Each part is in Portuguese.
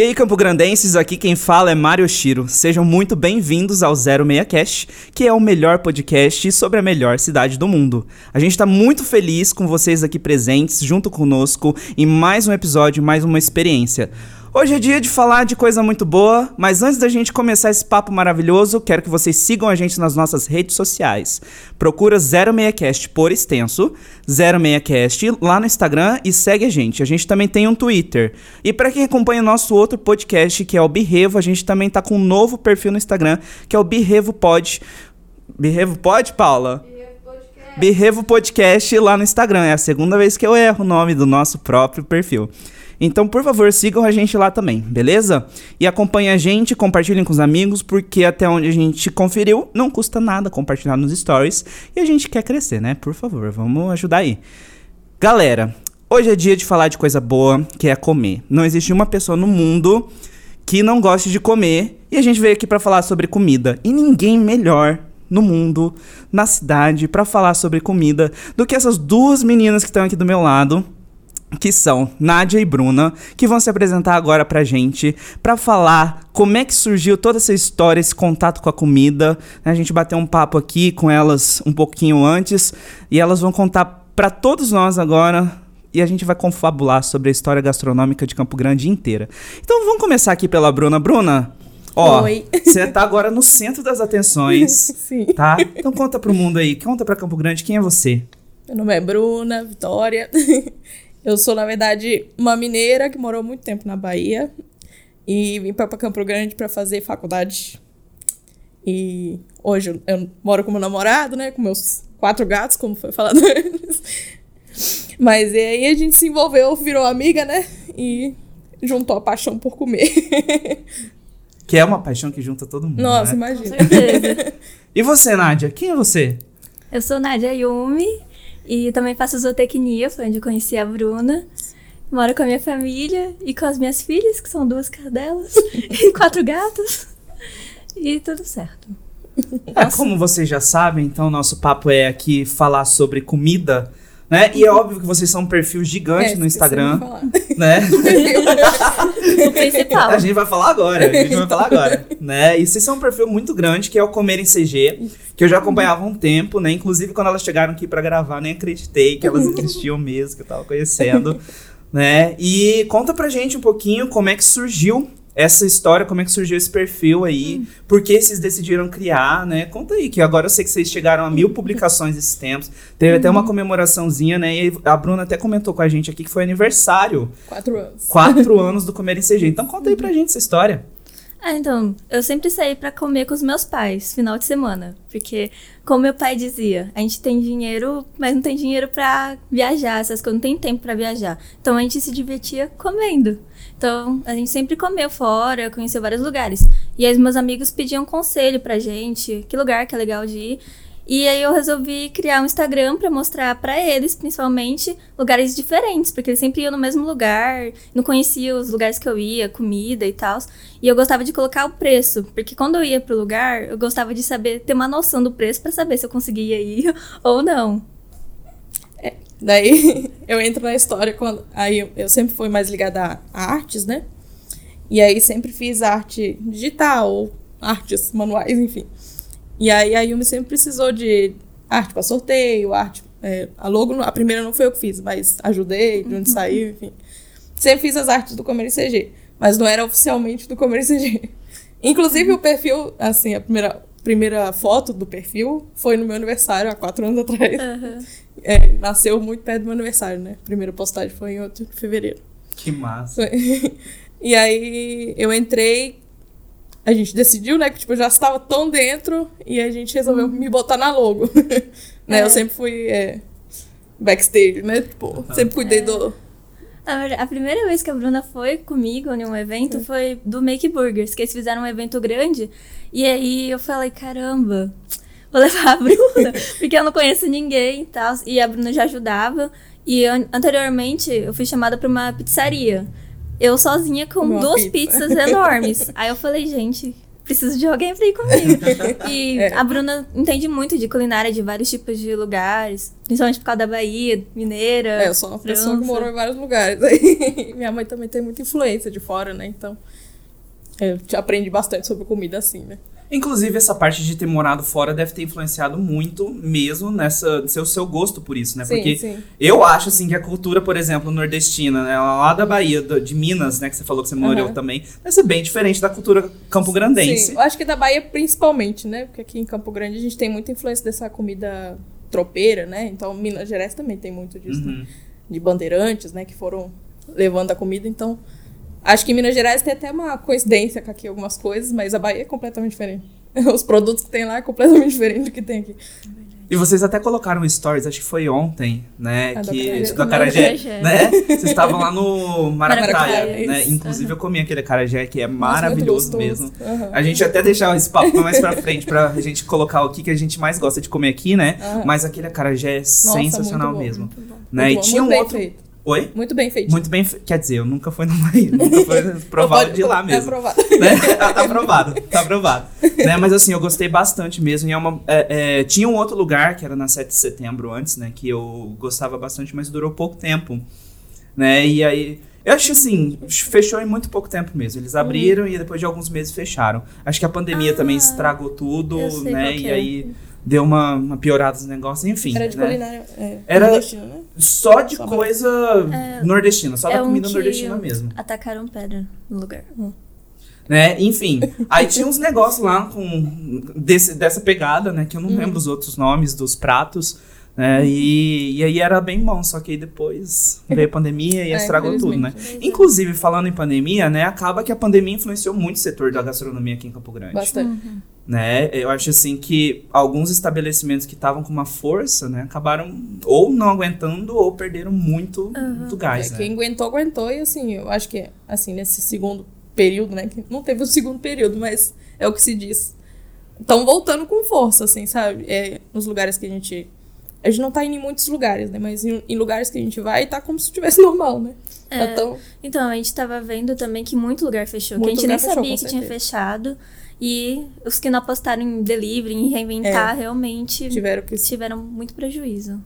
E aí, Campo Grandenses, aqui quem fala é Mário Shiro. Sejam muito bem-vindos ao 06 Cast, que é o melhor podcast sobre a melhor cidade do mundo. A gente está muito feliz com vocês aqui presentes, junto conosco, em mais um episódio, mais uma experiência. Hoje é dia de falar de coisa muito boa, mas antes da gente começar esse papo maravilhoso, quero que vocês sigam a gente nas nossas redes sociais. Procura 06cast por extenso, 06cast lá no Instagram e segue a gente. A gente também tem um Twitter. E para quem acompanha o nosso outro podcast, que é o Birrevo, a gente também tá com um novo perfil no Instagram, que é o Birrevo Pod. Birrevo Pod, Paula? Birrevo Podcast lá no Instagram. É a segunda vez que eu erro o nome do nosso próprio perfil. Então, por favor, sigam a gente lá também, beleza? E acompanhem a gente, compartilhem com os amigos, porque até onde a gente conferiu, não custa nada compartilhar nos stories. E a gente quer crescer, né? Por favor, vamos ajudar aí. Galera, hoje é dia de falar de coisa boa, que é comer. Não existe uma pessoa no mundo que não goste de comer. E a gente veio aqui para falar sobre comida. E ninguém melhor no mundo, na cidade, para falar sobre comida do que essas duas meninas que estão aqui do meu lado que são Nádia e Bruna, que vão se apresentar agora pra gente, pra falar como é que surgiu toda essa história, esse contato com a comida. A gente bateu um papo aqui com elas um pouquinho antes e elas vão contar pra todos nós agora e a gente vai confabular sobre a história gastronômica de Campo Grande inteira. Então vamos começar aqui pela Bruna. Bruna, ó, você tá agora no centro das atenções, Sim. tá? Então conta pro mundo aí, conta pra Campo Grande quem é você. Meu nome é Bruna Vitória. Eu sou, na verdade, uma mineira que morou muito tempo na Bahia e vim para Campo Grande para fazer faculdade. E hoje eu, eu moro com meu namorado, né? Com meus quatro gatos, como foi falado antes. Mas e aí a gente se envolveu, virou amiga, né? E juntou a paixão por comer. Que é uma paixão que junta todo mundo. Nossa, né? imagina. Com certeza. E você, Nádia? Quem é você? Eu sou Nadia Yumi e também faço zootecnia, foi onde eu conheci a Bruna. Moro com a minha família e com as minhas filhas, que são duas cadelas e quatro gatos. E tudo certo. É, como vocês já sabem, então nosso papo é aqui falar sobre comida, né? E é óbvio que vocês são um perfil gigante É, no Instagram, né? O principal. A gente vai falar agora, a gente vai falar agora, né? E vocês são um perfil muito grande, que é o Comer em CG, que eu já acompanhava há um tempo, né? Inclusive, quando elas chegaram aqui pra gravar, nem acreditei que elas existiam mesmo, que eu tava conhecendo, né? E conta pra gente um pouquinho como é que surgiu essa história, como é que surgiu esse perfil aí, por que vocês decidiram criar, né? Conta aí, que agora eu sei que vocês chegaram a mil publicações esses tempos, teve até uma comemoraçãozinha, né? E a Bruna até comentou com a gente aqui que foi aniversário Quatro anos. quatro anos do Comer em CG. Então conta aí pra gente essa história. Ah, então, eu sempre saí pra comer com os meus pais, final de semana. Porque, como meu pai dizia, a gente tem dinheiro, mas não tem dinheiro pra viajar, essas coisas, não tem tempo pra viajar. Então a gente se divertia comendo. Então, a gente sempre comeu fora, conheceu vários lugares. E aí, meus amigos pediam conselho pra gente, que lugar que é legal de ir. E aí eu resolvi criar um Instagram pra mostrar pra eles, principalmente, lugares diferentes, porque eles sempre iam no mesmo lugar, não conheciam os lugares que eu ia, comida e tal. E eu gostava de colocar o preço, porque quando eu ia pro lugar, eu gostava de saber ter uma noção do preço pra saber se eu conseguia ir ou não. Daí eu entro na história quando. Aí eu, eu sempre fui mais ligada a, a artes, né? E aí sempre fiz arte digital, artes manuais, enfim. E aí a Yumi sempre precisou de arte para sorteio, arte. é, a logo, a primeira não foi eu que fiz, mas ajudei, de onde saiu, enfim. Sempre fiz as artes do Comer CG, mas não era oficialmente do Comer CG. Inclusive o perfil, assim, a primeira, primeira foto do perfil foi no meu aniversário, há quatro anos atrás. É, nasceu muito perto do meu aniversário, né? A primeira postagem foi em 8 de fevereiro. Que massa. Foi. E aí eu entrei, a gente decidiu, né? Que tipo, eu já estava tão dentro e a gente resolveu me botar na logo. né? É. Eu sempre fui é, backstage, né? Tipo, sempre cuidei do. Na verdade, A primeira vez que a Bruna foi comigo em um evento foi do Make Burgers, que eles fizeram um evento grande. E aí eu falei, caramba, vou levar a Bruna, porque eu não conheço ninguém e tal. E a Bruna já ajudava. E an- anteriormente eu fui chamada pra uma pizzaria. Eu sozinha com Uma duas pizza. pizzas enormes. Aí eu falei, gente, preciso de alguém pra ir comigo. E É. a Bruna entende muito de culinária de vários tipos de lugares, principalmente por causa da Bahia, mineira. É, eu sou uma pessoa que França. morou em vários lugares. Aí, minha mãe também tem muita influência de fora, né? Então, eu te aprendi bastante sobre comida assim, né? Inclusive, essa parte de ter morado fora deve ter influenciado muito mesmo nessa seu seu gosto por isso, né? Sim, Porque sim. eu acho assim que a cultura, por exemplo, nordestina, né, lá da Bahia, do- de Minas, né, que você falou que você morou Aham. também, deve ser bem diferente da cultura campograndense. Sim, eu acho que da Bahia principalmente, né? Porque aqui em Campo Grande a gente tem muita influência dessa comida tropeira, né? Então, Minas Gerais também tem muito disso. né? Uhum. De bandeirantes, né? Que foram levando a comida. Então, acho que em Minas Gerais tem até uma coincidência com aqui algumas coisas, mas a Bahia é completamente diferente. Os produtos que tem lá é completamente diferente do que tem aqui. E vocês até colocaram stories, acho que foi ontem, né? Ah, da que do acarajé, Acarajé. né? Vocês estavam lá no Maracutaia, Maracutaia, né? isso. Inclusive eu comi aquele acarajé que é Nossa, maravilhoso mesmo. Aham. A gente até deixar esse papo mais pra frente pra gente colocar o que, que a gente mais gosta de comer aqui, né? Aham. Mas aquele acarajé é sensacional muito bom, mesmo. Muito bom. Né? Muito E tinha muito um bem outro. feito. Oi? Muito bem feito. Muito bem. Quer dizer, eu nunca fui no Bahia, nunca foi provado de lá É mesmo. aprovado. né? Tá aprovado, tá aprovado. né? Mas assim, eu gostei bastante mesmo. E é uma, é, é, tinha um outro lugar, que era na 7 de setembro antes, né? Que eu gostava bastante, mas durou pouco tempo. Né? E aí. Eu acho assim, fechou em muito pouco tempo mesmo. Eles abriram e depois de alguns meses fecharam. Acho que a pandemia Ah, também estragou tudo, né? E é. aí deu uma, uma piorada nos negócios, enfim. Era de né? culinária. É, Era- né? Só de Só coisa nordestina, só é da um comida que- nordestina mesmo. Atacaram pedra no lugar. né? Enfim, aí tinha uns negócios lá com desse, dessa pegada, né? Que eu não lembro os outros nomes dos pratos, né? E, e aí era bem bom, só que aí depois veio a pandemia e É, estragou tudo, né? Inclusive, falando em pandemia, né? Acaba que a pandemia influenciou muito o setor da gastronomia aqui em Campo Grande. Bastante. Né? Eu acho assim que alguns estabelecimentos que estavam com uma força, né? Acabaram ou não aguentando ou perderam muito, muito gás, É, né? Quem aguentou, aguentou. E assim, eu acho que assim, nesse segundo período, né? Que não teve o segundo período, mas é o que se diz. Estão voltando com força, assim, sabe? É, nos lugares que a gente. A gente não tá indo em muitos lugares, né? Mas em, em lugares que a gente vai, tá como se estivesse normal, né? É. Então, Então, a gente tava vendo também que muito lugar fechou, Muito que a gente nem fechou, sabia que tinha certeza. fechado. E os que não apostaram em delivery, em reinventar, realmente tiveram que. tiveram muito prejuízo.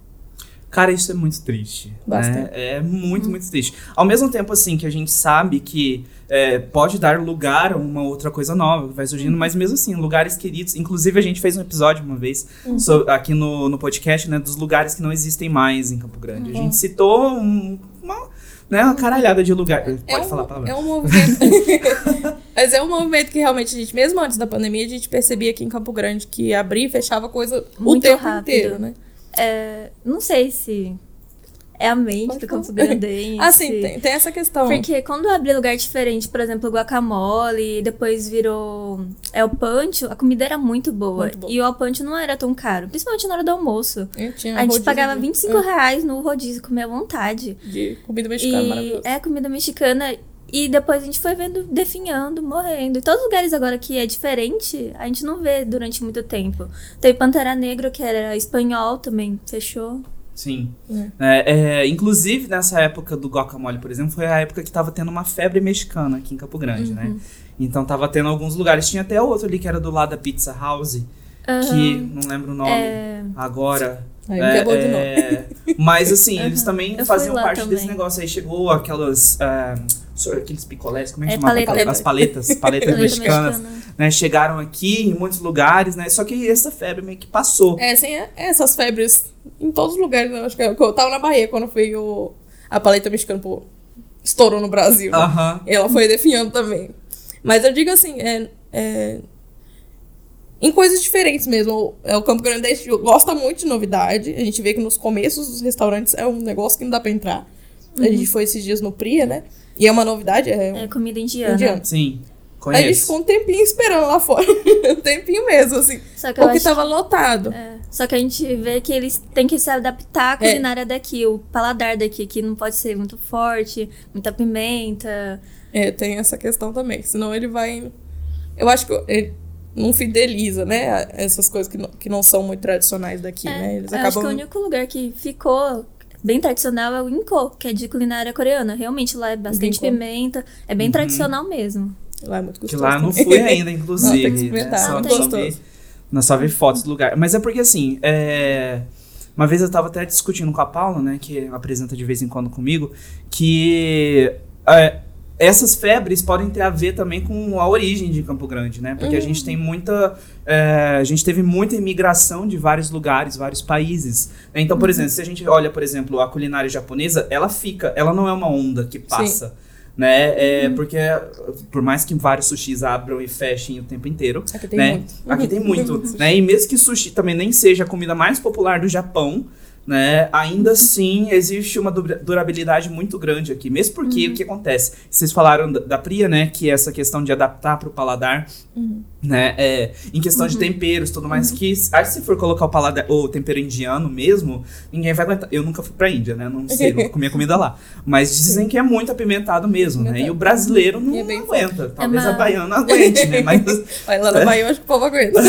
Cara, isso é muito triste. Né? É muito, muito triste. Ao mesmo tempo, assim, que a gente sabe que é, pode dar lugar a uma outra coisa nova que vai surgindo, mas mesmo assim, lugares queridos. Inclusive, a gente fez um episódio uma vez so- aqui no, no podcast, né, dos lugares que não existem mais em Campo Grande. A gente citou um- uma, né, uma caralhada de lugar. Pode É um, falar palavra. é um movimento. Mas é um movimento que realmente a gente, mesmo antes da pandemia, a gente percebia aqui em Campo Grande que abria e fechava coisa o Muito tempo rápido. inteiro, né? É, não sei se é a mente Pode do Campo falar. Grandense. Assim, tem, tem essa questão. Porque quando abre lugar diferente, por exemplo, guacamole, depois virou El Pancho, a comida era muito boa. Muito. E o El Pancho não era tão caro, principalmente na hora do almoço. Eu tinha A gente pagava de- 25 reais no rodízio, comia à vontade. de comida mexicana E maravilhosa. é comida mexicana. E depois a gente foi vendo definhando, morrendo. E todos os lugares agora que é diferente, a gente não vê durante muito tempo. Teve Pantera Negra, que era espanhol também, fechou. Sim. É, é, inclusive, nessa época do guacamole, por exemplo, foi a época que tava tendo uma febre mexicana aqui em Campo Grande, Uhum. né? Então tava tendo alguns lugares. Tinha até outro ali que era do lado da Pizza House, que Aham. não lembro o nome É, agora. Aí quebrou de novo. é, mas assim, eles também Eu faziam parte também. desse negócio. Aí chegou aquelas. so- aqueles picolés, como é que É, chamava? paleta. As paletas, paletas Paleta mexicanas. mexicana. Né, chegaram aqui em muitos lugares, né? Só que essa febre meio que passou. É, assim, é- essas febres em todos os lugares. né? Acho que eu, eu tava na Bahia quando foi o, a paleta mexicana, pô, estourou no Brasil. né? Aham. E ela foi definhando também. Mas eu digo assim, é, é, em coisas diferentes mesmo. É, o Campo Grande gosta muito de novidade. A gente vê que nos começos dos restaurantes é um negócio que não dá pra entrar. A gente foi esses dias no Pria, né? E é uma novidade, é, É comida indiana. indiano. Sim. A gente Conheço. ficou um tempinho esperando lá fora. um tempinho mesmo, assim. Só que Porque acho tava lotado. É, Só que a gente vê que eles têm que se adaptar à É. culinária daqui, o paladar daqui, que não pode ser muito forte, muita pimenta. É, tem essa questão também. Senão ele vai. Eu acho que ele não fideliza, né? Essas coisas que não, que não são muito tradicionais daqui, né? Eles eu acho que acabam. o único lugar que ficou bem tradicional é o Inko, que é de culinária coreana. Realmente lá é bastante Ginkgo. pimenta, é bem tradicional mesmo. Lá é muito Que gostoso. lá eu não fui ainda, Não, inclusive. tem que experimentar, né? é Só, só vi, nós só vi fotos do lugar. Mas é porque assim, é, uma vez eu tava até discutindo com a Paula, né, que apresenta de vez em quando comigo, que é, essas febres podem ter a ver também com a origem de Campo Grande, né? Porque a Uhum. gente tem muita. é, a gente teve muita imigração de vários lugares, vários países. né? Então, Uhum. por exemplo, se a gente olha, por exemplo, a culinária japonesa, ela fica, ela não é uma onda que passa. Né? É, Uhum. Porque, por mais que vários sushis abram e fechem o tempo inteiro, Aqui tem né? muito. Aqui tem muito, Sushi. né? E mesmo que sushi também nem seja a comida mais popular do Japão, né? Ainda assim existe uma dura- durabilidade muito grande aqui. Mesmo porque o que acontece? Vocês falaram da, da Priya, né? Que é essa questão de adaptar para o paladar, né? É, em questão de temperos, tudo mais que aí se for colocar o paladar, o tempero indiano mesmo, ninguém vai aguentar. Eu nunca fui pra Índia, né? Não sei, não comi a comida lá. Mas dizem que é muito apimentado mesmo, né? E o brasileiro não é bem aguenta. Talvez uma- a baiana aguente, né? Mas Mas lá na Bahia eu acho que o povo aguenta.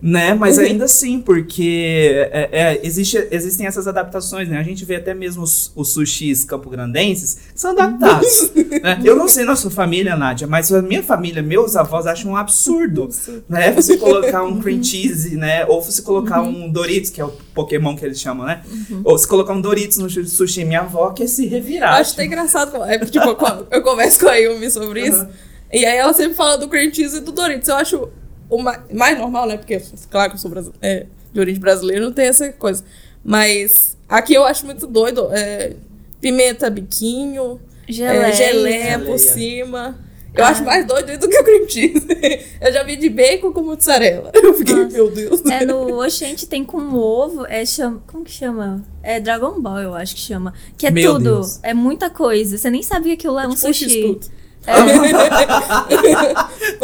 né? Mas ainda assim, porque é, é, existe, existem essas adaptações, né? A gente vê até mesmo os, os sushis campograndenses que são adaptados. né? Eu não sei na sua família, Nádia, mas a minha família, meus avós acham um absurdo, né? Você colocar um cream cheese, né? Ou você colocar um Doritos, que é o Pokémon que eles chamam, né? Ou se colocar um Doritos no sushi, minha avó quer se revirar. Eu acho até engraçado. como- É, tipo, quando eu converso com a Yumi sobre isso. Aham. E aí ela sempre fala do cream cheese e do Doritos. Eu acho o ma- mais normal, né? Porque, claro que eu sou é, de origem brasileira, não tem essa coisa. Mas aqui eu acho muito doido. é, pimenta biquinho, Geleia. é, geleia por cima. Eu Ah. acho mais doido do que o cream cheese. Eu já vi de bacon com mozzarella. Eu fiquei, Nossa. meu Deus. É, no Oxente tem com ovo, é chama, como que chama? É Dragon Ball, eu acho que chama. Que é Meu tudo, Deus. é muita coisa. Você nem sabia que aquilo lá é um Tipo um sushi. É,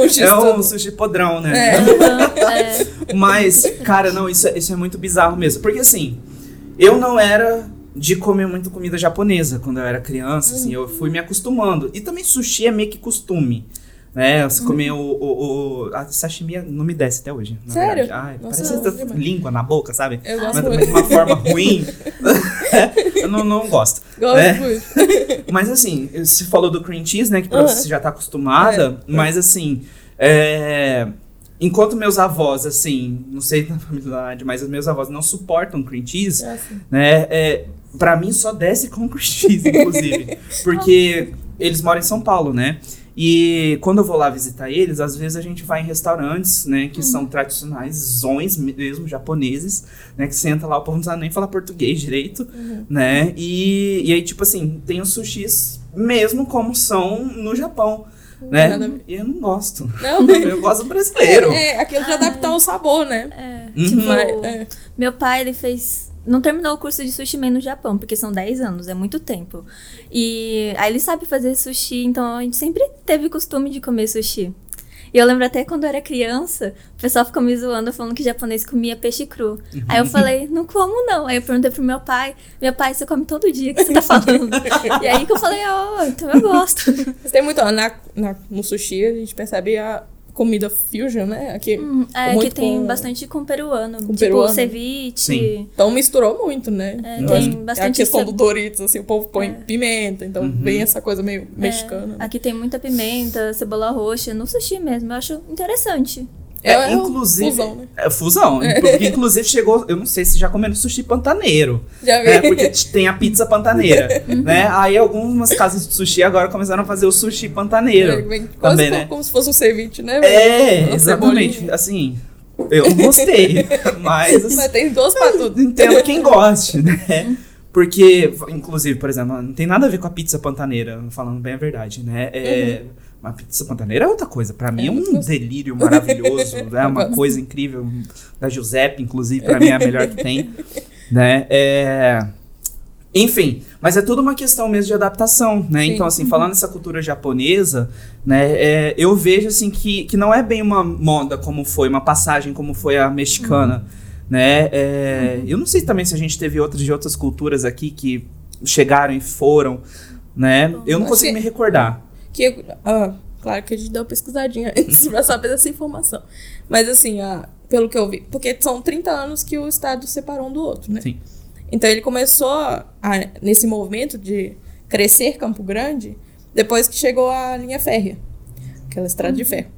Um É um sushi podrão, né? É. então, é, Mas, cara, não, isso, é- isso é muito bizarro mesmo. Porque assim, eu não era de comer muito comida japonesa quando eu era criança, assim, eu fui me acostumando. E também sushi é meio que costume. Né, você comer o, o, o- A sashimi não me desce até hoje. na Sério? verdade. Ai, Nossa, parece não, demais. língua na boca, sabe? Eu Mas gosto também muito. de uma forma ruim. eu não, não gosto. Gosto É. muito. Mas assim, você falou do cream cheese, né? Que pra Aham. você já tá acostumada. Mas assim, é, enquanto meus avós, assim, não sei na familiaridade, mas os meus avós não suportam cream cheese, É assim. né? É, pra mim só desce com cream cheese, inclusive. porque eles moram em São Paulo, né? E quando eu vou lá visitar eles, às vezes a gente vai em restaurantes, né, que são tradicionais, zões mesmo, japoneses, né, que senta lá, o povo não sabe nem falar português direito, né, e, e aí, tipo assim, tem os sushis mesmo como são no Japão, né, Nada e eu não gosto. Não, Eu gosto do brasileiro. É, é aquilo de adaptar o sabor, né? é. Uhum. Tipo, Mas, é. meu pai, ele fez. Não terminou o curso de sushi man no Japão, porque são 10 anos, é muito tempo. E aí ele sabe fazer sushi, então a gente sempre teve costume de comer sushi. E eu lembro até quando eu era criança, o pessoal ficou me zoando falando que japonês comia peixe cru. Aí eu falei, não como não. Aí eu perguntei pro meu pai, meu pai, você come todo dia, o que você tá falando? e aí que eu falei, ó, então eu gosto. Mas tem muito. ó, Na, na- no sushi a gente percebe a comida fusion, né? Aqui. Hum, é, muito que tem com- bastante com peruano. Com tipo, peruano. ceviche. Sim. Então misturou muito, né? É, tem acho bastante A questão sab- do Doritos, assim, o povo põe É. pimenta, então Uhum. vem essa coisa meio mexicana. É, aqui tem muita pimenta, cebola roxa, no sushi mesmo. Eu acho interessante. É, É, é inclusive. fusão, né? É fusão. Porque, inclusive, chegou. Eu não sei se já comeram sushi pantaneiro. Já vi. É, porque tem a pizza pantaneira, né? Aí algumas casas de sushi agora começaram a fazer o sushi pantaneiro. É, quase também, como, né? como se fosse um ceviche, né? É, Uma exatamente. cebolinha. Assim, eu gostei, mas assim, Mas tem dois pra tudo. entendo quem goste, né? Porque, inclusive, por exemplo, não tem nada a ver com a pizza pantaneira, falando bem a verdade, né? É, Uma pizza pantaneira é outra coisa. Pra mim é muito um delírio maravilhoso, é uma gosto. coisa incrível. Da Giuseppe, inclusive, pra mim é a melhor que tem, né? É... Enfim, mas é tudo uma questão mesmo de adaptação, né? Sim. Então, assim, falando nessa cultura japonesa, né, é, eu vejo, assim, que, que não é bem uma moda como foi, uma passagem como foi a mexicana, né? É, Eu não sei também se a gente teve outras de outras culturas aqui que chegaram e foram, né? Eu não consigo me recordar. Que, ah, claro que a gente deu uma pesquisadinha antes pra saber dessa informação. Mas assim, ah, pelo que eu vi, porque são 30 anos que o Estado separou um do outro, né? Sim. Então ele começou a- nesse movimento de crescer Campo Grande depois que chegou a linha férrea. aquela estrada de ferro.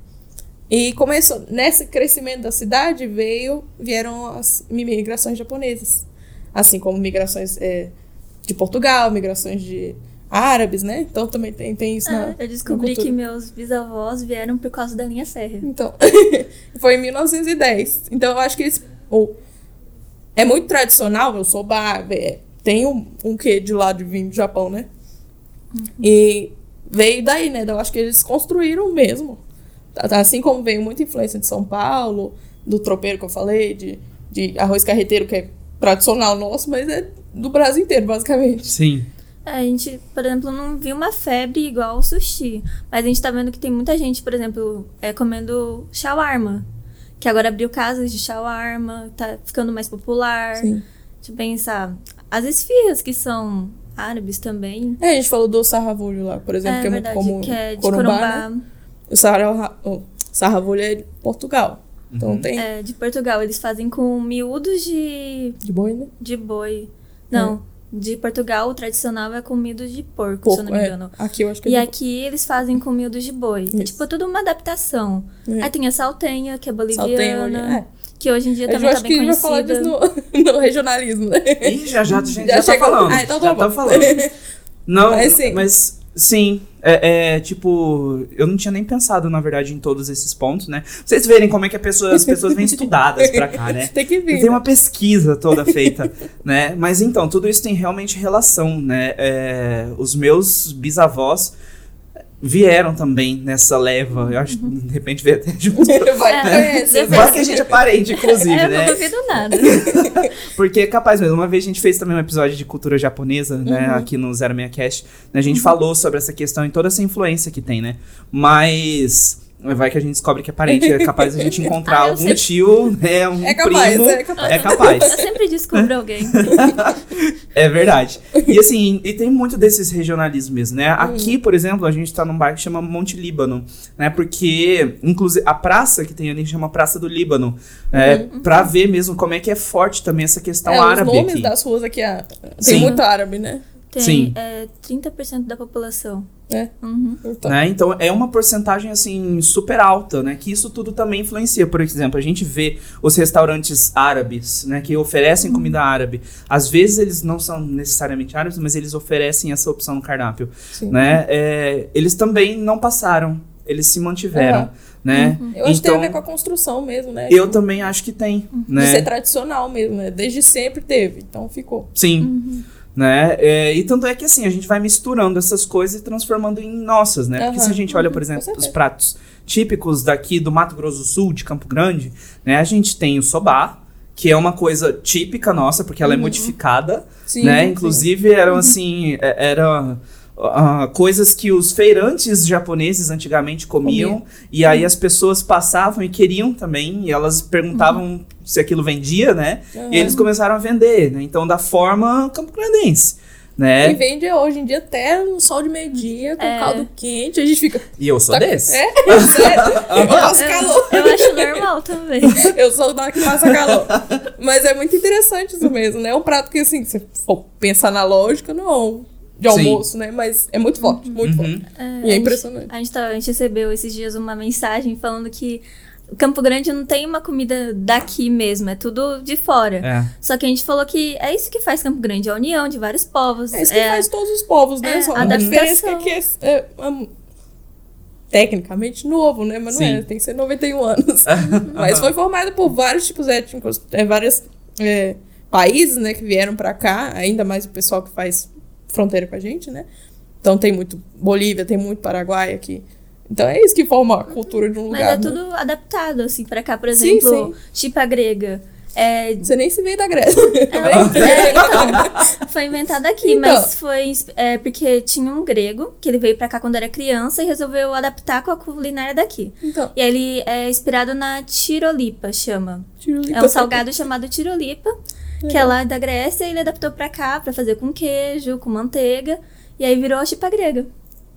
E começou, nesse crescimento da cidade, veio, vieram as migrações japonesas. Assim como migrações é, de Portugal, migrações de árabes, né? Então também tem, tem isso na Ah, eu descobri na que meus bisavós vieram por causa da linha Serra. Então, foi em 1910. Então, eu acho que eles. ou- é muito tradicional, eu sou é, tem um, um quê de lá de vir do Japão, né? E veio daí, né? Eu acho que eles construíram mesmo. Tá- tá, Assim como veio muita influência de São Paulo, do tropeiro que eu falei, de, de arroz carreteiro, que é tradicional nosso, mas é do Brasil inteiro, basicamente. Sim. É, a gente, por exemplo, não viu uma febre igual o sushi. Mas a gente tá vendo que tem muita gente, por exemplo, é, comendo shawarma. Que agora abriu casas de shawarma, tá ficando mais popular. Sim. Deixa eu pensar. As esfirras, que são árabes também. É, a gente falou do sarravulho lá, por exemplo, é que é verdade, muito comum. que é de Corumbá, Corumbá. né? O sarra- o sarravulho é de Portugal. Então Uhum. tem É, de Portugal. Eles fazem com miúdos de, de boi, né? de boi. Não, de Portugal o tradicional é com de porco, Porco, se eu não me é. engano. Aqui eu acho que é E de- aqui eles fazem com de boi. É Isso. tipo tudo uma adaptação. É. Aí tem a saltenha, que é Saltenha, boliviana. é. Que hoje em dia Eu também acho tá que bem a gente vai falar disso conhecida. no, no regionalismo, né? Ih, já já, a gente Já já, tá chegou? falando. Ah, então tá já bom. tá falando. Não, Mas mas sim. é, é, tipo, eu não tinha nem pensado, na verdade, em todos esses pontos, né? Pra vocês verem como é que pessoa- as pessoas vêm estudadas pra cá, né? Tem que vir. Tem uma pesquisa toda feita, né? Mas então, tudo isso tem realmente relação, né? É, os meus bisavós vieram também nessa leva. Eu acho que de repente veio até junto. Vai, É, deve Vai que a gente é parente, inclusive, É, eu né? não duvido nada. Porque é capaz mesmo. Uma vez a gente fez também um episódio de cultura japonesa, né? Aqui no 06cast. Né, a gente falou sobre essa questão e toda essa influência que tem, né? Mas. Vai que a gente descobre que é parente. É capaz a gente encontrar Ah, algum sempre- tio, né? Um É capaz, primo. é capaz. É capaz. Eu sempre descubro alguém. É verdade. E assim, e tem muito desses regionalismos mesmo, né? Aqui, por exemplo, a gente tá num bairro que chama Monte Líbano, né? Porque, inclusive, a praça que tem ali chama Praça do Líbano. É, pra ver mesmo como é que é forte também essa questão É, os árabe nomes aqui. das ruas aqui, ah, tem Sim. muito árabe, né? Tem Sim. é, 30% da população. É. Uhum. Então, Né? Então é uma porcentagem assim super alta, né? Que isso tudo também influencia. Por exemplo, a gente vê os restaurantes árabes, né? Que oferecem comida árabe. Às vezes eles não são necessariamente árabes, mas eles oferecem essa opção no cardápio, sim. né? É, eles também não passaram, eles se mantiveram, Aham. né? Eu acho que tem a Então ver com a construção mesmo, né? eu também acho que tem, De né? ser tradicional mesmo, né? Desde sempre teve, então ficou. Sim. Né? É, e tanto é que assim, a gente vai misturando essas coisas e transformando em nossas, né? Porque se a gente olha, por Uhum, exemplo, os pratos típicos daqui do Mato Grosso do Sul, de Campo Grande, né? A gente tem o sobá, que é uma coisa típica nossa, porque ela é modificada, Uhum. Sim, né? sim. Inclusive eram assim, é- era ah, coisas que os feirantes japoneses antigamente comiam, e aí as pessoas passavam e queriam também, e elas perguntavam se aquilo vendia, né? Aham. E eles começaram a vender, né? Então, da forma campograndense, E né? vende hoje em dia até no sol de meio-dia, com É. caldo quente. A gente fica. E eu sou Tá- desse. É? Sério? Eu passo calor. Eu acho normal também. Eu sou da que passa calor. Mas é muito interessante isso mesmo, né? É um prato que, assim, se for pensar na lógica, não de Sim. almoço, né? Mas é muito forte, muito Uhum. forte. É, E é gente- impressionante. A gente, tá- a gente recebeu esses dias uma mensagem falando que Campo Grande não tem uma comida daqui mesmo, é tudo de fora. É. Só que a gente falou que é isso que faz Campo Grande, a união de vários povos. É isso que faz todos os povos, né? é, Só a diferença é que é, é, é, tecnicamente novo, né? Mas não Sim. é, tem que ser 91 anos. Mas foi formado por vários tipos étnicos, é, vários é, países, né, que vieram pra cá, ainda mais o pessoal que faz fronteira com a gente, né? Então tem muito Bolívia, tem muito Paraguai aqui. Então é isso que forma a cultura de um Mas lugar. é né? tudo adaptado, assim, pra cá. Por Sim, exemplo, chipa grega. É, Você nem se veio da Grécia. É, então, foi inventado aqui, Então. mas foi é, porque tinha um grego que ele veio pra cá quando era criança e resolveu adaptar com a culinária daqui. então, E ele é inspirado na tirolipa, chama. tirolipa. É um salgado chamado tirolipa, que é lá da Grécia, e ele adaptou pra cá pra fazer com queijo, com manteiga, e aí virou a chipa grega.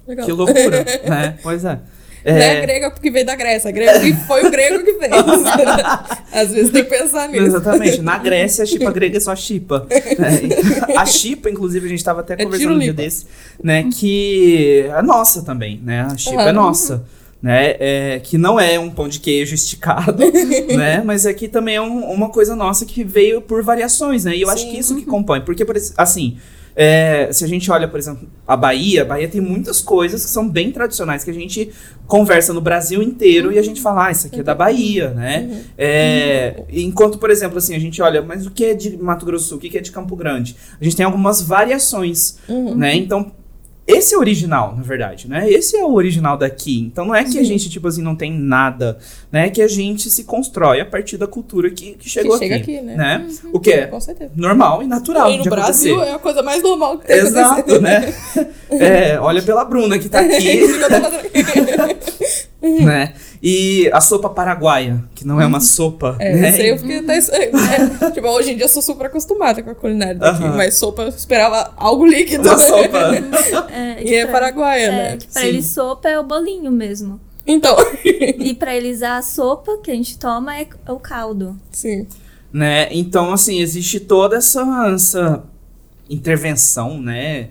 Legal. Que loucura, né? Pois é. Não é É, grega porque veio da Grécia, é grego que foi o grego que fez. Às vezes tem que pensar nisso. Exatamente. Na Grécia, a chipa grega é só chipa. né? A chipa, inclusive, a gente tava até É conversando um dia desse, né? Que é nossa também, né? A chipa é Aham. nossa. Né? É, que não é um pão de queijo esticado, né? Mas aqui também é um- uma coisa nossa que veio por variações, né? E eu acho Sim. que isso que compõe. Porque, por assim, é, se a gente olha, por exemplo, a Bahia, a Bahia tem muitas coisas que são bem tradicionais, que a gente conversa no Brasil inteiro e a gente fala, ah, isso aqui é da Bahia, né? É, enquanto, por exemplo, assim, a gente olha, mas o que é de Mato Grosso do Sul, o que é de Campo Grande? A gente tem algumas variações, Uhum. né? Então, esse é o original, na verdade, né? Esse é o original daqui. Então não é que a gente, tipo assim, não tem nada, né? É que a gente se constrói a partir da cultura que, que chegou chega aqui, aqui, né? O que é normal e natural e no Brasil acontecer. é a coisa mais normal que tem Exato, né? É, olha pela Bruna que tá aqui, né? E a sopa paraguaia, que não é uma sopa, É, né? isso aí eu fiquei até. é, tipo, hoje em dia eu sou super acostumada com a culinária daqui, mas sopa eu esperava algo líquido. Uma né? sopa. É, E é pra- paraguaia, é, né? que pra Sim. eles sopa é o bolinho mesmo. Então. E pra eles a sopa que a gente toma é o caldo. Sim. né? Então, assim, existe toda essa, essa intervenção, né?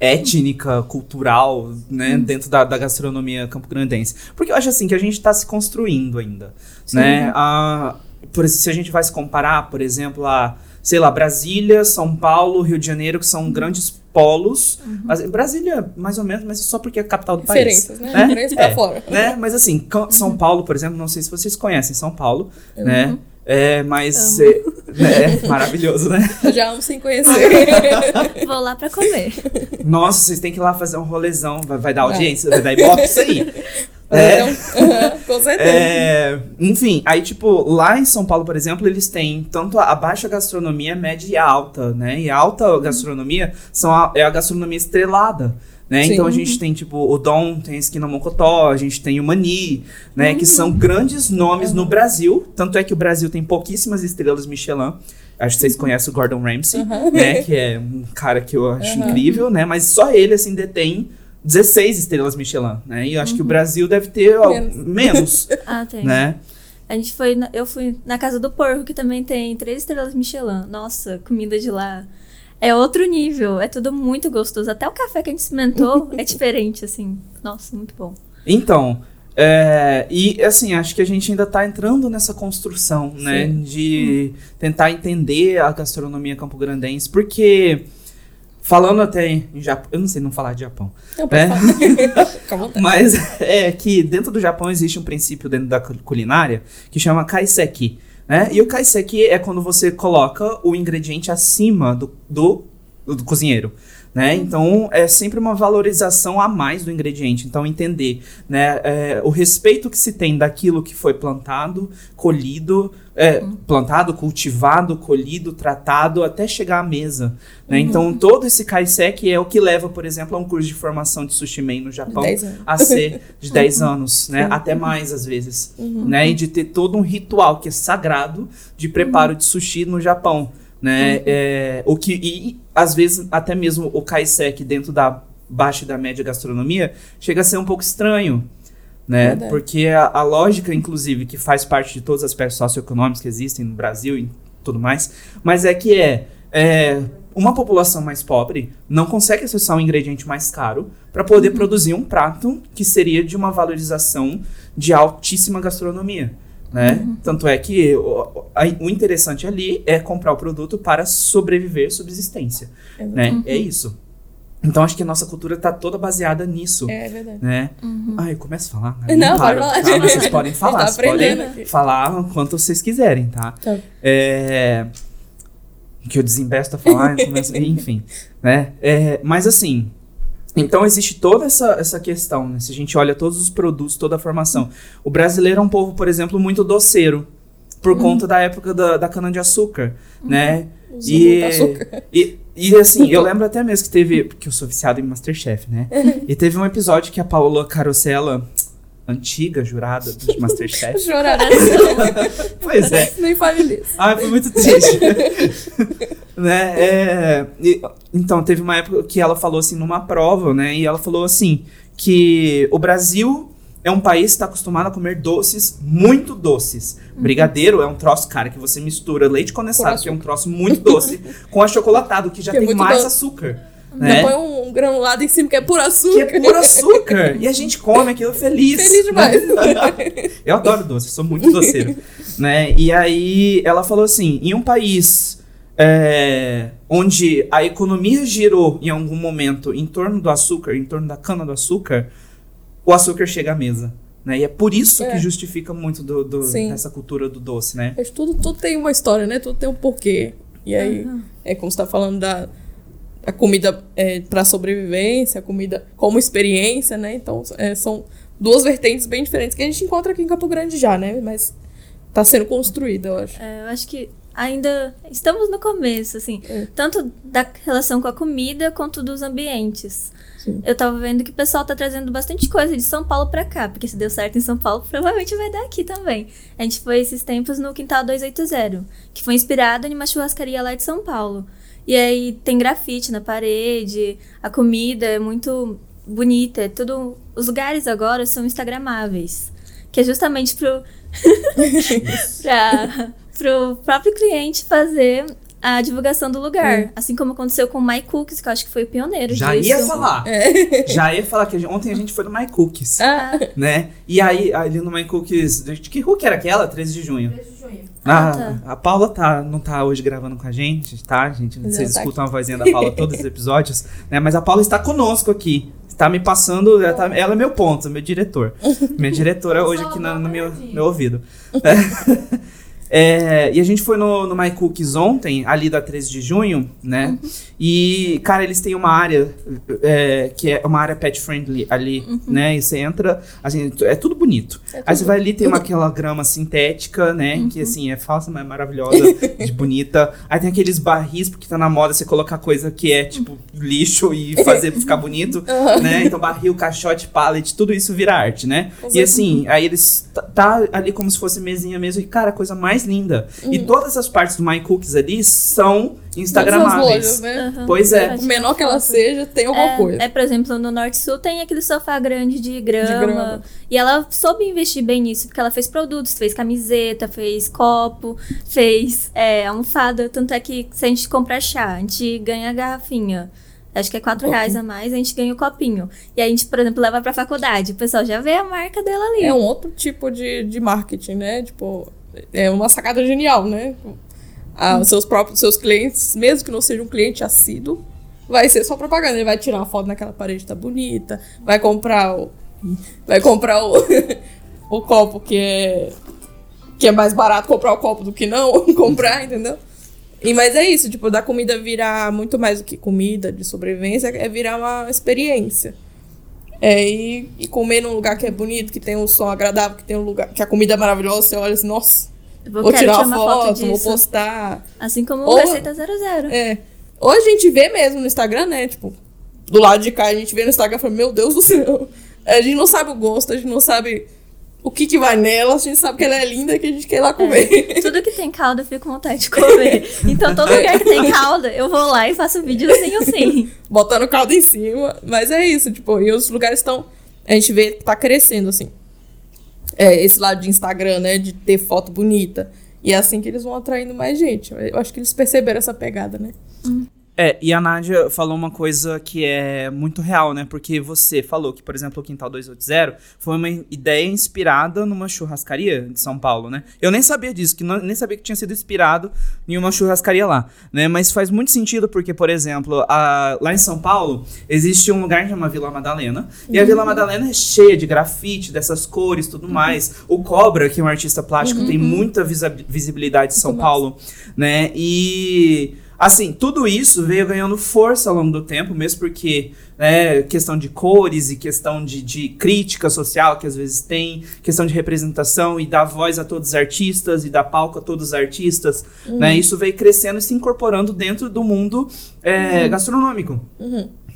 Étnica, cultural, né? Dentro da, da gastronomia campograndense. Porque eu acho assim que a gente está se construindo ainda, né? A, por, se a gente vai se comparar, por exemplo, a, sei lá, Brasília, São Paulo, Rio de Janeiro, que são grandes polos. Mas Brasília, mais ou menos, mas só porque é a capital do país. Diferenças, né? Diferenças pra É, fora. né? Mas assim, São Paulo, por exemplo, não sei se vocês conhecem São Paulo, né? É, mas é, é maravilhoso, né? Já amo sem conhecer. Vou lá pra comer. Nossa, vocês têm que ir lá fazer um rolezão, vai, vai dar Vai. audiência, vai dar ibope, isso aí. É. com certeza. É, enfim, aí tipo, lá em São Paulo, por exemplo, eles têm tanto a, baixa gastronomia, média e a alta, né? E a alta gastronomia são a, é a gastronomia estrelada. Né? Então a gente tem, tipo, o Dom, tem a Esquina Mocotó, a gente tem o Mani, né? Que são grandes nomes no Brasil. Tanto é que o Brasil tem pouquíssimas estrelas Michelin. Acho que vocês conhecem o Gordon Ramsay, né? Que é um cara que eu acho Aham. incrível, né? Mas só ele, assim, detém 16 estrelas Michelin, né? E eu acho que o Brasil deve ter ó, Menos. menos Ah, tem. né? A gente foi, na- eu fui na casa do porco, que também tem três estrelas Michelin. Nossa, comida de lá é outro nível, é tudo muito gostoso. Até o café que a gente experimentou é diferente, assim. Nossa, muito bom. Então, é, e assim, acho que a gente ainda tá entrando nessa construção, né? Sim. De tentar entender a gastronomia campograndense, porque falando até em Japão, eu não sei não falar de Japão, Não, É. vontade. mas é que dentro do Japão existe um princípio dentro da cu- culinária que chama kaiseki, né? E o kaiseki é quando você coloca o ingrediente acima do, do, do cozinheiro. Né? Então é sempre uma valorização a mais do ingrediente. Então entender né, é, o respeito que se tem daquilo que foi plantado, colhido, é, plantado, cultivado, colhido, tratado até chegar à mesa. Né? Então todo esse kaiseki é o que leva, por exemplo, a um curso de formação de sushi man no Japão 10 anos. a ser de 10 anos, né? Até mais às vezes, né? E de ter todo um ritual que é sagrado de preparo de sushi no Japão, né? É, o que e às vezes até mesmo o kaiseki dentro da baixa e da média gastronomia chega a ser um pouco estranho. Né? Verdade. Porque a, a lógica, inclusive, que faz parte de todos os aspectos socioeconômicos que existem no Brasil e tudo mais, mas é que é, é, uma população mais pobre não consegue acessar um ingrediente mais caro para poder produzir um prato que seria de uma valorização de altíssima gastronomia. Né? Tanto é que o, a- o interessante ali é comprar o produto para sobreviver, subsistência. Né? É isso. Então acho que a nossa cultura está toda baseada nisso. É verdade. Né? Ai, começa a falar. Não, Não, paro, falar. tá? Mas vocês podem falar. tá vocês podem aqui. falar o quanto vocês quiserem, tá? Tá. É, que eu desembesto a falar, começo- enfim, né? É, mas assim, então existe toda essa, essa questão, né? Se a gente olha todos os produtos, toda a formação. O brasileiro é um povo, por exemplo, muito doceiro, por Uhum. conta da época da, da cana-de-açúcar, né? Usa E, e, e assim, eu lembro até mesmo que teve, porque eu sou viciado em Masterchef, né? E teve um episódio que a Paola Carosella, antiga jurada do Masterchef, Choração. pois é, Nem fale disso. Ai, foi muito triste. né? é, e- então, teve uma época que ela falou assim numa prova, né? E ela falou assim que o Brasil é um país que está acostumado a comer doces muito doces. Brigadeiro é um troço, cara, que você mistura leite condensado, que é um troço muito doce, com achocolatado, que já Que é tem muito mais doce. açúcar. Né? Põe um, granulado em cima que é puro Que açúcar. é puro açúcar. e a gente come aquilo feliz. Feliz demais. eu adoro doce, sou muito doceiro. né? E aí ela falou assim: em um país é, onde a economia girou em algum momento em torno do açúcar, em torno da cana do açúcar, o açúcar chega à mesa. Né? E é por isso É. que justifica muito do, do- Sim. dessa cultura do doce, né? Mas tudo, tudo tem uma história, né? Tudo tem um porquê. E aí, é como você tá falando da a comida é, para sobrevivência, a comida como experiência, né? Então, é, são duas vertentes bem diferentes que a gente encontra aqui em Campo Grande já, né? Mas tá sendo construída, eu acho. É, eu acho que ainda estamos no começo, assim, É. tanto da relação com a comida quanto dos ambientes. Sim. Eu tava vendo que o pessoal tá trazendo bastante coisa de São Paulo pra cá, porque se deu certo em São Paulo, provavelmente vai dar aqui também. A gente foi esses tempos no Quintal 280, que foi inspirado em uma churrascaria lá de São Paulo. E aí tem grafite na parede, a comida é muito bonita, é tudo. Os lugares agora são instagramáveis, que é justamente pro para pro próprio cliente fazer a divulgação do lugar. Assim como aconteceu com o My Cookies, que eu acho que foi o pioneiro Já disso. ia falar. Já ia falar que a gente- ontem a gente foi no My Cookies. Ah, né? E aí, ali no My Cookies, de que que era aquela? 13 de junho. Ah, Ah, tá. A Paula tá, não tá hoje gravando com a gente, tá, gente? Mas Vocês tá escutam a vozinha da Paula todos os episódios, né? Mas a Paula está conosco aqui. Está me passando, ela, tá- ela é meu ponto, meu diretor. Minha diretora hoje aqui no, no meu, meu ouvido. É, e a gente foi no, no My Cookies ontem, ali da 13 de junho, né? E, cara, eles têm uma área é, que é uma área pet friendly ali, né? E você entra, assim, é tudo bonito. Aí você vai ali, tem uma, aquela grama sintética, né? Que assim, é falsa, mas é maravilhosa, de bonita. Aí tem aqueles barris, porque tá na moda você colocar coisa que é tipo lixo e fazer ficar bonito, né? Então barril, caixote, pallet, tudo isso vira arte, né? E assim, aí eles tá, tá ali como se fosse mesinha mesmo, e cara, a coisa mais linda. E todas as partes do My Cookies ali são todas as instagramáveis. lojas, né? Aham. Pois é. Por menor que ela seja, tem alguma coisa. É, é, por exemplo, no Norte Sul tem aquele sofá grande de grama, grama. E ela soube investir bem nisso, porque ela fez produtos, fez camiseta, fez copo, fez é, almofada. Tanto é que se a gente comprar chá, a gente ganha a garrafinha. Acho que é 4 Um reais a mais, a gente ganha o copinho. E aí a gente, por exemplo, leva pra faculdade. O pessoal já vê a marca dela ali. É um outro tipo de, de marketing, né? Tipo, é uma sacada genial, né? Ah, os seus próprios seus clientes, mesmo que não seja um cliente assíduo, vai ser só propaganda. Ele vai tirar uma foto naquela parede tá bonita, vai comprar o vai comprar o, o copo que é que é mais barato comprar o copo do que não comprar, entendeu? E mas é isso, tipo, da comida virar muito mais do que comida de sobrevivência, é virar uma experiência. É, e, e comer num lugar que é bonito, que tem um som agradável, que tem um lugar, que a comida é maravilhosa, você olha assim, nossa, Vou, vou tirar tirar uma uma foto, vou postar. Assim como Ou- o Receita 00. É. Ou a gente vê mesmo no Instagram, né? Tipo, do lado de cá a gente vê no Instagram e fala, meu Deus do céu. A gente não sabe o gosto, a gente não sabe o que que vai nela, a gente sabe que ela é linda e que a gente quer ir lá comer. Tudo que tem calda eu fico com vontade de comer. Então todo lugar que tem calda, eu vou lá e faço vídeo assim assim. Botando caldo em cima. Mas é isso, tipo, e os lugares estão. A gente vê que tá crescendo, assim. É, esse lado de Instagram, né? De ter foto bonita. E é assim que eles vão atraindo mais gente. Eu acho que eles perceberam essa pegada, né? É, e a Nádia falou uma coisa que é muito real, né? Porque você falou que, por exemplo, o Quintal 280 foi uma ideia inspirada numa churrascaria de São Paulo, né? Eu nem sabia disso, que não- nem sabia que tinha sido inspirado em uma churrascaria lá, né? Mas faz muito sentido porque, por exemplo, a- lá em São Paulo existe um lugar que chama Vila Madalena, e a Vila Madalena é cheia de grafite, dessas cores, tudo mais. O Cobra, que é um artista plástico, tem muita visibilidade em São Paulo, né? E Assim, tudo isso veio ganhando força ao longo do tempo, mesmo porque né, questão de cores e questão de, de crítica social que às vezes tem, questão de representação e dar voz a todos os artistas e dar palco a todos os artistas, né? Isso veio crescendo e se incorporando dentro do mundo é, gastronômico.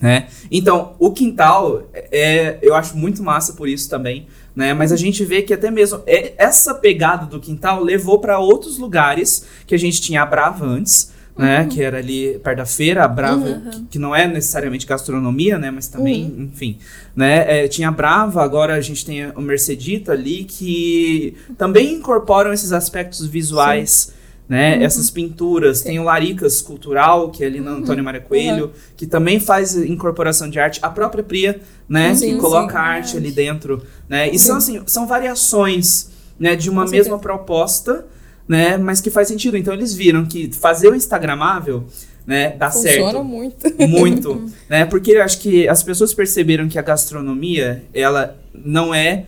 Né? Então, o quintal, é, eu acho muito massa por isso também, né? Mas a gente vê que até mesmo é- essa pegada do quintal levou para outros lugares que a gente tinha a Brava antes, né? Que era ali perto da feira, a Brava, que, que não é necessariamente gastronomia, né? Mas também, enfim, né? É, tinha a Brava, agora a gente tem o Mercedita ali, que também incorporam esses aspectos visuais, né? Essas pinturas. Tem o Laricas Cultural, que é ali na Antônio Maria Coelho, que também faz incorporação de arte. A própria Pria, né? Sim, que coloca sim. a arte ali dentro, né? E são, Sim. assim, são variações, né? De uma mesma proposta, né? Mas que faz sentido. Então, eles viram que fazer o Instagramável, né? Dá Funciona certo. muito. Muito, né? Porque eu acho que as pessoas perceberam que a gastronomia, ela não é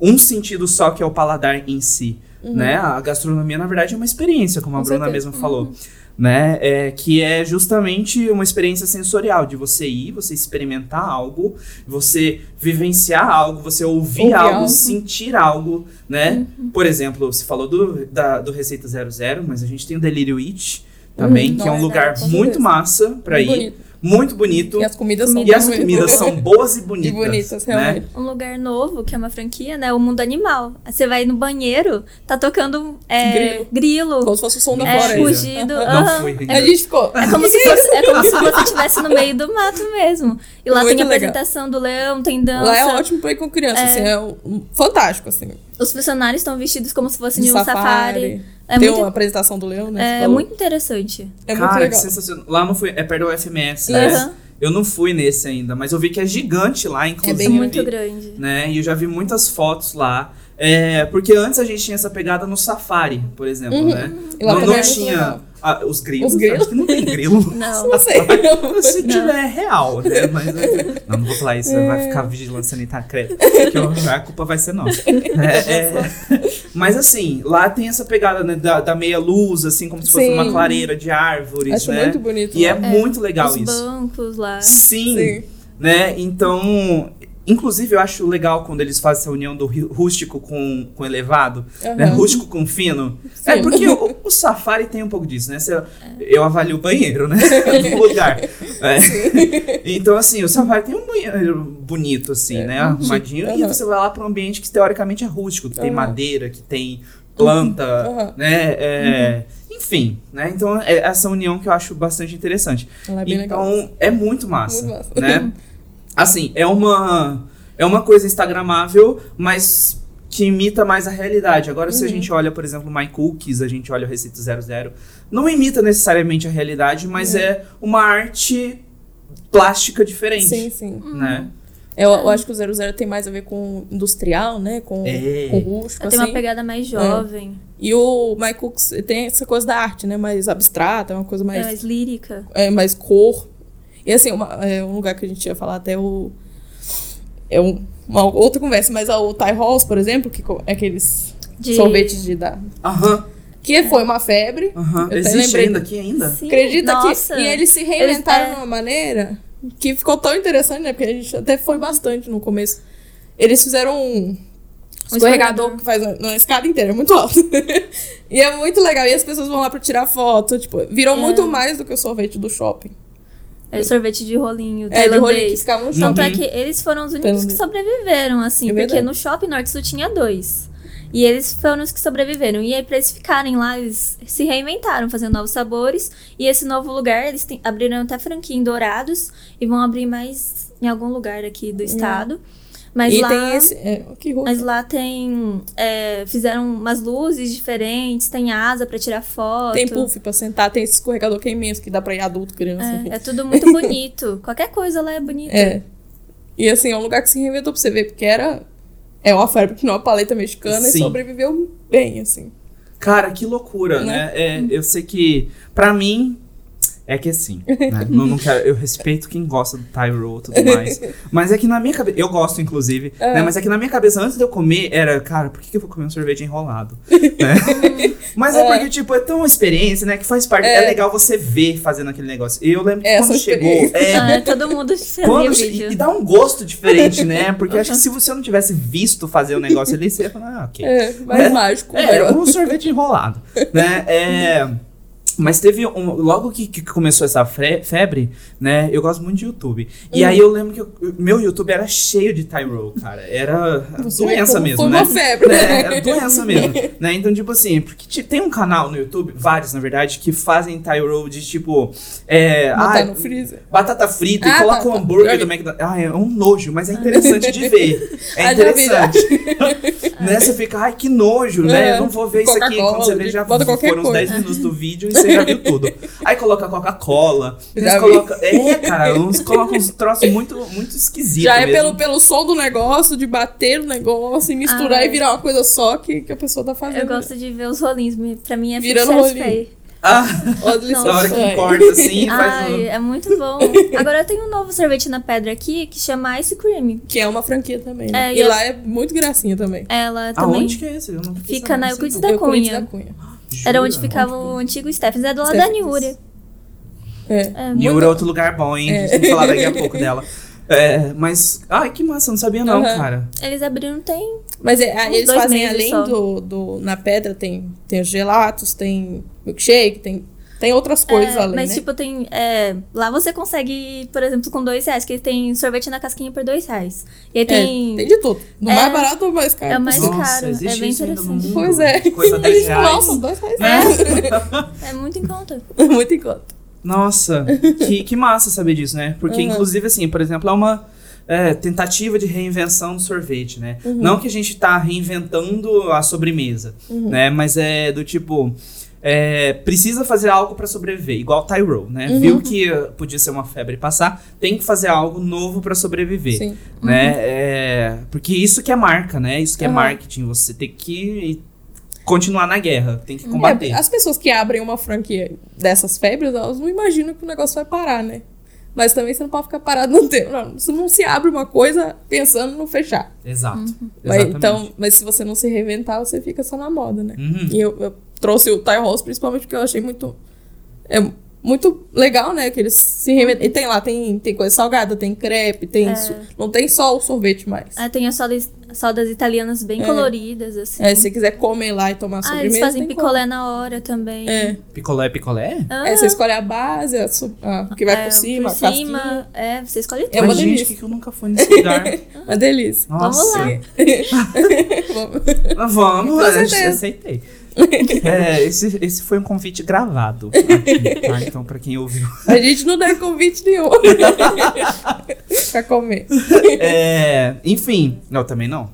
um sentido só que é o paladar em si, né? A gastronomia, na verdade, é uma experiência, como a Com Bruna certeza. mesma falou, né? É, que é justamente uma experiência sensorial, de você ir, você experimentar algo, você vivenciar algo, você ouvir, Ouvir algo, algo. sentir algo, né? Por exemplo, você falou do, da, do Receita 00, mas a gente tem o Delírio It também, Uhum. que é um é, lugar muito massa pra Muito ir bonito. Muito bonito. E as comidas são E as comidas bonitas. são boas e E bonitas. bonitas, né? realmente. Um lugar novo, que é uma franquia, né? O Mundo Animal. Você vai no banheiro, tá tocando é, Grilo. grilo. Como se fosse o som da É, floresta. fugido. Não aham. fui. A gente ficou. É como se fosse, é como se você estivesse no meio do mato mesmo. E lá Muito tem a legal. apresentação do leão, tem dança. Lá é ótimo pra ir com criança, assim, é um- fantástico, assim. Os funcionários estão vestidos como se fossem De de um safari. safari. É Tem muito, uma apresentação do leão, né? é muito interessante. É muito Cara, que legal. sensacional. Lá não fui. É perto do UFMS, né? Aham. Eu não fui nesse ainda, mas eu vi que é gigante lá, inclusive. É bem muito grande. Né? E eu já vi muitas fotos lá. É, porque antes a gente tinha essa pegada no safari, por exemplo, Uhum. né? Não não é tinha legal. Ah, os grilos. Os grilos? Acho que não tem grilo. Não. Não sei. Se tiver é real, né? Mas não, não vou falar isso, vai ficar vigilância sanitária, credo. Que a culpa vai ser nossa. É, é, mas assim, lá tem essa pegada né, da, da meia luz, assim, como se fosse Sim. uma clareira de árvores, Acho né? muito bonito. E é lá. muito legal Os isso. bancos lá. Sim, Sim. né? Então, inclusive eu acho legal quando eles fazem essa união do rústico com, com elevado, né? Aham. Rústico com fino. Sim. É porque o, o safari tem um pouco disso, né? Você- Eu avalio o banheiro, né? no lugar. É. Então, assim, o safari tem um banheiro bonito, assim, né? Arrumadinho. E Aham. você vai lá para um ambiente que teoricamente é rústico, que tem Aham. madeira, que tem planta, Aham. né? É, Enfim, né? Então, é essa união que eu acho bastante interessante. Ela é bem legal. Então, é muito massa, Muito massa. né? Assim, é uma é uma coisa instagramável, mas que imita mais a realidade. Agora, Uhum. se a gente olha, por exemplo, My Cookies, a gente olha o Receita 00, não imita necessariamente a realidade, mas é uma arte plástica diferente, Sim, sim. né? Eu, eu acho que o 00 tem mais a ver com industrial, né? Com, É. com rústico, Tem assim. uma pegada mais jovem, E o My Cooks tem essa coisa da arte, né? Mais abstrata, é uma coisa é mais, mais lírica. é, mais cor. E assim, uma- é um lugar que a gente ia falar até o... É um- uma outra conversa, mas o Thai Halls, por exemplo, que é aqueles De- sorvetes de da... Aham, Que foi uma febre. Eu até Existe lembrei ainda aqui ainda? Sim, Acredita nossa. que... E eles se reinventaram Eles- é. de uma maneira que ficou tão interessante, né? Porque a gente até foi bastante no começo. Eles fizeram um escorregador escorregador. que faz uma, uma escada inteira, é muito alto. e é muito legal. E as pessoas vão lá pra tirar foto. Tipo, virou É. muito mais do que o sorvete do shopping. É sorvete de rolinho, É, de rolinho que ficava no Tanto shopping. é que eles foram os únicos Tailandês. que sobreviveram, assim, É porque verdade. no shopping Norte Sul tinha dois. E eles foram os que sobreviveram. E aí, pra eles ficarem lá, eles se reinventaram, fazendo novos sabores. E esse novo lugar, eles abriram até franquia em Dourados e vão abrir mais em algum lugar aqui do estado. Mas e lá. tem esse. É, que roupa. Mas lá tem. é, fizeram umas luzes diferentes, tem asa pra tirar foto. Tem puff pra sentar, tem esse escorregador que é imenso, que dá pra ir adulto, criança. É, é tudo muito bonito. Qualquer coisa lá é bonita. É. E assim, é um lugar que se reinventou pra você ver, porque era. É uma febre que não é uma paleta mexicana Sim. e sobreviveu bem, assim. Cara, que loucura, né? Né? É, eu sei que, pra mim, é que assim, né? não, não quero, eu respeito quem gosta do roll e tudo mais. Mas é que na minha cabeça, eu gosto inclusive, né? Mas é que na minha cabeça, antes de eu comer, era, cara, por que, que eu vou comer um sorvete enrolado? Né? Mas é, É. porque, tipo, é tão uma experiência, né? Que faz parte. É, É. legal você ver fazendo aquele negócio. E eu lembro que É, quando chegou. É, Ah, todo mundo fazia quando, e, e dá um gosto diferente, né? Porque acho que se você não tivesse visto fazer o negócio ali, você ia falar, ah, ok. É, mais É. mágico. É, um sorvete enrolado, né? É, Mas teve um. Logo que, que começou essa febre, né? Eu gosto muito de YouTube. E Uhum. aí eu lembro que o meu YouTube era cheio de Tyrol, cara. Era Você doença mesmo, foi né? uma febre, É, né? era doença mesmo. né? Então, tipo assim, porque tem um canal no YouTube, vários na verdade, que fazem Tyrol de tipo. É, Botar ah, no freezer. Batata frita Ah, e coloca tá, o tá. hambúrguer Eu- do McDonald's. Ah, é um nojo, mas é interessante de ver. É Ah, interessante. né? Você fica, ai, que nojo, né? É. Eu não vou ver isso aqui. Quando você vê, já foram uns coisa. 10 minutos do vídeo e você já viu tudo. Aí coloca Coca-Cola. Já Eles vi. colocam. É, cara, uns, colocam uns troços muito, muito esquisitos. Já é mesmo. pelo, pelo som do negócio, de bater no negócio e misturar Ah, e virar uma coisa só que, que a pessoa tá fazendo. Eu gosto de ver os rolinhos. me- Pra mim é Virando sucesso rolinho. play. Ah, na hora que lições. corta assim, faz Ai, um. é muito bom. Agora tem um novo sorvete na pedra aqui que chama Ice Cream. Que é uma franquia também, né? É, e e lá é muito gracinha também. Ela também Aonde que é esse? Eu não fica na. Euclides da Euclides Cunha. da Cunha. Era Jura? onde ficava o antigo Stephens. É do lado da Stephens. Niúria. É. É, Niura é outro lugar bom, hein? A gente tem que falar daqui a pouco dela. É, mas. Ai, que massa, não sabia não, Aham. cara. Eles abriram tem. Mas é, eles dois fazem além só. do, do. Na pedra tem, tem os gelatos, tem milkshake, tem, tem outras coisas É, além, mas né? tipo, tem. é, lá você consegue, por exemplo, com dois reais, que tem sorvete na casquinha por dois reais. E aí É, tem. tem de tudo. Do É, mais barato ao mais caro. é o mais possível. caro, existe é bem no interessante. Pois é. Coisa A 10 gente, reais. nossa, dois reais. É muito em conta. Muito em conta. Nossa, que, que massa saber disso, né? Porque, Uhum. inclusive, assim, por exemplo, é uma é, tentativa de reinvenção do sorvete, né? Uhum. Não que a gente tá reinventando a sobremesa, Uhum. né? Mas é do tipo. É, precisa fazer algo pra sobreviver, igual Tyrell, né? Uhum. Viu que podia ser uma febre passar, tem que fazer algo novo pra sobreviver, Sim. né? É, porque isso que é marca, né? Isso que é Uhum. marketing, você tem que continuar na guerra, tem que combater. É, as pessoas que abrem uma franquia dessas febres, elas não imaginam que o negócio vai parar, né? Mas também você não pode ficar parado no tempo. Não, você não se abre uma coisa pensando no fechar. Exato. Mas, Exatamente. então, mas se você não se reinventar, você fica só na moda, né? Uhum. E eu, eu trouxe o Thai Rolls principalmente porque eu achei muito. É muito legal, né? Que eles se. E tem lá, tem, tem coisa salgada, tem crepe, tem. É. su- Não tem só o sorvete mais. Ah, tem as sodas, sodas italianas bem É. coloridas, assim. É, se você quiser comer lá e tomar ah, sobremesa. eles fazem tem picolé na hora também. como. É. Picolé, picolé? Ah, É, você escolhe a base, a, su- a que vai é, por cima, por a cima. casquinha. É, você escolhe tudo. É uma gente, delícia. que, que eu nunca fui nesse lugar. Uma delícia. Nossa. Vamos lá. Vamos. Ah, Vamos, Com eu certeza. aceitei. É, esse, esse foi um convite gravado. aqui, tá? Então, pra quem ouviu. A gente não dá convite nenhum. pra comer. É, enfim, não, também não.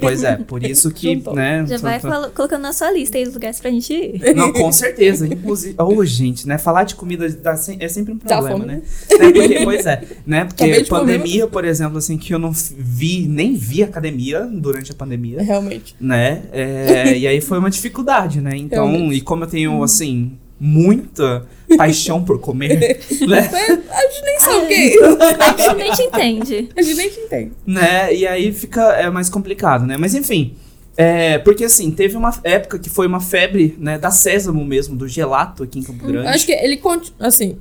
Pois é, por isso que, né? Já tô- vai tô- colocando na sua lista aí os lugares pra gente ir. Não, com certeza. Inclusive, ô, gente, né? Falar de comida dá é sempre um Dá problema, né? É porque, pois é, né? Porque pandemia, por exemplo, assim, que eu não vi, nem vi academia durante a pandemia. Realmente. né? É, e aí foi uma dificuldade, né? Então, e como eu tenho, assim, muita paixão por comer, né? A gente nem sabe o que é isso. A gente nem te entende. A gente nem te entende. né? E aí fica é mais complicado, né? Mas enfim, é, porque assim, teve uma época que foi uma febre, né, da sésamo mesmo, do gelato aqui em Campo Grande. Acho que ele continua, assim,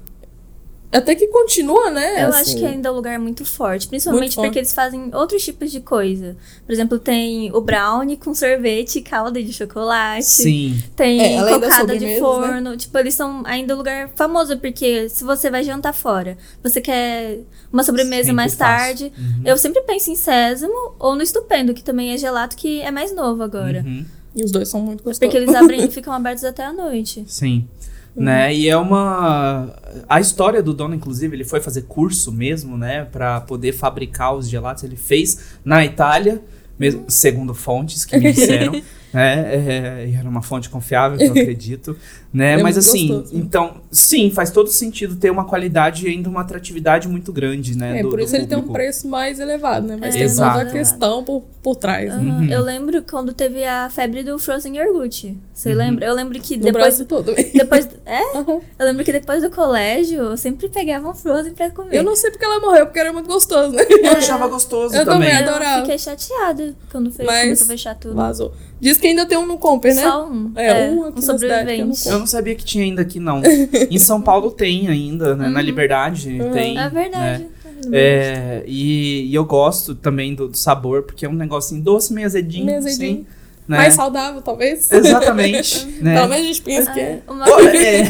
até que continua, né? Eu assim. acho que ainda é um lugar muito forte, principalmente Muito forte. porque eles fazem outros tipos de coisa. Por exemplo, tem o brownie com sorvete e calda de chocolate. Sim. Tem É, das cocada de sobremesas, forno. Tipo, eles são ainda um lugar famoso, porque se você vai jantar fora, você quer uma sobremesa Sempre mais tarde. Uhum. Eu sempre penso em sésamo ou no estupendo, que também é gelato, que é mais novo agora. Uhum. E os dois são muito gostosos. Porque eles abrem e ficam abertos até a noite. Sim. Né? E é uma. A história do dono, inclusive, ele foi fazer curso mesmo, né? Pra poder fabricar os gelatos. Ele fez na Itália, mesmo, segundo fontes que me disseram. né? É, e era uma fonte confiável, que eu acredito. Né? É Mas assim, gostoso, né? então, sim, faz todo sentido ter uma qualidade e ainda uma atratividade muito grande, né? É, do- por do isso ele tem um preço mais elevado, né? Mas É, tem toda a exato. questão por, por trás. né? Aham. Uhum. Eu lembro quando teve a febre do Frozen Yogurt. Você Uhum. lembra? Eu lembro que No depois. Brasil todo. Depois. É? Eu lembro que depois do colégio, eu sempre pegava um Frozen pra comer. Eu não sei porque ela morreu, porque era muito gostoso, né? Eu achava gostoso Eu também. também Eu adorava. fiquei chateada quando fe- Mas- começou a fechar tudo. Vazou. Diz que ainda tem um no Comper, né? Só um. É, um aqui na cidade que eu não sobrevivente. Eu não sabia que tinha ainda aqui, não. em São Paulo tem ainda, né? Na Liberdade tem. É verdade. né? É, e, e eu gosto também do, do sabor, porque é um negocinho doce, meio azedinho. Meio azedinho. Assim, né? Mais saudável, talvez. Exatamente, né? Menos a gente pensa que é. Uma, coisa, é.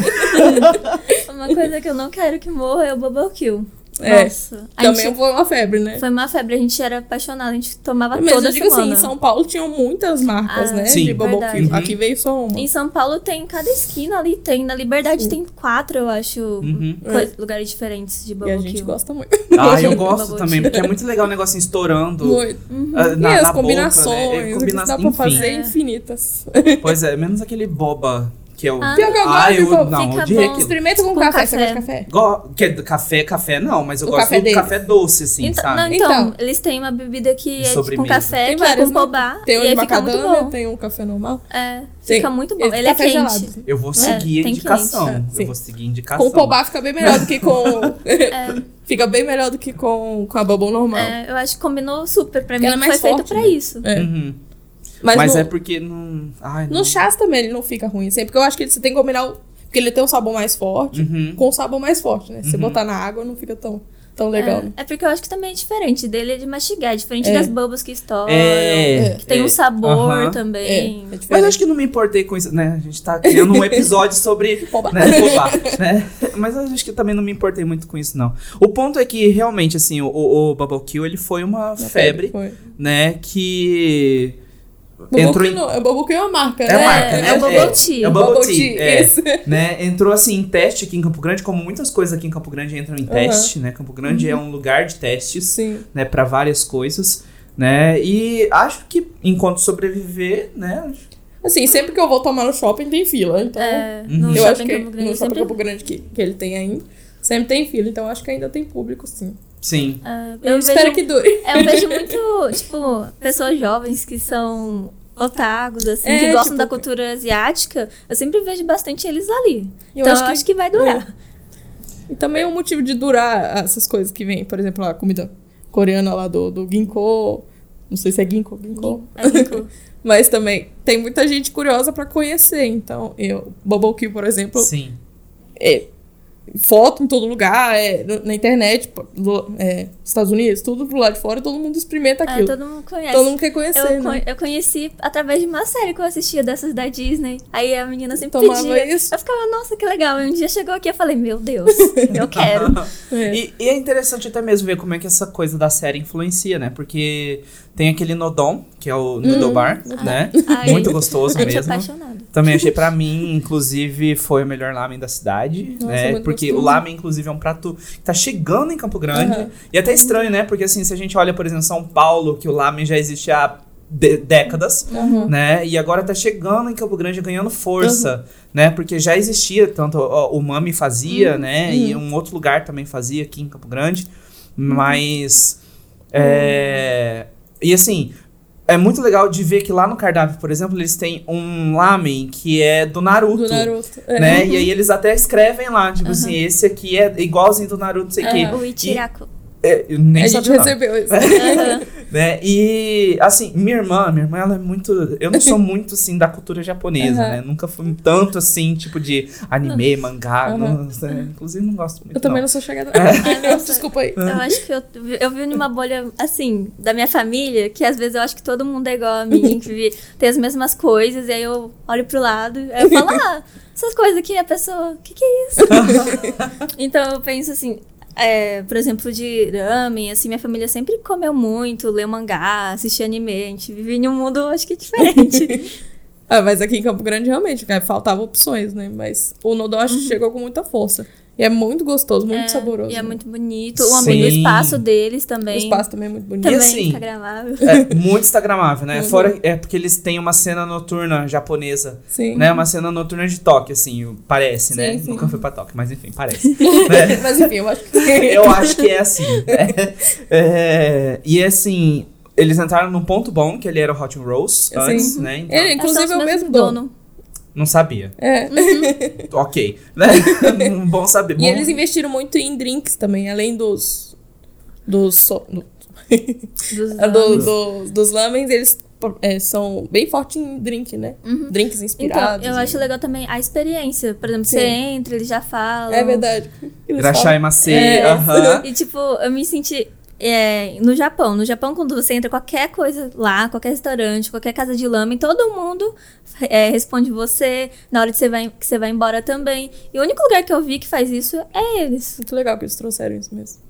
uma coisa que eu não quero que morra é o Bubble Kill. É. Nossa. A Também gente, foi uma febre, né? foi uma febre, a gente era apaixonado, a gente tomava Mas toda eu digo semana. assim, em São Paulo tinham muitas marcas, Ah, né? Sim. de Bubble verdade. Kill. Aqui veio só uma. Em São Paulo tem cada esquina ali, tem. Na Liberdade tem quatro, eu acho, Uhum. coi- lugares diferentes de E Bubble a gente Kill. gosta muito. Ah, eu gosto também, porque é muito legal o negocinho estourando. Muito. ah, e na, as na combinações, boca, né? É, que combina- dá pra enfim. fazer É. infinitas. Pois é, menos aquele boba que é o. Ah. Pior que eu ah, gosto, eu pô. não, Fica odiei bom. aquilo. Experimenta com, Com café. Você café. gosta de café? Go- que é café, café não, mas eu O gosto café do deles. café doce, assim, Então, sabe? não, então, Então. eles têm uma bebida que é com sobremesa. café, Tem que é com né? pobá. Tem um e de aí fica muito macadâmia, bom. tem um café normal. É, Tem. fica muito bom. Esse Ele é quente. gelado. Eu vou seguir a tem indicação. É, eu vou seguir a indicação. Com pobá fica bem melhor do que com... É, fica bem melhor do que com, com a bubble normal. é, eu acho que combinou super pra mim. Ela é foi mais feito forte, pra né? isso. É. Uhum. Mas, Mas, no, é porque não. Ai, não. no chás também ele não fica ruim. Assim, porque eu acho que você tem que combinar... O, porque ele tem um sabor mais forte Uhum. com um sabor mais forte, né? Se você Uhum. botar na água não fica tão, tão legal. né? É, é porque eu acho que também é diferente. Dele é de mastigar, é diferente É. das bubbles que estouram. É, que tem é. um sabor Aham. É, também. é Mas acho que não me importei com isso, né? A gente tá criando um episódio sobre Pobá. né, pobá, né? Mas eu acho que eu também não me importei muito com isso, não. O ponto é que realmente, assim, o, o, o Bubble Kill, ele foi uma febre, Foi. né? Que entrou em, não, é é uma marca, É né? a marca, né? é o Bubble Tea. É o Bubble, Bubble Tea, Tea, é, isso. né? Entrou assim em teste aqui em Campo Grande, como muitas coisas aqui em Campo Grande entram em teste, né? Campo Grande é um lugar de testes, Sim. né, para várias coisas, né? E acho que enquanto sobreviver, né? Assim, sempre que eu vou tomar no shopping tem fila, então... É, Uhum. no Eu acho shopping que Campo Grande no shopping sempre... Campo Grande que, que ele tem ainda, sempre tem fila, então eu acho que ainda tem público, sim. Sim. É, Eu, eu, espero vejo, que dure. é, eu vejo muito, tipo, pessoas jovens que são otakus, assim, É, que gostam tipo, da cultura asiática. Eu sempre vejo bastante eles ali. Eu então acho eu que- acho que vai durar. E também o motivo de durar essas coisas que vem, por exemplo, a comida coreana lá do, do Ginkgo, não sei se é Ginkgo, Ginkgo, É muito- mas também tem muita gente curiosa pra conhecer, então eu, Bubble Kill, por exemplo, Sim. é foto em todo lugar, é, na internet, é, Estados Unidos, tudo pro lado de fora, todo mundo experimenta é, aquilo. todo mundo conhece. Todo mundo quer conhecer, eu, né? eu conheci através de uma série que eu assistia dessas da Disney. Aí a menina sempre Tomava pedia. isso. Eu ficava, nossa, que legal. E um dia chegou aqui e eu falei, meu Deus, eu quero. É. E, e é interessante até mesmo ver como é que essa coisa da série influencia, né? Porque tem aquele Nodon, que é o Noodle Bar, né? Ai, Muito gostoso é mesmo. apaixonado. Também achei pra mim, inclusive, foi o melhor lamen da cidade, Nossa, né? Porque gostoso. o lamen, inclusive, é um prato que tá chegando em Campo Grande. Aham. E é até estranho, né? Porque assim, se a gente olha, por exemplo, São Paulo, que o lamen já existe há dé- décadas, Uhum. né? E agora tá chegando em Campo Grande ganhando força, né? Porque já existia, tanto ó, o Mami fazia, né? E um outro lugar também fazia aqui em Campo Grande. Mas. é, E assim. É muito legal de ver que lá no cardápio, por exemplo, eles têm um lamen que é do Naruto. Do Naruto. É. Né? E aí eles até escrevem lá, tipo assim, esse aqui é igualzinho do Naruto, não sei o quê. Aham. O Ichiraku. É, eu nem A gente recebeu isso. Né? E, assim, minha irmã, minha irmã, ela é muito. Eu não sou muito, assim, da cultura japonesa, Aham. né? Nunca fui tanto, assim, tipo de anime, mangá. Aham. não- né? inclusive, não gosto muito. Eu também não. não sou chegada. Ai, nossa. Desculpa aí. Eu acho que eu, eu vi numa bolha, assim, da minha família, que às vezes eu acho que todo mundo é igual a mim, que vi- tem as mesmas coisas, e aí eu olho pro lado, aí eu falo, ah, essas coisas aqui, a pessoa, o que que é isso? então eu penso assim, é, por exemplo, de ramen, assim, minha família sempre comeu muito, leu mangá, assistia anime, a gente vive em um mundo, acho que diferente. Ah, mas aqui em Campo Grande realmente cara, faltavam opções, né? Mas o Nodoshi chegou com muita força. E é muito gostoso, muito É, saboroso. E é né? muito bonito, o, ambiente, o Sim. espaço deles O também. espaço também é muito bonito. também assim, instagramável. É muito instagramável, né? Uhum. Fora, é porque eles têm uma cena noturna japonesa, Sim. né? Uma cena noturna de Tóquio, assim, parece, né? Sim, sim. Nunca fui pra Tóquio, mas enfim, parece. né? Mas enfim, eu acho que. Eu acho que é assim. né? É, e assim, eles entraram num ponto bom, que ele era o Hot Rolls Sim. antes, né? Então, Ele, inclusive, é o mesmo dono. Não sabia. É. Ok. Né? bom saber. E Bom- eles investiram muito em drinks também, além dos. Dos. so- do- Dos do- do- dos lamens, eles é, são bem fortes em drink, né? Drinks Então, inspirados. eu em- acho legal também a experiência. Por exemplo, Sim. você entra, eles já falam. É verdade. Grachá e macê, É. aham. E tipo, eu me senti. É, no Japão. No Japão, quando você entra qualquer coisa lá, qualquer restaurante, qualquer casa de lamen, todo mundo é, responde você na hora que você, vai, que você vai embora também. E o único lugar que eu vi que faz isso é eles. Muito legal que eles trouxeram isso mesmo.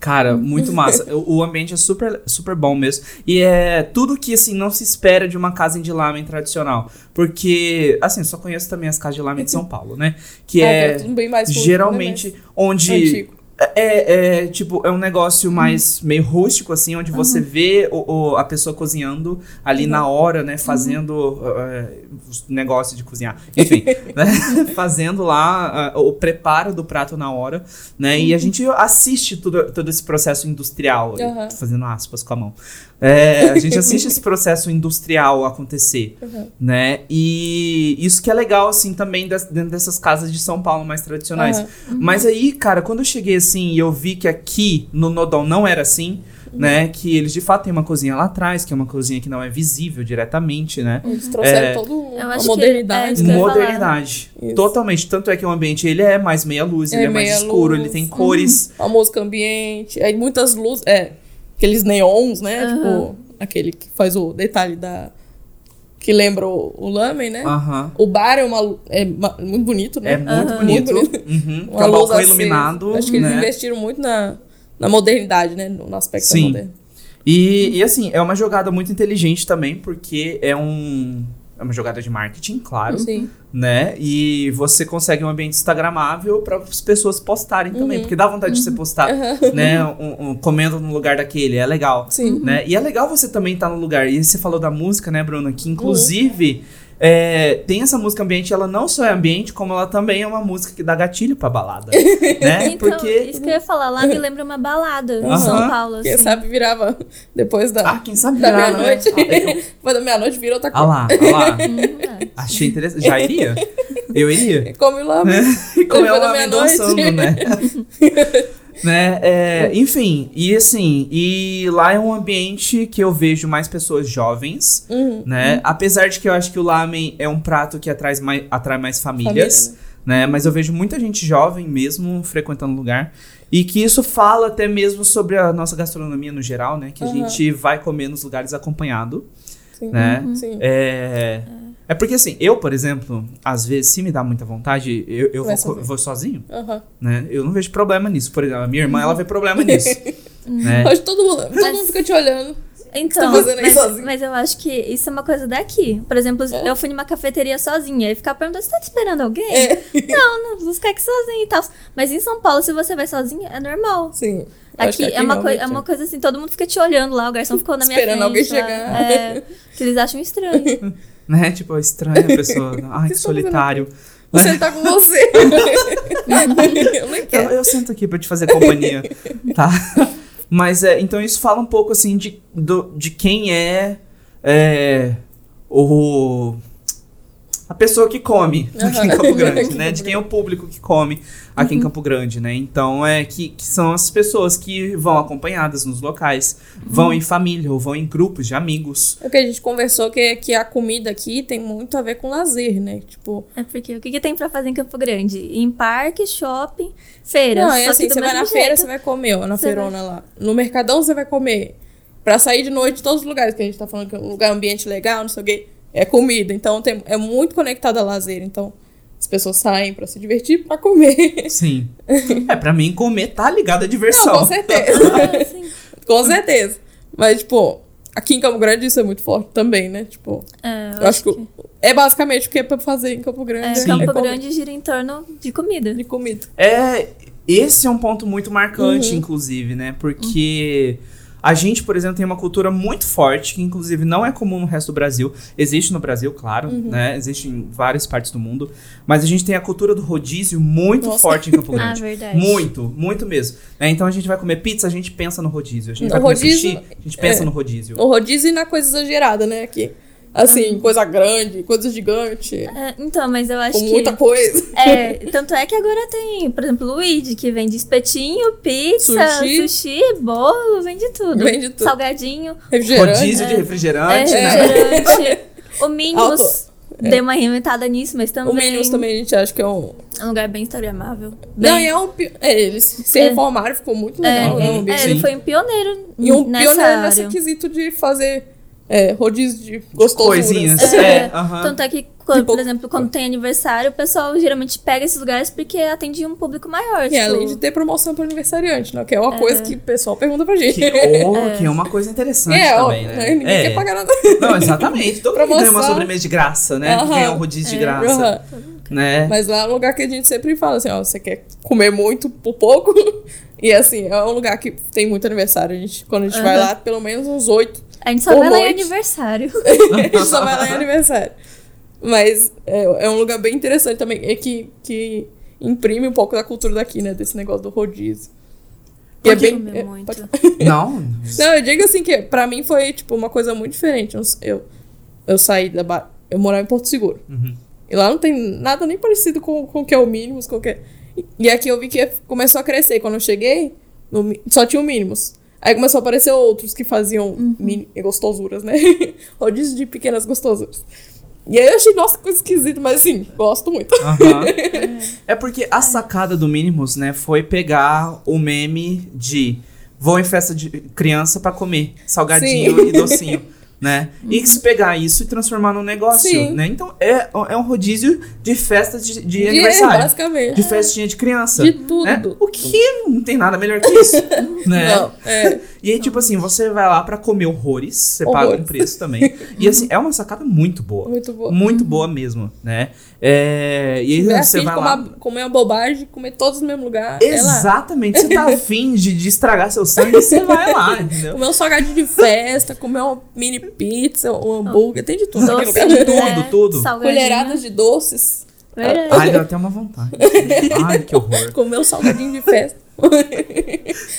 Cara, muito massa. o ambiente é super, super bom mesmo. E é tudo que, assim, não se espera de uma casa de lamen tradicional. Porque, assim, só conheço também as casas de lamen de São Paulo, né? Que é, tudo bem mais rústico, geralmente né, onde... antigo. É, é, tipo, é um negócio mais meio rústico, assim, onde você vê o, o- a pessoa cozinhando ali na hora, né? Fazendo é, os negócios de cozinhar. Enfim, né, fazendo lá ah, o preparo do prato na hora, né? E a gente assiste tudo, todo esse processo industrial, fazendo aspas com a mão. É, a gente assiste esse processo industrial acontecer, Uhum. né? E isso que é legal, assim, também dentro dessas casas de São Paulo mais tradicionais. Mas aí, cara, quando eu cheguei assim e eu vi que aqui no Nodon não era assim, né? Que eles de fato têm uma cozinha lá atrás, que é uma cozinha que não é visível diretamente, né? Eles trouxeram É. toda a que modernidade. é falar. Modernidade. Isso. Totalmente. Tanto é que o ambiente ele é mais meia luz, ele É é mais meia escuro, luz. ele tem cores. A música ambiente. Aí muitas luzes. É, aqueles neons, né? Aham. Tipo, aquele que faz o detalhe da. Que lembra o, o lamen, né? Aham. O bar é, uma, é muito bonito, né? É muito Aham. bonito. Muito bonito. Uhum. Uma luz acesa. iluminado. Acho que eles né? investiram muito na, na modernidade, né? No, aspecto Sim. da moderno. E, e assim, é uma jogada muito inteligente também, porque é um. É uma jogada de marketing, claro. Sim. né? E você consegue um ambiente instagramável para as pessoas postarem Uhum. também, porque dá vontade de você postar, né? Um, um- comendo no lugar daquele, é legal. Sim. Né? E é legal você também estar no lugar. E você falou da música, né, Bruna? Uhum. Que inclusive é, tem essa música ambiente, ela não só é ambiente, como ela também é uma música que dá gatilho pra balada. né? Então, Porque. isso que eu ia falar, lá me lembra uma balada em. São Paulo. Quem assim. sabe virava depois da, Ah, quem sabe da né? meia-noite. Ah, depois da meia-noite vira outra Ah coisa. lá, ah lá. Hum, é. Achei interessante. Já iria? Eu iria. Come lá. e como Depois da ela me meia-noite. dançando, né? Né? É, enfim, e assim, e lá é um ambiente que eu vejo mais pessoas jovens, Uhum. né? Apesar de que eu acho que o lamen é um prato que atrai mais, atrai mais famílias, né? Mas eu vejo muita gente jovem mesmo frequentando o lugar. E que isso fala até mesmo sobre a nossa gastronomia no geral, né? Que a Uhum. gente vai comer nos lugares acompanhado, Sim. né? Sim. É... é porque assim, eu, por exemplo, às vezes, se me dá muita vontade, eu, eu vou, sozinho. vou sozinho Aham. né? Eu não vejo problema nisso. Por exemplo, a minha irmã, ela vê problema nisso. né? Hoje todo mundo, todo mundo fica te olhando. Então, Você tá mas, sozinho? mas eu acho que isso é uma coisa daqui. Por exemplo, É? eu fui numa cafeteria sozinha e ficar perguntando, você tá esperando alguém? É. Não, não, vou ficar aqui sozinha e tal. Mas em São Paulo, se você vai sozinha, é normal. Sim. Aqui, que é, uma coi- é realmente uma coisa assim, todo mundo fica te olhando lá, o garçom ficou na minha Esperando frente. alguém lá. chegar. É, que eles acham estranho. Né? Tipo, estranha a pessoa. Ai, que solitário. Vou sentar com você. eu nem Eu, quero. eu sento aqui pra te fazer companhia, tá? Mas é, então isso fala um pouco assim de, do- de quem é, é o a pessoa que come aqui em. Campo Grande, né? De quem é o público que come aqui em Campo Grande, né? Então é que, que são as pessoas que vão acompanhadas nos locais, vão em família ou vão em grupos de amigos. É o que a gente conversou que, que a comida aqui tem muito a ver com lazer, né? Tipo, É porque o que, que tem pra fazer em Campo Grande? Em parque, shopping, feira. não, é assim, você vai na feira, jeito. você vai comer, ó, na Você feirona lá. No Mercadão você vai comer. Pra sair de noite, todos os lugares que a gente tá falando que é um lugar, ambiente legal, não sei o quê, é comida. Então tem, é muito conectado a lazer. Então as pessoas saem pra se divertir, pra comer. Sim. é, pra mim comer tá ligado à diversão. Não, com certeza. Ah, sim. com certeza. Mas, tipo, aqui em Campo Grande isso é muito forte também, né? Tipo, É, eu eu acho que é basicamente o que é pra fazer em Campo Grande. É. Campo comer. Grande gira em torno de comida. De comida. É, esse é um ponto muito marcante, Uhum. inclusive, né? Porque a gente, por exemplo, tem uma cultura muito forte, que inclusive não é comum no resto do Brasil. Existe no Brasil, claro, Uhum. né? Existe em várias partes do mundo. Mas a gente tem a cultura do rodízio muito Nossa. forte em Campo Ah, Grande. verdade. Muito, muito mesmo. né? Então a gente vai comer pizza, a gente pensa no rodízio. A gente No vai comer rodízio, sushi, a gente pensa é. no rodízio. No rodízio e na coisa exagerada, né? Aqui. Assim, coisa grande, coisa gigante, É, então, mas eu acho com que. muita coisa. É, tanto é que agora tem, por exemplo, o Luigi, que vende espetinho, pizza, Sushi. sushi, bolo, vende tudo. Vende tudo. Salgadinho, Refrigerante. Rodízio de é, refrigerante, é, né? refrigerante. O Minimus Alto- deu uma reinventada nisso, mas também. O Minions também a gente acha que é um, É um lugar bem instagramável. Não, Bem- e é um. é, eles se É. reformaram, ficou muito é, legal. né, o é, ele foi um pioneiro E um nessa pioneiro área. nesse quesito de fazer é, rodízio de gostosuras. Coisinhas. É, É. Tanto é que, quando, por exemplo, quando tem aniversário, o pessoal geralmente pega esses lugares porque atende um público maior. E tipo, além de ter promoção pro aniversariante, né? Que é uma coisa que o pessoal pergunta pra gente. Que, oh, que é uma coisa interessante É, ó, também, né? ninguém É. quer pagar nada. Não, exatamente. Todo mundo ganha uma Promoção. sobremesa de graça, né? Ganha um rodízio de É. graça, né? Mas lá é um lugar que a gente sempre fala assim, ó, você quer comer muito por pouco? E assim, é um lugar que tem muito aniversário. A gente, quando a gente vai lá, pelo menos uns oito. A gente só vai lá em aniversário. a gente só vai lá em aniversário. Mas é, é um lugar bem interessante também, é que, que imprime um pouco da cultura daqui, né? Desse negócio do rodízio. E é bem. é, muito. pode- Não, Não, eu digo assim que pra mim foi, tipo, uma coisa muito diferente. Eu, eu, eu saí da... Ba- Eu morava em Porto Seguro. Uhum. E lá não tem nada nem parecido com, com o que é o mínimos, com o que é... E aqui eu vi que começou a crescer. Quando eu cheguei, no só tinha o mínimos. Aí começou a aparecer outros que faziam mini- gostosuras, né? Rodízio de pequenas gostosuras. E aí eu achei, nossa, coisa esquisita, mas assim, gosto muito. Aham. É porque a sacada do Minimus, né, foi pegar o meme de vou em festa de criança pra comer salgadinho Sim. e docinho, né? E se pegar isso e transformar num negócio, Sim. né? Então é, é um rodízio de festa de, de De- aniversário. basicamente. De festinha de criança. De tudo. né? O que não tem nada melhor que isso, né? Não, é. E aí, tipo assim, você vai lá pra comer horrores, você paga um Horrores. preço também. e assim, é uma sacada muito boa. Muito boa. Muito boa mesmo, né? É, e aí É você vai comer, lá. uma, comer uma bobagem, comer todos no mesmo lugar. É. Exatamente. Você tá afim de, de estragar seu sangue, você vai lá, entendeu? Comer um salgadinho de festa, comer uma mini pizza, um hambúrguer, tem de tudo Doce, lugar. Tudo, né? tudo. Salgadinho. Colheradas de doces. Verdade. Ai, deu até uma vontade. Ai, que horror. Comer um salgadinho de festa.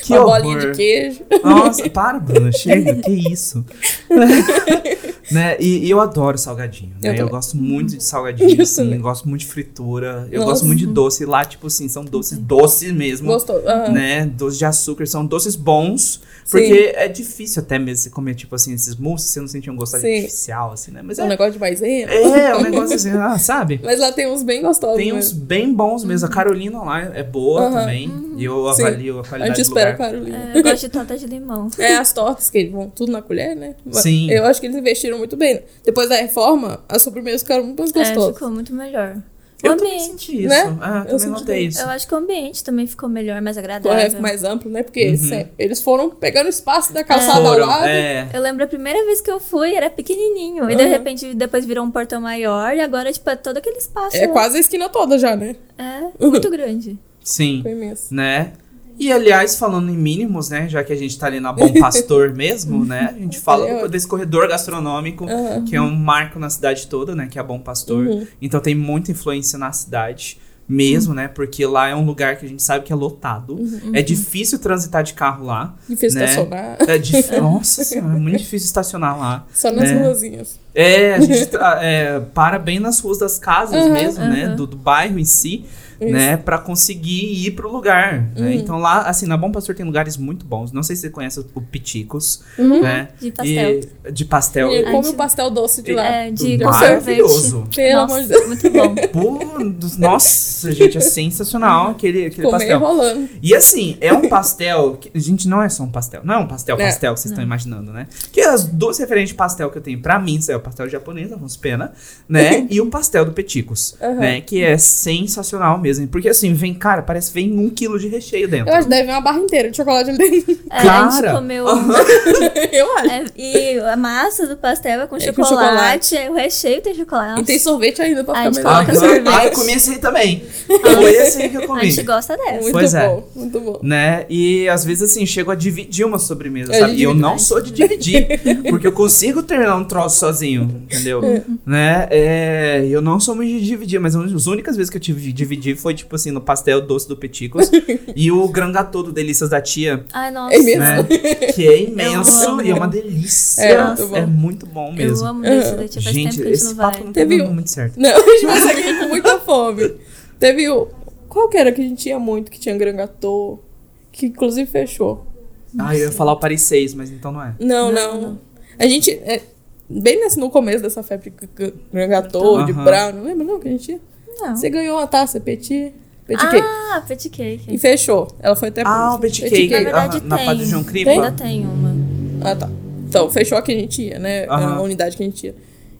Que uma horror. bolinha de queijo. Nossa, para, Bruna, chega, que isso. né? E, e eu adoro salgadinho, né? Eu Eu, gosto muito de salgadinho, assim, gosto muito de fritura, eu Nossa. gosto muito de doce. Lá, tipo assim, são doces doces mesmo. Gostou? Aham. Né? Doces de açúcar, são doces bons, porque é difícil até mesmo você comer, tipo assim, esses mousses, você não sentir um gosto Sim. artificial, assim, né? Mas É um é, negócio de maisena. é um negócio assim, ah, sabe? Mas lá tem uns bem gostosos. Tem uns mesmo. bem bons mesmo. A Carolina lá é boa Aham. também. E eu Sim. avalio a A qualidade gente do espera, lugar. Carolina. É, eu gosto de torta de limão. É, as tortas que eles vão tudo na colher, né? Sim. Eu acho que eles investiram muito bem. Depois da reforma, as sobremesas ficaram muito mais É, gostosas. ficou muito melhor. O Eu também senti isso. né? Ah, Eu também senti notei isso. Eu acho que o ambiente também ficou melhor, mais Ficou, agradável. é, mais amplo, né? Porque Uhum. sempre- eles foram pegando espaço da calçada ao Foram, lado. é. Eu lembro a primeira vez que eu fui, era pequenininho. E de Uhum. repente depois virou um portão maior. E agora, tipo, é todo aquele espaço. É lá. quase a esquina toda já, né? É, muito grande. Sim. Foi imenso. Né? E aliás, falando em mínimos, né? Já que a gente tá ali na Bom Pastor mesmo, né? A gente fala desse corredor gastronômico, Aham. que é um marco na cidade toda, né? Que é a Bom Pastor. Uhum. Então tem muita influência na cidade. Mesmo, né? Porque lá é um lugar que a gente sabe que é lotado. Uhum. É difícil transitar de carro lá. Difícil né? estacionar. É dif... Nossa senhora, é muito difícil estacionar lá. Só nas É. ruazinhas. É, a gente é, para bem nas ruas das casas Uhum, mesmo, né? uhum. Do, do bairro em si, né? Pra conseguir ir pro lugar. né? Uhum. Então lá, assim, na Bom Pastor tem lugares muito bons. Não sei se você conhece o Piticos, Uhum. né? De pastel. E, de pastel. E come o pastel doce de lá. É, de com Maravilhoso. Pelo amor Nossa, de Deus. muito bom. Pô, dos- nossa, gente, é sensacional aquele, aquele Comer pastel. rolando. E assim, é um pastel. Que, gente, não é só um pastel. Não é um pastel, É. pastel que vocês estão imaginando, né? Que as duas referências de pastel que eu tenho pra mim é o pastel japonês, Afonso Pena, né? e o pastel do Peticos, Aham. né? Que é sensacional mesmo. Porque assim, vem, cara, parece que vem um quilo de recheio dentro. Eu acho que deve vir uma barra inteira de chocolate ali dentro. É, a gente Cara, comeu. Eu acho. É, e a massa do pastel é com É com chocolate, é, o recheio tem chocolate. E tem sorvete ainda pra A ficar gente melhor. coloca Ah, sorvete. ah, eu comi esse aí também. Foi esse aí que eu A comi. gente gosta dessa. Muito Pois é. bom, muito bom. Né? E às vezes assim, chego a dividir uma sobremesa, É, sabe? E eu não sou de dividir, porque eu consigo terminar um troço sozinho, entendeu? Né? É, eu não sou muito de dividir, mas as únicas vezes que eu tive de dividir foi tipo assim, no pastel doce do Peticos e o gran gâteau do Delícias da Tia, Ai, nossa. É mesmo? né? Que é imenso e é uma delícia. É, muito bom. É muito bom mesmo. Eu amo desse leite, faz tempo Gente, que a gente não papo vai. não tá Teve um- muito certo. Não, a gente vai sair com muita fome. Teve o. Qual que era que a gente tinha muito, que tinha Gran Gâteau, que inclusive fechou? Ah, eu ia falar o Paris 6, mas então não é. Não, Não, não. A gente. é, bem nesse, no começo dessa febre de g- Gran Gâteau, de brown, não lembra não que a gente tinha? Não. Você ganhou uma taça Petit, Petit Cake. Ah, petit cake. E fechou. Ela foi até Ah, o Petit Cake. Na verdade, Aham, na tem. Padre João Cripa. Ainda tem uma. Ah, tá. Então, fechou a que a gente ia, né? A unidade que a gente ia.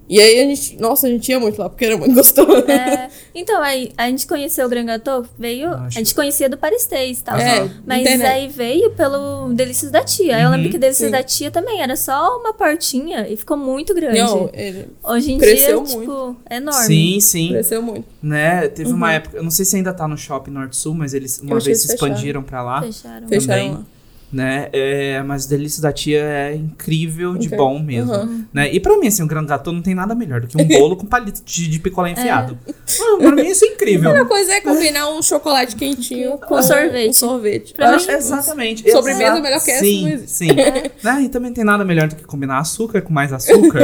E aí a gente. Nossa, a gente ia muito lá, porque era muito gostoso. É, então, aí a gente conheceu o Grand Gâteau, veio. Acho A gente conhecia do Paris-Taste e tal. É, Mas internet. aí veio pelo Delícias da Tia. Aí eu lembro Uhum, que Delícias sim. da Tia também era só uma portinha e ficou muito grande. Não, ele Hoje em cresceu dia, muito. tipo, é enorme. Sim, sim. cresceu muito. Né? Teve uma Uhum. época, eu não sei se ainda tá no Shopping Norte Sul, mas eles uma Eu vez se fecharam. expandiram pra lá. Fecharam. Fecharam Também. lá. Né? É, mas o Delícia da Tia é incrível de Ok. bom mesmo. Uhum. Né? E pra mim, assim, o Grand Gâteau não tem nada melhor do que um bolo com palito de, de picolé enfiado. É. Ah, pra mim isso é incrível. A melhor coisa é combinar um chocolate quentinho com sorvete. Um sorvete. Pra Eu mim, Exatamente. Sobremesa Exa- melhor que essa sim, não existe. Sim, né? E também tem nada melhor do que combinar açúcar com mais açúcar.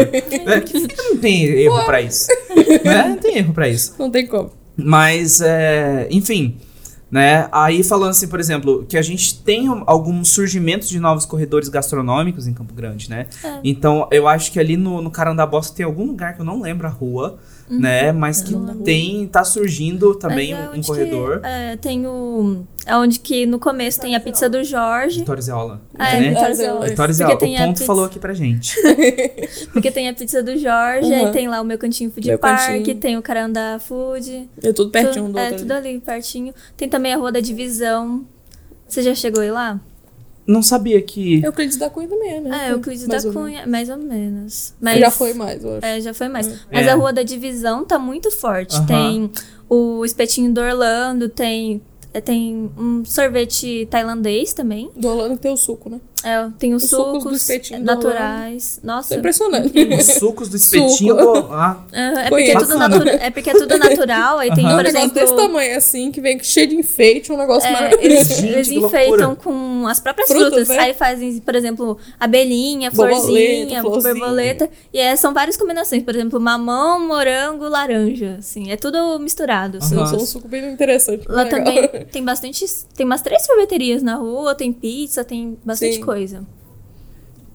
né? que não tem erro pra isso. né? Não tem erro pra isso. Não tem como. Mas, é, enfim, né? Aí falando assim, por exemplo, que a gente tem um- alguns surgimentos de novos corredores gastronômicos em Campo Grande, né? É. Então, eu acho que ali no, no Carandabosta tem algum lugar que eu não lembro a rua, né? Mas que Uhum. tem, tá surgindo também é um, corredor. Que, é, tem o. É onde que no começo tem a pizza do Jorge. Vitória Zeola. Ah, é, né? Vitória Zeola. Vitória O ponto pizza- falou aqui pra gente. Porque tem a pizza do Jorge, Uhum. aí tem lá o meu cantinho food Meu park, cantinho. tem o Carandá Food. É tudo pertinho um tudo, do É, outro. tudo ali pertinho. Tem também a Rua da Divisão. Você já chegou aí lá? Não sabia que. Euclides da Cunha também, né? É, o Euclides da Mais ou menos. Cunha, mais ou menos. Mas, Já foi mais, eu acho. É, já foi mais. É. Mas É. a Rua da Divisão tá muito forte. Aham. Tem o espetinho do Orlando, tem, é, tem um sorvete tailandês também. Do Orlando tem o suco, né? É, tem os, Os sucos do sucos espetinho do naturais. Isso Nossa. é impressionante. Os sucos do espetinho. Suco. do- Ah, é, porque é, tudo natura, é porque é tudo natural. Aí tem, Aham. um por negócio exemplo. desse tamanho, assim, que vem cheio de enfeite, um negócio É, maravilhoso. eles, Gente, eles enfeitam com as próprias Frutas, frutas. né? Aí fazem, por exemplo, abelhinha, florzinha, borboleta. E é, são várias combinações. Por exemplo, mamão, morango, laranja. Assim, é tudo misturado. assim. Aham. São um suco bem interessante. Lá legal. também tem bastante. Tem umas três sorveterias na rua, tem pizza, tem bastante Sim. coisa.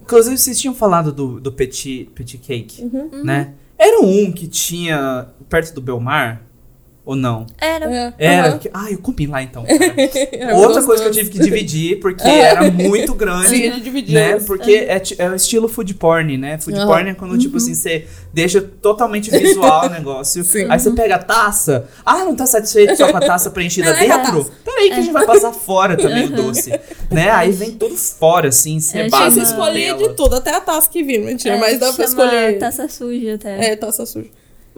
Inclusive, vocês tinham falado do, do petit, petit cake, Uhum. né? Era um que tinha perto do Belmar? Ou não? Era. É, Era. que- Ah, eu comi lá então. Outra gostoso. coisa que eu tive que dividir, porque era muito grande. Sim, a gente dividiu. Né? Porque é, é o estilo food porn, né? Food Aham. porn é quando, tipo assim, você deixa totalmente visual o negócio. Sim. Aí você pega a taça. Ah, não tá satisfeito só com a taça preenchida Não, é dentro? taça. Peraí que a gente vai passar fora também o doce. Né? Aí vem tudo fora, assim, Tinha cebado. se na escolher de tudo, até a taça que vira, mentira, É, mas dá pra chama escolher. Taça suja até. É, taça suja.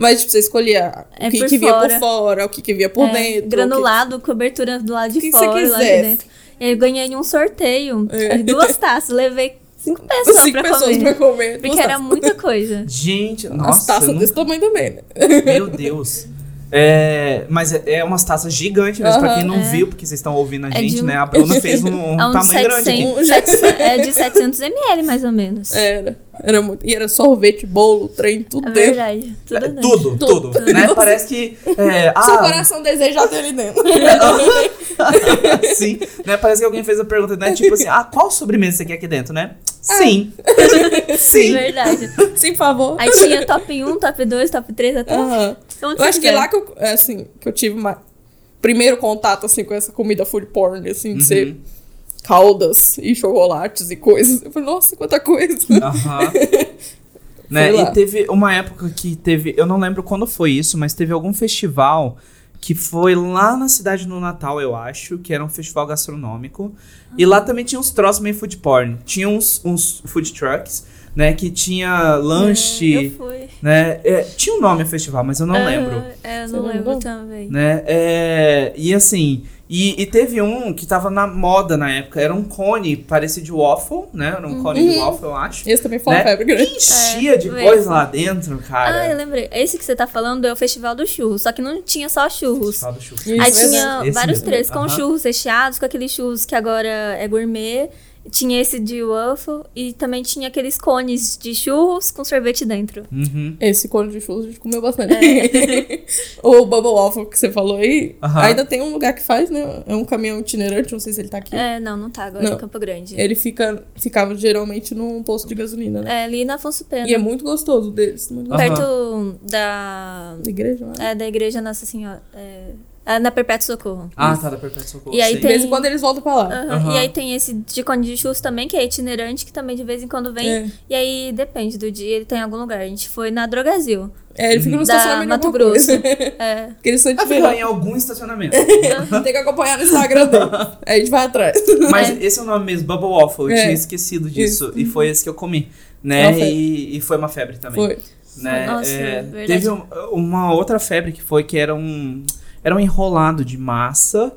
Mas, tipo, você escolhia É o que, que vinha por fora. o que, que vinha por É, dentro. o que- Granulado, cobertura do lado de que você fora, lá de dentro. E aí eu ganhei em um sorteio. É. Duas taças. Levei cinco pessoas Cinco pra pessoas comer. pra comer. Porque era taças. muita coisa. Gente, As nossa. taças eu não- desse tamanho também, né? Meu Deus. É, mas é, é umas taças gigantes mesmo, pra quem não Aham. viu, porque vocês estão ouvindo a É gente, de um- né? A Bruna fez um, um É um tamanho grande aqui. 700, 700 é de 700 ml, mais ou menos. Era. Era muito. E era sorvete, bolo, trem, tudo É dentro. verdade. Tudo É, dentro. tudo, tudo, Tudo. né? Parece que é, Seu ah, coração deseja ter ali dentro. sim, né? Parece que alguém fez a pergunta, né? Tipo assim, ah, qual sobremesa você quer aqui dentro, né? Sim. Sim. Verdade. Sim, por favor. Aí tinha top 1, top 2, top 3 até. Onde Eu acho que quiser. lá que eu, é, assim, que eu tive uma primeiro contato, assim, com essa comida food porn, assim, de ser Uhum. caldas e chocolates e coisas. Eu falei, nossa, quanta coisa. Aham. né? E teve uma época que teve, eu não lembro quando foi isso, mas teve algum festival que foi lá na cidade do Natal, eu acho, que era um festival gastronômico. E lá também tinha uns troços meio food porn. Tinha uns, uns food trucks, né? Que tinha lanche, É, Eu fui. né? é, tinha um nome o festival, mas eu não Aham, lembro. É, eu Você não lembro também. Né? É, e assim, e, e teve um que tava na moda na época, era um cone parecido de waffle, né? Era um cone de Uhum. waffle, eu acho. Esse também foi uma Né? febre grande. Enchia de É, coisa lá dentro, cara. Ah, eu lembrei. Esse que você tá falando é o Festival do Churros, só que não tinha só churros. Fala do churro. Isso, Aí tinha Esse vários mesmo. três, com Aham. churros recheados, com aqueles churros que agora é gourmet. Tinha esse de waffle e também tinha aqueles cones de churros com sorvete dentro. Uhum. Esse cone de churros a gente comeu bastante. o Bubble Waffle que você falou aí, Aham. ainda tem um lugar que faz, né? É um caminhão itinerante, não sei se ele tá aqui. É, não, não tá agora Não. em Campo Grande. Ele fica, ficava geralmente num posto de gasolina, né? É ali na Afonso Pena. E é muito gostoso deles. Muito gostoso. Perto da. Da igreja, né? É, da igreja Nossa Senhora. É, é na Perpétuo Socorro. Ah, tá, da Perpétua Socorro. E aí sei. De tem- vez em quando eles voltam pra lá. Aham. Aham. E aí tem esse de cone de churros também, que é itinerante, que também de vez em quando vem. É. E aí depende do dia, ele tem em algum lugar. A gente foi na Drogazil. É, ele fica no Da estacionamento Mato Grosso. É. Site Ah, fica virado. em algum estacionamento. Tem que acompanhar no Instagram dele. Aí a gente vai atrás. Mas esse é o nome mesmo, Bubble Waffle. Eu É. tinha esquecido disso. Isso. E foi esse que eu comi. É Né? E, e foi uma febre também. Foi. Né? Nossa, É, verdade. teve um- uma outra febre que foi que era um, era um enrolado de massa,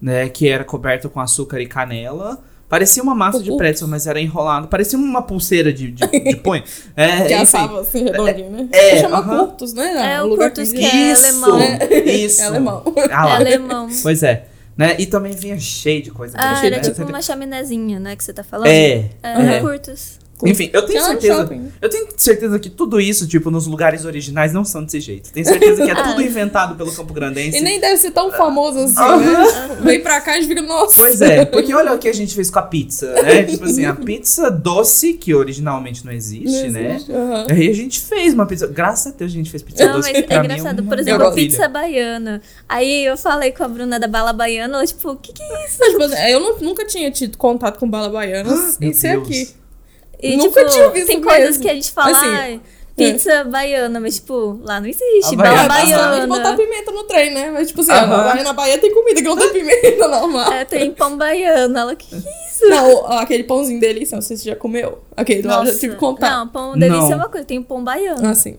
né? Que era coberto com açúcar e canela. Parecia uma massa de pretzel, mas era enrolado. Parecia uma pulseira de, de, de punho. É, que enfim. assava assim, redondinho, né? é, Chama aham. curtos, né? É, o lugar curtos que que é Isso! alemão. Isso! É alemão. Ah É alemão. Pois é. Né? E também vinha cheio de coisa. Ah, dentro, era né? tipo uma chaminézinha, né, que você tá falando? É, É, é. curtos. Enfim, eu tenho no certeza. Eu tenho certeza que tudo isso, tipo, nos lugares originais não são desse jeito. Tenho certeza que é Ah. tudo inventado pelo Campo Grandense. E nem deve ser tão famoso assim, Aham. né? Vem pra cá e fica, nossa. Pois é, porque olha o que a gente fez com a pizza, né? tipo assim, a pizza doce, que originalmente não existe, Não né? existe, aham. Aí a gente fez uma pizza. Graças a Deus a gente fez pizza Não, doce. mas que pra é mim engraçado. Por exemplo, a maravilha. pizza baiana. Aí eu falei com a Bruna da bala baiana, ela, tipo, o que que é isso? Mas, tipo, eu nu- nunca tinha tido contato com bala baiana Ah, em ser aqui. E, Nunca tipo, tinha visto tem mesmo. coisas que a gente fala, Assim, pizza baiana, mas, tipo, lá não existe. A Bala baiana. basicamente botar baiana. pimenta no trem, né? Mas, tipo assim, Aham. na Bahia- na Bahia tem comida que não tem pimenta normal. É, tem pão baiano. Ela, que isso? Não, aquele pãozinho delícia, não sei se você já comeu. Aquele lá eu já tive contato. Não, pão delícia Não. é uma coisa, tem pão baiano. Assim.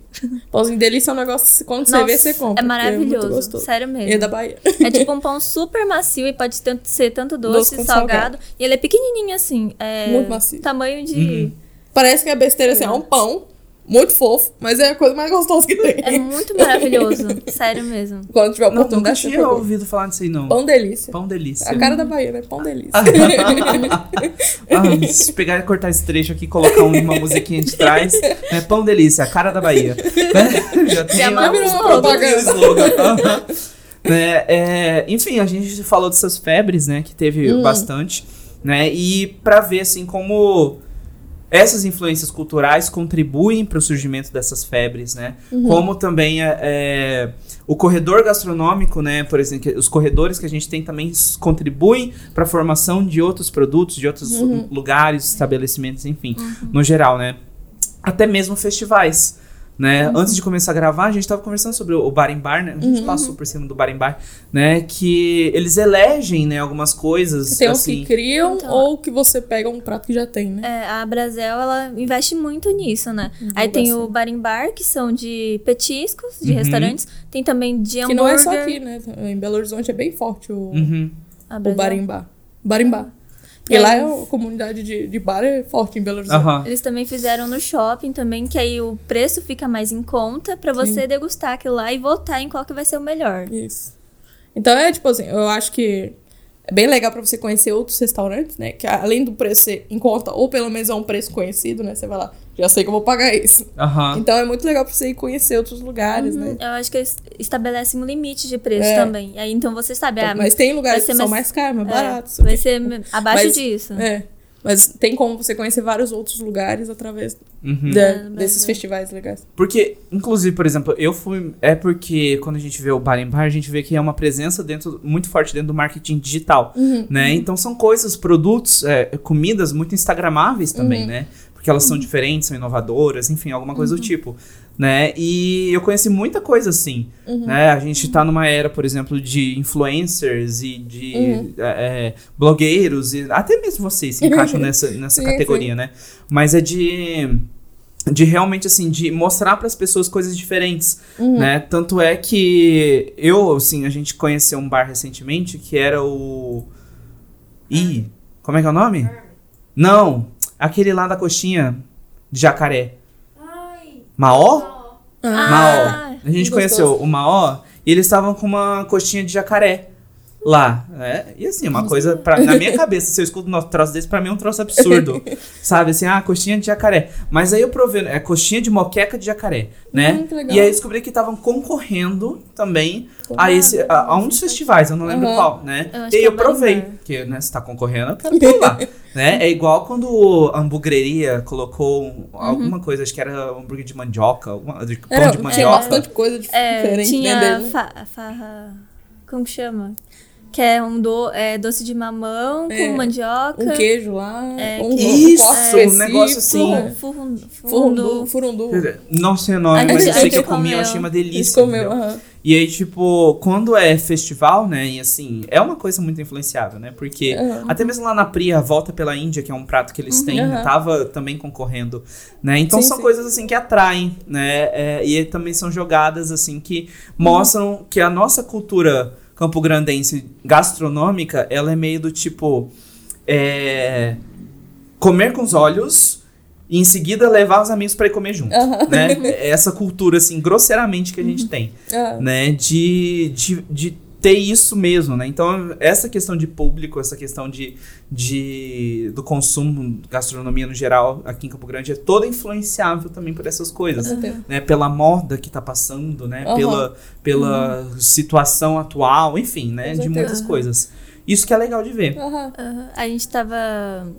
Pãozinho delícia é um negócio que quando você Nossa, vê, você compra. É porque maravilhoso. muito gostoso. sério mesmo. E é da Bahia. É tipo um pão super macio e pode tanto- ser tanto doce, Doce salgado. salgado. E ele é pequenininho assim. É Muito macio. Tamanho de. Uhum. Parece que é besteira assim, é um pão muito fofo, mas é a coisa mais gostosa que tem. É muito maravilhoso. sério mesmo. Quando tiver Não, nunca oportunidade, você tinha ouvido falar disso aí, não. Pão delícia. Pão delícia. A cara da Bahia, né? Pão delícia. Ah, se pegar e cortar esse trecho aqui e colocar uma musiquinha de trás, né? Pão delícia, a cara da Bahia. Né? Já tem Já um- virou uma propaganda. Né, é, enfim, a gente falou dessas febres, né? Que teve Hum. bastante, né? E pra ver assim como essas influências culturais contribuem para o surgimento dessas febres, né? Uhum. Como também é, é, o corredor gastronômico, né? Por exemplo, os corredores que a gente tem também contribuem para a formação de outros produtos, de outros Uhum. lugares, estabelecimentos, enfim, no geral, né? Até mesmo festivais. Né? Uhum. Antes de começar a gravar, a gente estava conversando sobre o Bar em Bar, né? A gente Uhum. passou por cima do Bar em Bar, né? Que eles elegem, né, algumas coisas. Tem assim, que criam Então. ou que você pega um prato que já tem, né? É, a Brasel, ela investe muito nisso, né? Uhum, Aí tem bastante. o bar em bar, que são de petiscos, de Uhum. restaurantes. Tem também de Que hambúrguer. não é só aqui, né? Em Belo Horizonte é bem forte o, Uhum. O barimbá. Barimbá. Porque É. lá é a comunidade de, de bar é forte em Belo Horizonte. Aham. Eles também fizeram no shopping também, que aí o preço fica mais em conta pra você degustar aquilo lá e votar em qual que vai ser o melhor. Isso. Então é tipo assim, eu acho que é bem legal pra você conhecer outros restaurantes, né? Que além do preço ser em conta, ou pelo menos é um preço conhecido, né? Você vai lá, já sei que eu vou pagar isso. Aham. Então é muito legal pra você ir conhecer outros lugares, né? Eu acho que eles estabelecem um limite de preço É. também. Aí então você sabe, ah, Mas tem lugares ser que são mais- mais caros, mais é, baratos. vai ser me- abaixo Mas- disso. É. Mas tem como você conhecer vários outros lugares através Uhum. da- É, desses festivais legais. Porque, inclusive, por exemplo, eu fui. É porque quando a gente vê o bar em bar, a gente vê que é uma presença dentro, muito forte dentro do marketing digital. Uhum. Né? Então são coisas, produtos, é, comidas muito instagramáveis também, Uhum. né? Porque elas são diferentes, são inovadoras, enfim, alguma coisa do tipo. Né? E eu conheci muita coisa assim. Uhum. Né? A gente tá numa era, por exemplo, de influencers e de Uhum. é, é, blogueiros, e até mesmo vocês se encaixam nessa, nessa Sim, categoria, né? Mas é de de realmente assim de mostrar para as pessoas coisas diferentes, Uhum. né? Tanto é que eu, assim, a gente conheceu um bar recentemente que era o Ih, como é que é o nome? Não, aquele lá da coxinha de jacaré. Maó? Ah, Maó. A gente conheceu o Maó e eles estavam com uma coxinha de jacaré. lá. né? E assim, uma coisa, pra, na minha cabeça, se eu escuto um troço desse, pra mim é um troço absurdo. sabe, assim, ah, coxinha de jacaré. Mas aí eu provei, é coxinha de moqueca de jacaré, né? Hum, e aí eu descobri que estavam concorrendo também a, esse, a, a um dos festivais, eu não lembro Aham. qual, né? E aí que é eu provei, porque, né, se tá concorrendo, eu quero provar. né? É igual quando a hamburgueria colocou um- alguma coisa, acho que era hambúrguer de mandioca, alguma, de pão Era, de tinha mandioca. bastante coisa É, diferente tinha né, fa- farra. Como que chama? Que é um do, é, doce de mamão É, com mandioca. Um queijo lá. É, um Isso, corte um negócio assim. é. Furundu. Furundu. Furundu. Não sei o nome, A mas eu sei que eu comi, eu achei uma delícia. comeu, entendeu? aham. E aí, tipo, quando é festival, né, e assim, é uma coisa muito influenciável, né? Porque Aham. até mesmo lá na Pria, a Volta pela Índia, que é um prato que eles têm, Aham. tava também concorrendo, né? Então Sim, são sim. coisas assim que atraem, né? É, e também são jogadas assim que mostram que a nossa cultura campograndense gastronômica, ela é meio do tipo é, comer com os olhos e em seguida levar os amigos pra ir comer junto, Aham. né? Essa cultura assim, grosseiramente que a gente tem Ah, né, de, de, de ter isso mesmo, né? Então, essa questão de público, essa questão de, de do consumo, gastronomia no geral, aqui em Campo Grande, é toda influenciável também por essas coisas, certeza. né? Pela moda que tá passando, né? Aham. Pela, pela situação atual, enfim, né? De muitas coisas. Isso que é legal de ver. Aham. Aham. A gente tava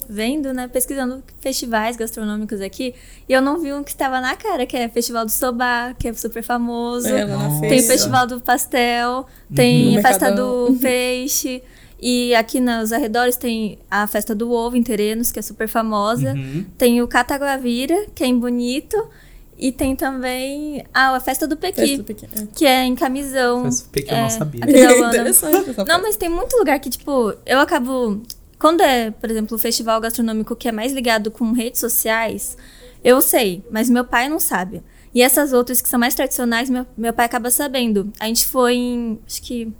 vendo, né, pesquisando festivais gastronômicos aqui, e eu não vi um que estava na cara, que é Festival do Sobá, que é super famoso. É. Tem o Festival do Pastel, Uhum. tem a Festa Mercadão. do Peixe, e aqui nos arredores tem a Festa do Ovo em Terenos, que é super famosa. Uhum. Tem o Cataguavira, que é em Bonito, e tem também ah, a Festa do Pequi, Festa pequena. É. que é em Camisão. Festa do Pequi eu não É, sabia. essa Não, mas tem muito lugar que, tipo, eu acabo. Quando é, por exemplo, o festival gastronômico que é mais ligado com redes sociais, eu sei, mas meu pai não sabe. E essas outras que são mais tradicionais, meu, meu pai acaba sabendo. A gente foi em. Acho que.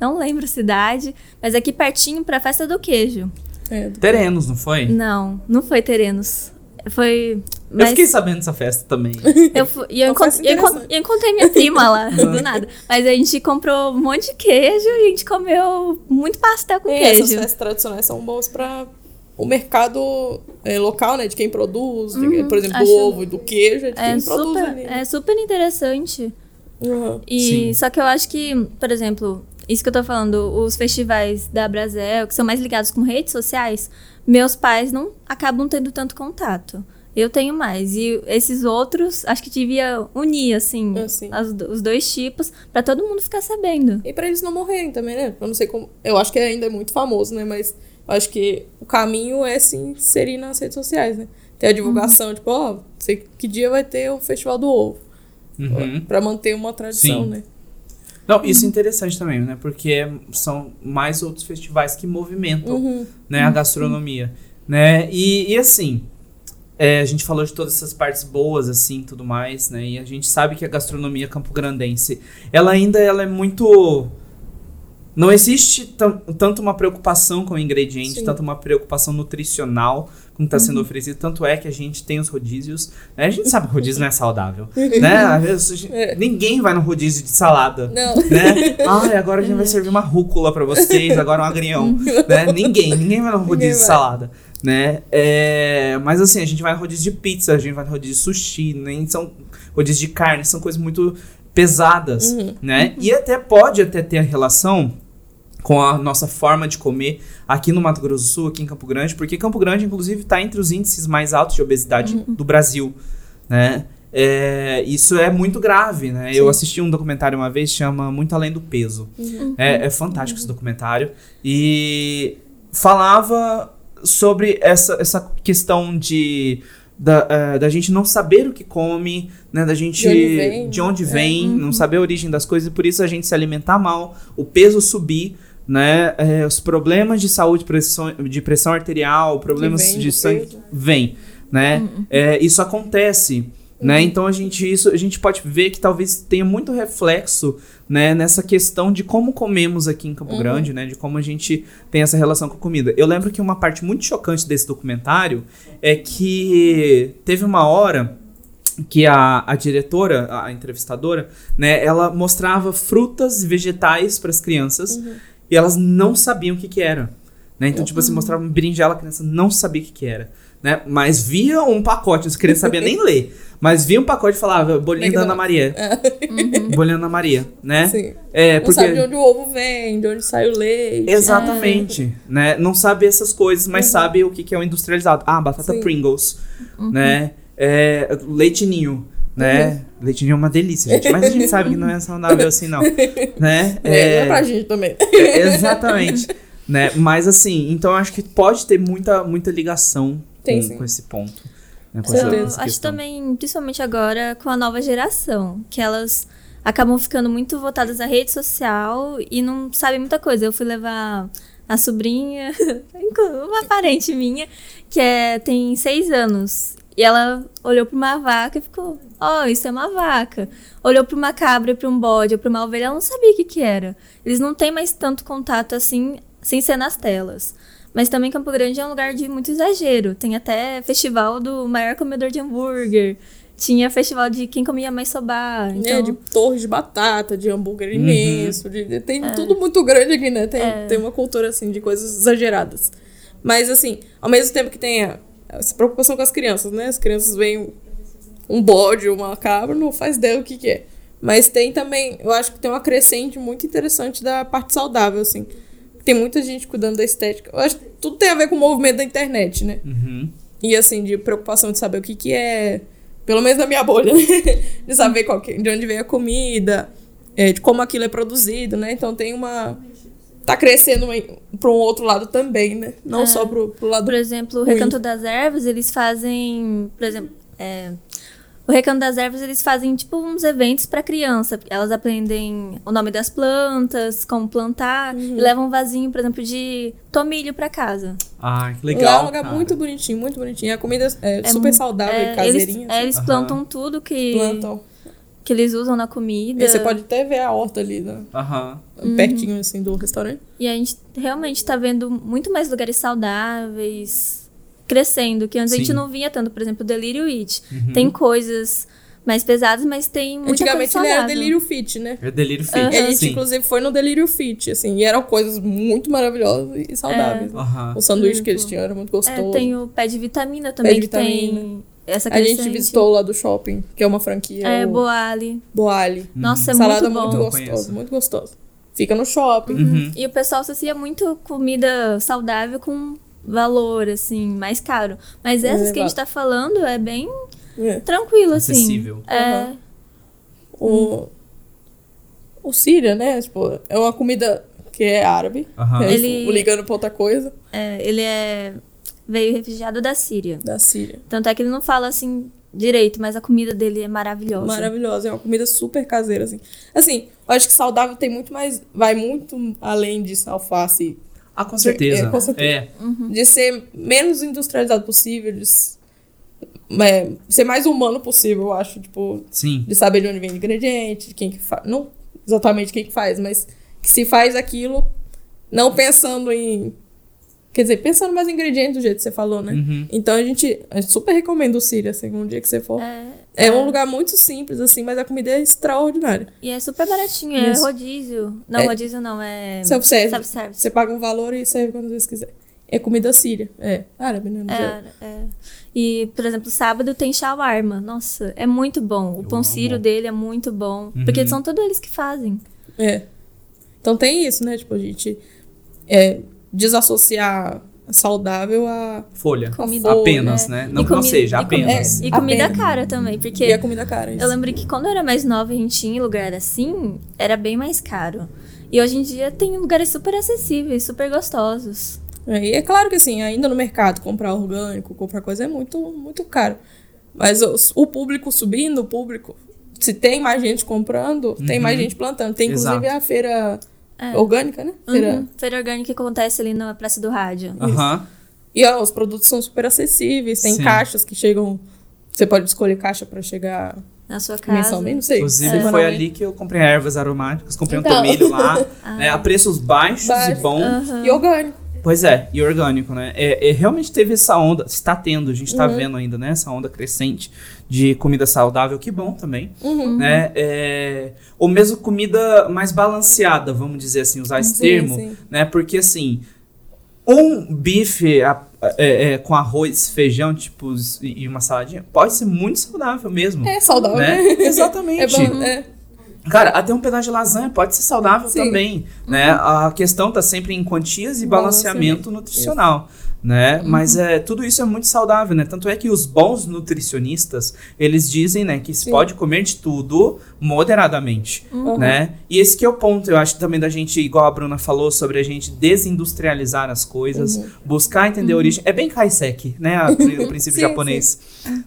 Não lembro a cidade, mas aqui pertinho pra festa do queijo. É, do- Terenos, não foi? Não, não foi Terenos. Foi. Eu Mas fiquei sabendo dessa festa também. eu, fui- e eu, encont- eu encont- eu encontrei minha prima lá, do nada. Mas a gente comprou um monte de queijo e a gente comeu muito pastel com É, essas queijo. festas tradicionais são boas para o mercado é, local, né? De quem produz, de- por exemplo, do acho- ovo e do queijo, é de quem É produz super, ali. é super interessante. Uhum. E Sim. só que eu acho que, por exemplo, isso que eu tô falando, os festivais da Brasel, que são mais ligados com redes sociais, meus pais não acabam tendo tanto contato. Eu tenho mais. E esses outros, acho que devia unir, assim, sim. as os dois tipos, pra todo mundo ficar sabendo. E pra eles não morrerem também, né? Eu não sei como. Eu acho que ainda é muito famoso, né? Mas eu acho que o caminho é se inserir nas redes sociais, né? Ter a divulgação, tipo, ó, sei que dia vai ter o Festival do Ovo. Uhum. Pra manter uma tradição, Sim. né? Não, isso é interessante também, né? Porque são mais outros festivais que movimentam Uhum. né, a gastronomia, né? E, e assim, é, a gente falou de todas essas partes boas, assim, tudo mais, né? E a gente sabe que a gastronomia campograndense, ela ainda ela é muito... Não existe tan- tanto uma preocupação com o ingrediente, Sim. tanto uma preocupação nutricional como está sendo oferecido. Tanto é que a gente tem os rodízios. né? A gente sabe que rodízio não é saudável. né? Às vezes, gente- É. Ninguém vai no rodízio de salada Não. né? Ai, agora a gente vai servir uma rúcula pra vocês, agora um agrião, né? Ninguém, ninguém vai no rodízio Ninguém de vai. salada, né? É, mas assim, a gente vai no rodízio de pizza, a gente vai no rodízio de sushi, nem são rodízio de carne, são coisas muito pesadas, Uhum. né? E até pode até ter a relação com a nossa forma de comer aqui no Mato Grosso do Sul, aqui em Campo Grande, porque Campo Grande, inclusive, está entre os índices mais altos de obesidade do Brasil, né? É, isso é muito grave, né? Eu Sim. assisti um documentário uma vez, chama Muito Além do Peso. É, é fantástico esse documentário. E falava sobre essa, essa questão de da, eh, da gente não saber o que come, né? Da gente De onde vem. de onde É. vem, não saber a origem das coisas, e por isso a gente se alimentar mal, o peso subir, né? eh, os problemas de saúde, pressão, de pressão arterial, problemas vem de sangue peso. vem, né? É, isso acontece, né? Então a gente isso a gente pode ver que talvez tenha muito reflexo, né, nessa questão de como comemos aqui em Campo Grande, né, de como a gente tem essa relação com a comida. Eu lembro que uma parte muito chocante desse documentário é que teve uma hora que a, a diretora, a entrevistadora, né, ela mostrava frutas e vegetais para as crianças. E elas não sabiam o que que era. Né? Então, tipo assim, mostrava uma berinjela, a criança não sabia o que que era. Né? Mas via um pacote, as crianças sabiam nem ler. Mas via um pacote e falava, bolinho da Ana Maria. Bolinho da Ana Maria, né? Sim. É, Não porque... sabe de onde o ovo vem, de onde sai o leite. Exatamente, né? Não sabe essas coisas, mas sabe o que, que é o industrializado. Ah, batata Sim. Pringles, né? É, leite ninho, né? Leite ninho é uma delícia, gente. Mas a gente sabe que não é saudável assim, não. Né? É, é pra gente também. Exatamente. né? Mas assim, então eu acho que pode ter muita, muita ligação Tem, com, com esse ponto. Né? Com certeza. essa acho questão. também, principalmente agora, com a nova geração, que elas acabam ficando muito voltadas à rede social e não sabem muita coisa. Eu fui levar a sobrinha, uma parente minha, que é, tem seis anos. E ela olhou para uma vaca e ficou, ó, isso é uma vaca. Olhou para uma cabra e para um bode ou para uma ovelha, ela não sabia o que, que era. Eles não têm mais tanto contato assim, sem ser nas telas. Mas também Campo Grande é um lugar de muito exagero. Tem até festival do maior comedor de hambúrguer. Tinha festival de quem comia mais sobá. Então, É, de torres de batata, de hambúrguer Uhum. imenso. de- de- É. tem tudo muito grande aqui, né? Tem, tem uma cultura, assim, de coisas exageradas. Mas, assim, ao mesmo tempo que tem essa preocupação com as crianças, né? As crianças veem um bode, uma cabra, não faz ideia o que, que é. Mas tem também, eu acho que tem uma crescente muito interessante da parte saudável, assim. Tem muita gente cuidando da estética. Eu acho que tudo tem a ver com o movimento da internet, né? Uhum. E assim, de preocupação de saber o que, que é, pelo menos na minha bolha, né? de saber qual que, de onde vem a comida, é, de como aquilo é produzido, né? Então tem uma. Tá crescendo para um outro lado também, né? Não É. só pro, pro lado. Por exemplo, o ruim. Recanto das Ervas, eles fazem, por exemplo, é, o Recanto das Ervas, eles fazem tipo uns eventos para criança. Elas aprendem o nome das plantas, como plantar, Uhum. e levam um vasinho, por exemplo, de tomilho para casa. Ah, que Lá legal. é um lugar cara. muito bonitinho, muito bonitinho. A comida é, É super saudável, É, caseirinha. Eles, é, eles Aham. plantam tudo que, plantam. Que eles usam na comida. E você pode até ver a horta ali, né? Aham. Uhum. pertinho assim do restaurante. E a gente realmente tá vendo muito mais lugares saudáveis crescendo, que antes a gente Sim. não via tanto. Por exemplo, o Delírio It. Uhum. Tem coisas mais pesadas, mas tem muita Antigamente coisa ele era. Delírio Fit, né? É delírio fit. E a gente, Sim. inclusive, foi no Delírio Fit, assim, e eram coisas muito maravilhosas e saudáveis. né? Aham. O sanduíche que eles tinham era muito É, gostoso. tem o pé de vitamina também, de que tem essa A gente visitou lá do shopping, que é uma franquia. É, o Boali. Boali. Nossa, é Salada muito bom. muito gostosa, muito gostosa. Fica no shopping. Uhum. E o pessoal associa muito comida saudável com valor, assim, mais caro. Mas essas que a gente tá falando é bem É. tranquilo, assim. Acessível. É, Aham. O, o Síria, né? Tipo, é uma comida que é árabe. É, Ele- tipo, ligando pra outra coisa é, ele é veio refugiado da Síria. da Síria. Tanto é que ele não fala assim direito, mas a comida dele é maravilhosa. Maravilhosa, é uma comida super caseira, assim. Assim, eu acho que saudável tem muito mais. Vai muito além disso, alface. Ah, com certeza. É, com certeza. É. De ser menos industrializado possível, de é, ser mais humano possível, eu acho. Tipo, Sim. de saber de onde vem o ingrediente, de quem que faz. Não exatamente quem que faz, mas que se faz aquilo não pensando em. Quer dizer, pensando mais em ingredientes do jeito que você falou, né? Uhum. Então a gente, a gente super recomenda o Síria, assim, um dia que você for. É, É um lugar muito simples, assim, mas a comida é extraordinária. E é super baratinho, é Isso. rodízio. Não, É- rodízio não, é. Self-service. Self-service. Você paga um valor e serve quando você quiser. É comida síria. É. Árabe, né? É, é. E, por exemplo, sábado tem shawarma. Nossa, é muito bom. O Eu pão amo. sírio dele é muito bom. Uhum. Porque são todos eles que fazem. É. Então tem isso, né? Tipo, a gente é, desassociar saudável a. Folha. Comida. Apenas, né? E Não que não seja, apenas. é. E comida Apenas. cara também, porque E a comida cara. Isso. eu lembro que quando eu era mais nova e a gente ia em lugar assim, era bem mais caro. E hoje em dia tem lugares super acessíveis, super gostosos. É, e é claro que assim, ainda no mercado, comprar orgânico, comprar coisa é muito, muito caro. Mas o, o público subindo, o público. Se tem mais gente comprando, tem mais gente plantando. Tem inclusive Exato. a feira orgânica, né? Feira. Uhum. Feira orgânica que acontece ali na Praça do Rádio. Aham. E ó, os produtos são super acessíveis. Tem Sim. caixas que chegam. Você pode escolher caixa pra chegar Na sua casa. mensalmente, não sei. Inclusive, foi semanalmente. ali que eu comprei ervas aromáticas, comprei um Então. tomilho lá, né, a preços baixos Baixo. e bons. Aham. E orgânico. Pois é, e orgânico, né? É, é, realmente teve essa onda, está tendo, a gente está Uhum. vendo ainda, né? Essa onda crescente de comida saudável, que bom também, Uhum. né? É, ou mesmo comida mais balanceada, vamos dizer assim, usar esse Sim, termo, sim. né? Porque assim, um bife a- é, é, com arroz, feijão, tipo, e uma saladinha, pode ser muito saudável mesmo. É saudável, Né? né? É Exatamente. bom, é. Cara, até um pedaço de lasanha pode ser saudável Sim. também, né? A questão tá sempre em quantias e balanceamento nutricional, né? Mas é, tudo isso é muito saudável, né? Tanto é que os bons nutricionistas, eles dizem, né, que se Sim. pode comer de tudo moderadamente, Uhum. né? E esse que é o ponto, eu acho também da gente, igual a Bruna falou, sobre a gente desindustrializar as coisas, Uhum. buscar entender a origem. É bem Kaiseki, né? a- o princípio Sim, japonês,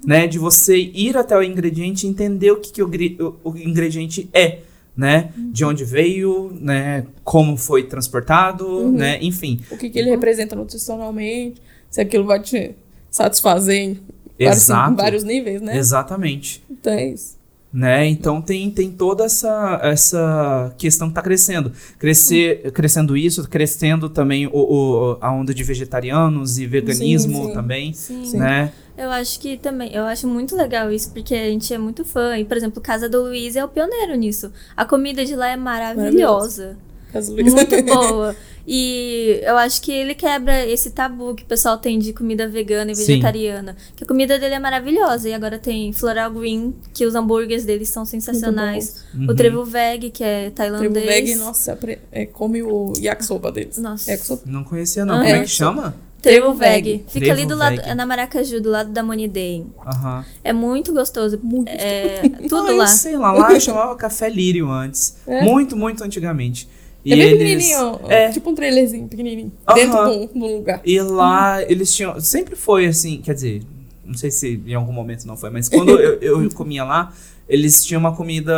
né? De você ir até o ingrediente e entender o que, que o- o ingrediente é, né? De onde veio, né? Como foi transportado, Uhum. né? Enfim. O que, que ele representa nutricionalmente, se aquilo vai te satisfazer em vários, em vários níveis, né? Exatamente. Então é isso. Né? Então tem, tem toda essa, essa questão que está crescendo. Crescer, crescendo isso, crescendo também o, o- a onda de vegetarianos e veganismo sim. também. Sim. Né? Eu acho que também, eu acho muito legal isso, porque a gente é muito fã. E, por exemplo, Casa do Luiz é o pioneiro nisso. A comida de lá é maravilhosa. Caso Luiz. Muito boa. E eu acho que ele quebra esse tabu que o pessoal tem de comida vegana e Sim. vegetariana. Que a comida dele é maravilhosa. E agora tem Floral Green, que os hambúrgueres deles são sensacionais. Uhum. O Trevo Veg, que é tailandês. veg, nossa, é, come o yakisoba deles. Nossa. Yakisoba. Não conhecia, não. Ah, Como é é. que chama? Trevo Veg. Fica Trevo ali do lado, Veg. é na Maracaju, do lado da Money Day. Aham. É muito gostoso. Muito É, tudo Ah, eu lá. sei lá, lá eu chamava Café Lírio antes. É? Muito, muito antigamente. E é bem eles- pequenininho, É. tipo um trailerzinho pequenininho, Aham. dentro de um, de um lugar. E lá eles tinham. Sempre foi assim, quer dizer, não sei se em algum momento não foi, mas quando eu, eu comia lá, eles tinham uma comida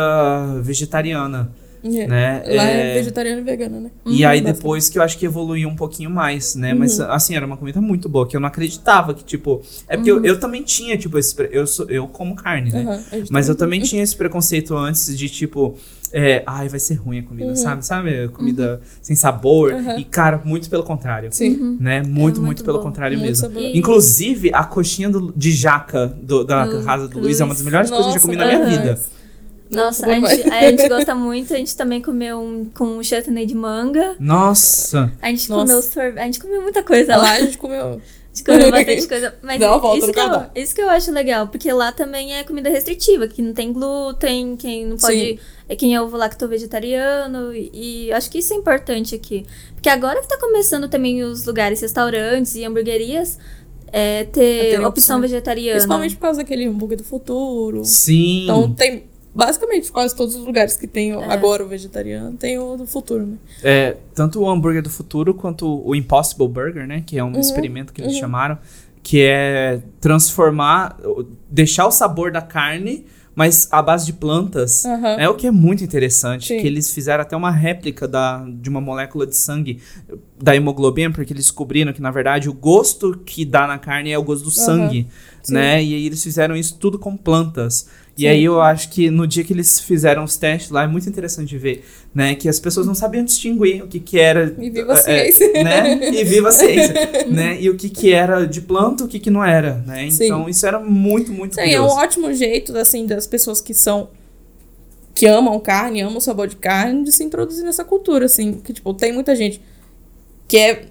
vegetariana, É. né? Lá é... É, vegetariano e vegano, né? E aí Bastante. depois que eu acho que evoluiu um pouquinho mais, né? Mas assim, era uma comida muito boa, que eu não acreditava que, tipo. É porque eu, eu também tinha, tipo, esse. pre- Eu, sou, eu como carne, né? Gente Mas eu também tinha esse preconceito antes de tipo, é, ai, vai ser ruim a comida, sabe? Sabe? Comida sem sabor. Uhum. E, cara, muito pelo contrário. Sim. Né? Muito, muito, muito pelo bom. contrário Muito mesmo. saboroso. Inclusive, a coxinha do- de jaca do- da casa do Luiz é uma das melhores coisas que eu já comi na minha Nossa, vida. Nossa, a gente, a gente gosta muito. A gente também comeu um com chutney de manga. Nossa! A gente Nossa. comeu sorvete. A gente comeu muita coisa Lá lá. a gente comeu. A gente comeu bastante coisa. Mas Dá uma volta isso, no que eu, isso que eu acho legal, porque lá também é comida restritiva, que não tem glúten, quem não pode. Sim. É quem é ovo lacto vegetariano. E, e acho que isso é importante aqui. Porque agora que tá começando também os lugares, restaurantes e hamburguerias. É, ter terem opção opção. vegetariana. Principalmente por causa daquele hambúrguer do futuro. Sim! Então tem basicamente quase todos os lugares que tem o- agora o vegetariano, tem o do futuro, né? É, tanto o hambúrguer do futuro quanto o Impossible Burger, né? Que é um Uhum, experimento que eles chamaram. Que é transformar, deixar o sabor da carne, mas à base de plantas. Aham. É o que é muito interessante. Sim. Que eles fizeram até uma réplica da, de uma molécula de sangue da hemoglobina, porque eles descobriram que, na verdade, o gosto que dá na carne é o gosto do sangue. Sim. Né? E aí eles fizeram isso tudo com plantas. E Sim. aí eu acho que no dia que eles fizeram os testes lá, é muito interessante de ver, né? Que as pessoas não sabiam distinguir o que que era... E viva a é, ciência. né? E viva a ciência, né? E o que que era de planta, o que que não era, né? Sim. Então isso era muito, muito Sim, é um curioso. ótimo jeito, assim, das pessoas que são. que amam carne, amam o sabor de carne, de se introduzir nessa cultura, assim. Que, tipo, tem muita gente que é.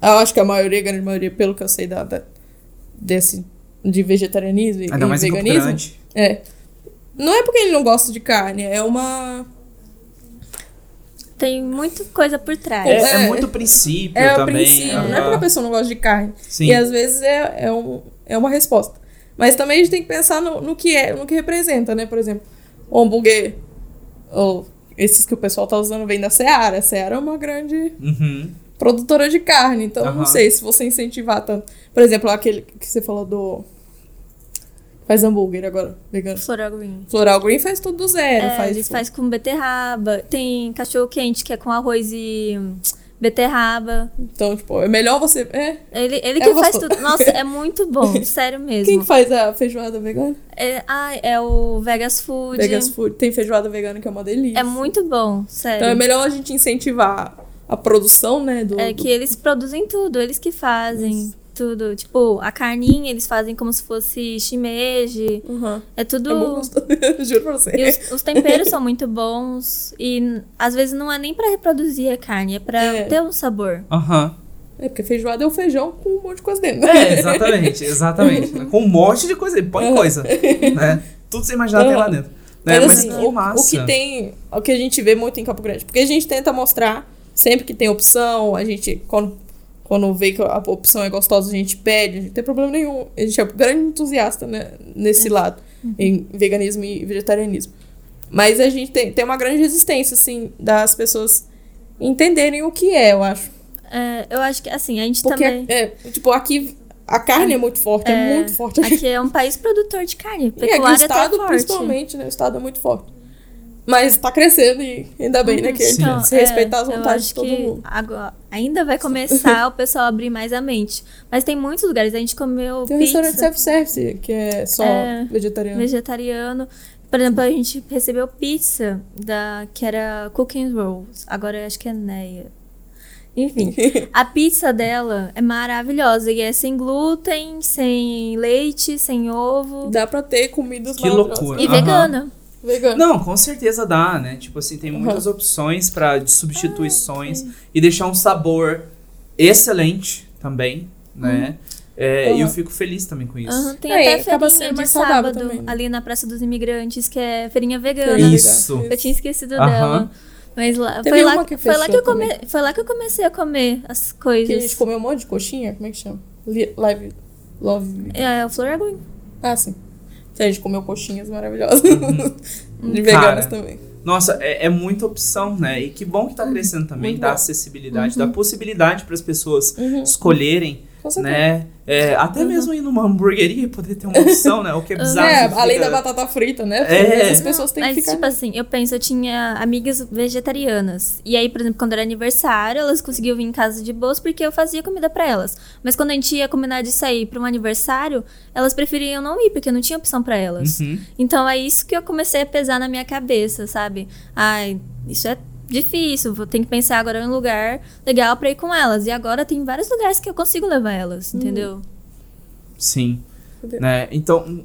Eu acho que a maioria, a grande maioria, pelo que eu sei da, da- desse. de vegetarianismo e, e mais em Campo veganismo. É. Não é porque ele não gosta de carne, é uma. Tem muita coisa por trás. É, é É. muito princípio É o também. princípio. Não é porque a pessoa não gosta de carne. Sim. E às vezes é, é, um, é uma resposta. Mas também a gente tem que pensar no, no que é, no que representa, né? Por exemplo, o hambúrguer, ou esses que o pessoal tá usando vem da Seara. A Seara é uma grande Uhum. produtora de carne, então Aham. não sei se você incentivar tanto. Por exemplo, aquele que você falou do. Faz hambúrguer agora, vegano. Floral Green. Floral Green faz tudo do zero. É, faz, eles faz com beterraba. Tem cachorro quente que é com arroz e hum, beterraba. Então, tipo, é melhor você. É. Ele, ele É que faz tudo. Nossa, é muito bom, sério mesmo. Quem que faz a feijoada vegana? É, ah, é o Vegas Food. Vegas Food. Tem feijoada vegana que é uma delícia. É muito bom, sério. Então é melhor a gente incentivar a produção, né? Do, É do- que eles produzem tudo, eles que fazem tudo. Tipo, a carninha eles fazem como se fosse shimeji. Uhum. É tudo. É gostoso, juro pra você. E os, os temperos são muito bons. E às vezes não é nem pra reproduzir a carne, é pra É. ter um sabor. Aham. É porque feijoada é o feijão com um monte de coisa dentro. É, exatamente, exatamente. Com um monte de coisa, põe coisa, né? Tudo você imaginar tem lá dentro. Né? Mas, Mas, assim, que o, massa. o que tem, o que a gente vê muito em Campo Grande, porque a gente tenta mostrar sempre que tem opção, a gente quando quando vê que a opção é gostosa, a gente pede, não tem problema nenhum. A gente é um grande entusiasta né, nesse lado, em veganismo e vegetarianismo. Mas a gente tem, tem uma grande resistência, assim, das pessoas entenderem o que é, eu acho. É, eu acho que assim, a gente Porque, também. é, tipo, aqui a carne é muito forte, é, muito forte aqui. Aqui é um país produtor de carne. E aqui o Pecuária tá estado, forte. principalmente, né? O estado é muito forte. Mas tá crescendo e ainda bem, né? Que a gente Então, se é, respeitar as eu vontades acho de todo que mundo. Agora, ainda vai começar o pessoal a abrir mais a mente. Mas tem muitos lugares. A gente comeu Tem um pizza restaurante self-service, que é só É, vegetariano. vegetariano. Por exemplo, a gente recebeu pizza da que era Cooking Rolls. Agora eu acho que é Neia. Enfim, a pizza dela é maravilhosa e é sem glúten, sem leite, sem ovo Dá pra ter comidas Que maravilhosas. loucura. e Aham. vegana. Vegano. Não, com certeza dá, né? Tipo assim, tem muitas opções para de substituições e deixar um sabor excelente também, né? É, E eu fico feliz também com isso. Aham, tem É, até feirinha sendo de mais saudável sábado também, né? ali na Praça dos Imigrantes, que é feirinha vegana. Isso. Eu tinha esquecido dela. Mas lá, Teve foi, lá, uma que foi, lá que eu come, foi lá que eu comecei a comer as coisas. Que a gente comeu um monte de coxinha, como é que chama? Li- Live. Love. É, o Flor Aguim. Ah, sim. A gente comeu coxinhas maravilhosas. Uhum. de veganas Cara, também. Nossa, é, é muita opção, né? E que bom que tá crescendo também, dá bom. acessibilidade, dá possibilidade para as pessoas Uhum. escolherem, Com certeza. né? É, até mesmo ir numa hamburgueria e poder ter uma opção, né? O que é bizarro. É, além fica- da batata frita, né? Porque É. As pessoas têm Mas, que ficar. tipo assim, eu penso, eu tinha amigas vegetarianas. E aí, por exemplo, quando era aniversário, elas conseguiam vir em casa de boas porque eu fazia comida pra elas. Mas quando a gente ia combinar de sair pra um aniversário, elas preferiam não ir, porque não tinha opção pra elas. Uhum. Então é isso que eu comecei a pesar na minha cabeça, sabe? Ai, isso é difícil, vou ter que pensar agora em um lugar legal pra ir com elas. E agora tem vários lugares que eu consigo levar elas, entendeu? Sim. Né? Então,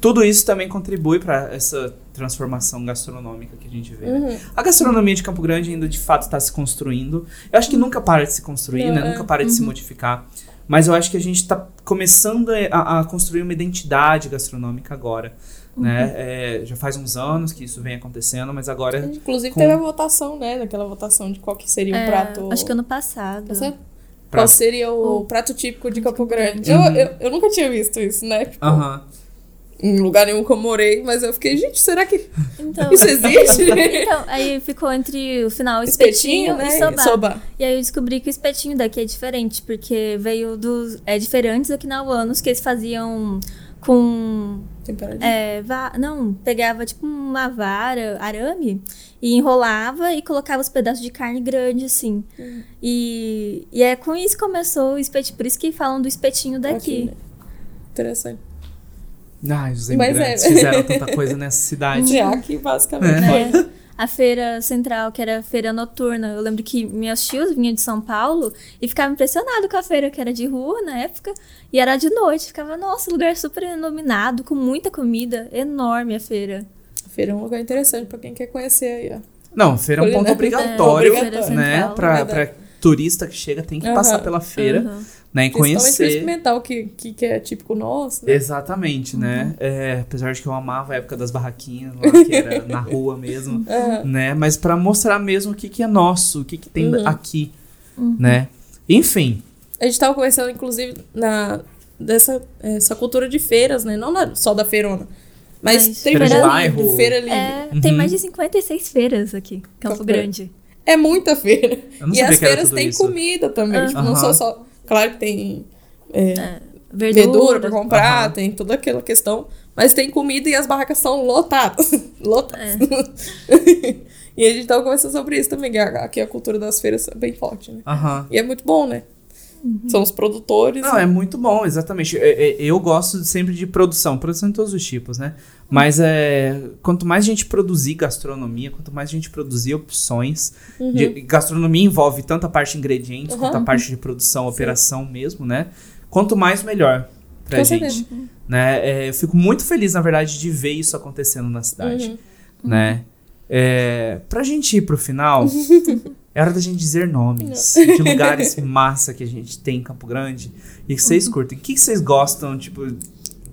tudo isso também contribui para essa transformação gastronômica que a gente vê. né? Uhum. A gastronomia de Campo Grande ainda de fato está se construindo. Eu acho que nunca para de se construir, né? é. Nunca para de se modificar. Mas eu acho que a gente está começando a, a construir uma identidade gastronômica agora. Né? É, já faz uns anos que isso vem acontecendo, mas agora. Inclusive Com- teve a votação, né? Daquela votação de qual que seria o É, prato. Acho que ano passado. Tá certo? Pra- Qual seria o prato típico de Campo Grande? Uhum. Eu, eu, eu nunca tinha visto isso, né? Tipo, Aham. Em lugar nenhum que eu morei, mas eu fiquei, gente, será que Então, isso existe? então, aí ficou entre o final espetinho, né? e soba. soba. E aí eu descobri que o espetinho daqui é diferente, porque veio dos. É diferente dos okinawanos, que eles faziam com. Temperadinho. É, va- não, pegava tipo uma vara, arame, e enrolava e colocava os pedaços de carne grande, assim. Hum. E, e é com isso que começou o espetinho. Por isso que falam do espetinho daqui. né? Interessante. Ai, os Mas imigrantes é. fizeram tanta coisa nessa cidade. Já que basicamente né? A feira central, que era a feira noturna. Eu lembro que meus tios vinham de São Paulo e ficavam impressionados com a feira, que era de rua na época, e era de noite. Ficava, nossa, lugar super iluminado, com muita comida, enorme a feira. Feira é um lugar interessante pra quem quer conhecer aí, ó. Não, feira é um ponto obrigatório, É, obrigatório. né? Pra turista que chega tem que Aham. passar pela feira, Uhum. Né? E pra conhecer. experimentar o que, que, que é típico nosso. Né? Exatamente, Uhum. né? É, apesar de que eu amava a época das barraquinhas, lá, que era na rua mesmo, Aham. né? Mas pra mostrar mesmo o que, que é nosso, o que, que tem Uhum. aqui, né? Enfim, A gente tava conversando, inclusive, na, dessa essa cultura de feiras, né? Não na- só da feirona. Mas, Mas tem feira de feira bairro. livre, feira livre. É, Uhum. Tem mais de 56 feiras aqui, Campo Campo Grande. É muita feira. eu não E sabia as feiras têm comida também. Tipo, não só só. Claro que tem é, Verdura. verdura pra comprar, Aham. tem toda aquela questão. Mas tem comida e as barracas são lotadas. lotadas. É. e a gente tava conversando sobre isso também, que a- aqui a cultura das feiras é bem forte, né? Aham. E é muito bom, né? São os produtores. Não, é muito bom, exatamente. É, é, Eu gosto sempre de produção, produção de todos os tipos, né? Mas é, quanto mais gente produzir gastronomia, quanto mais gente produzir opções. de- gastronomia envolve tanto a parte de ingredientes quanto a Uhum. parte de produção, operação mesmo, né? Quanto mais, melhor pra Com gente. certeza. Né? É, eu fico muito feliz, na verdade, de ver isso acontecendo na cidade. Né? É, pra gente ir pro final, é hora da gente dizer nomes de lugares massa que a gente tem em Campo Grande e que vocês curtem. O que, que vocês gostam, tipo,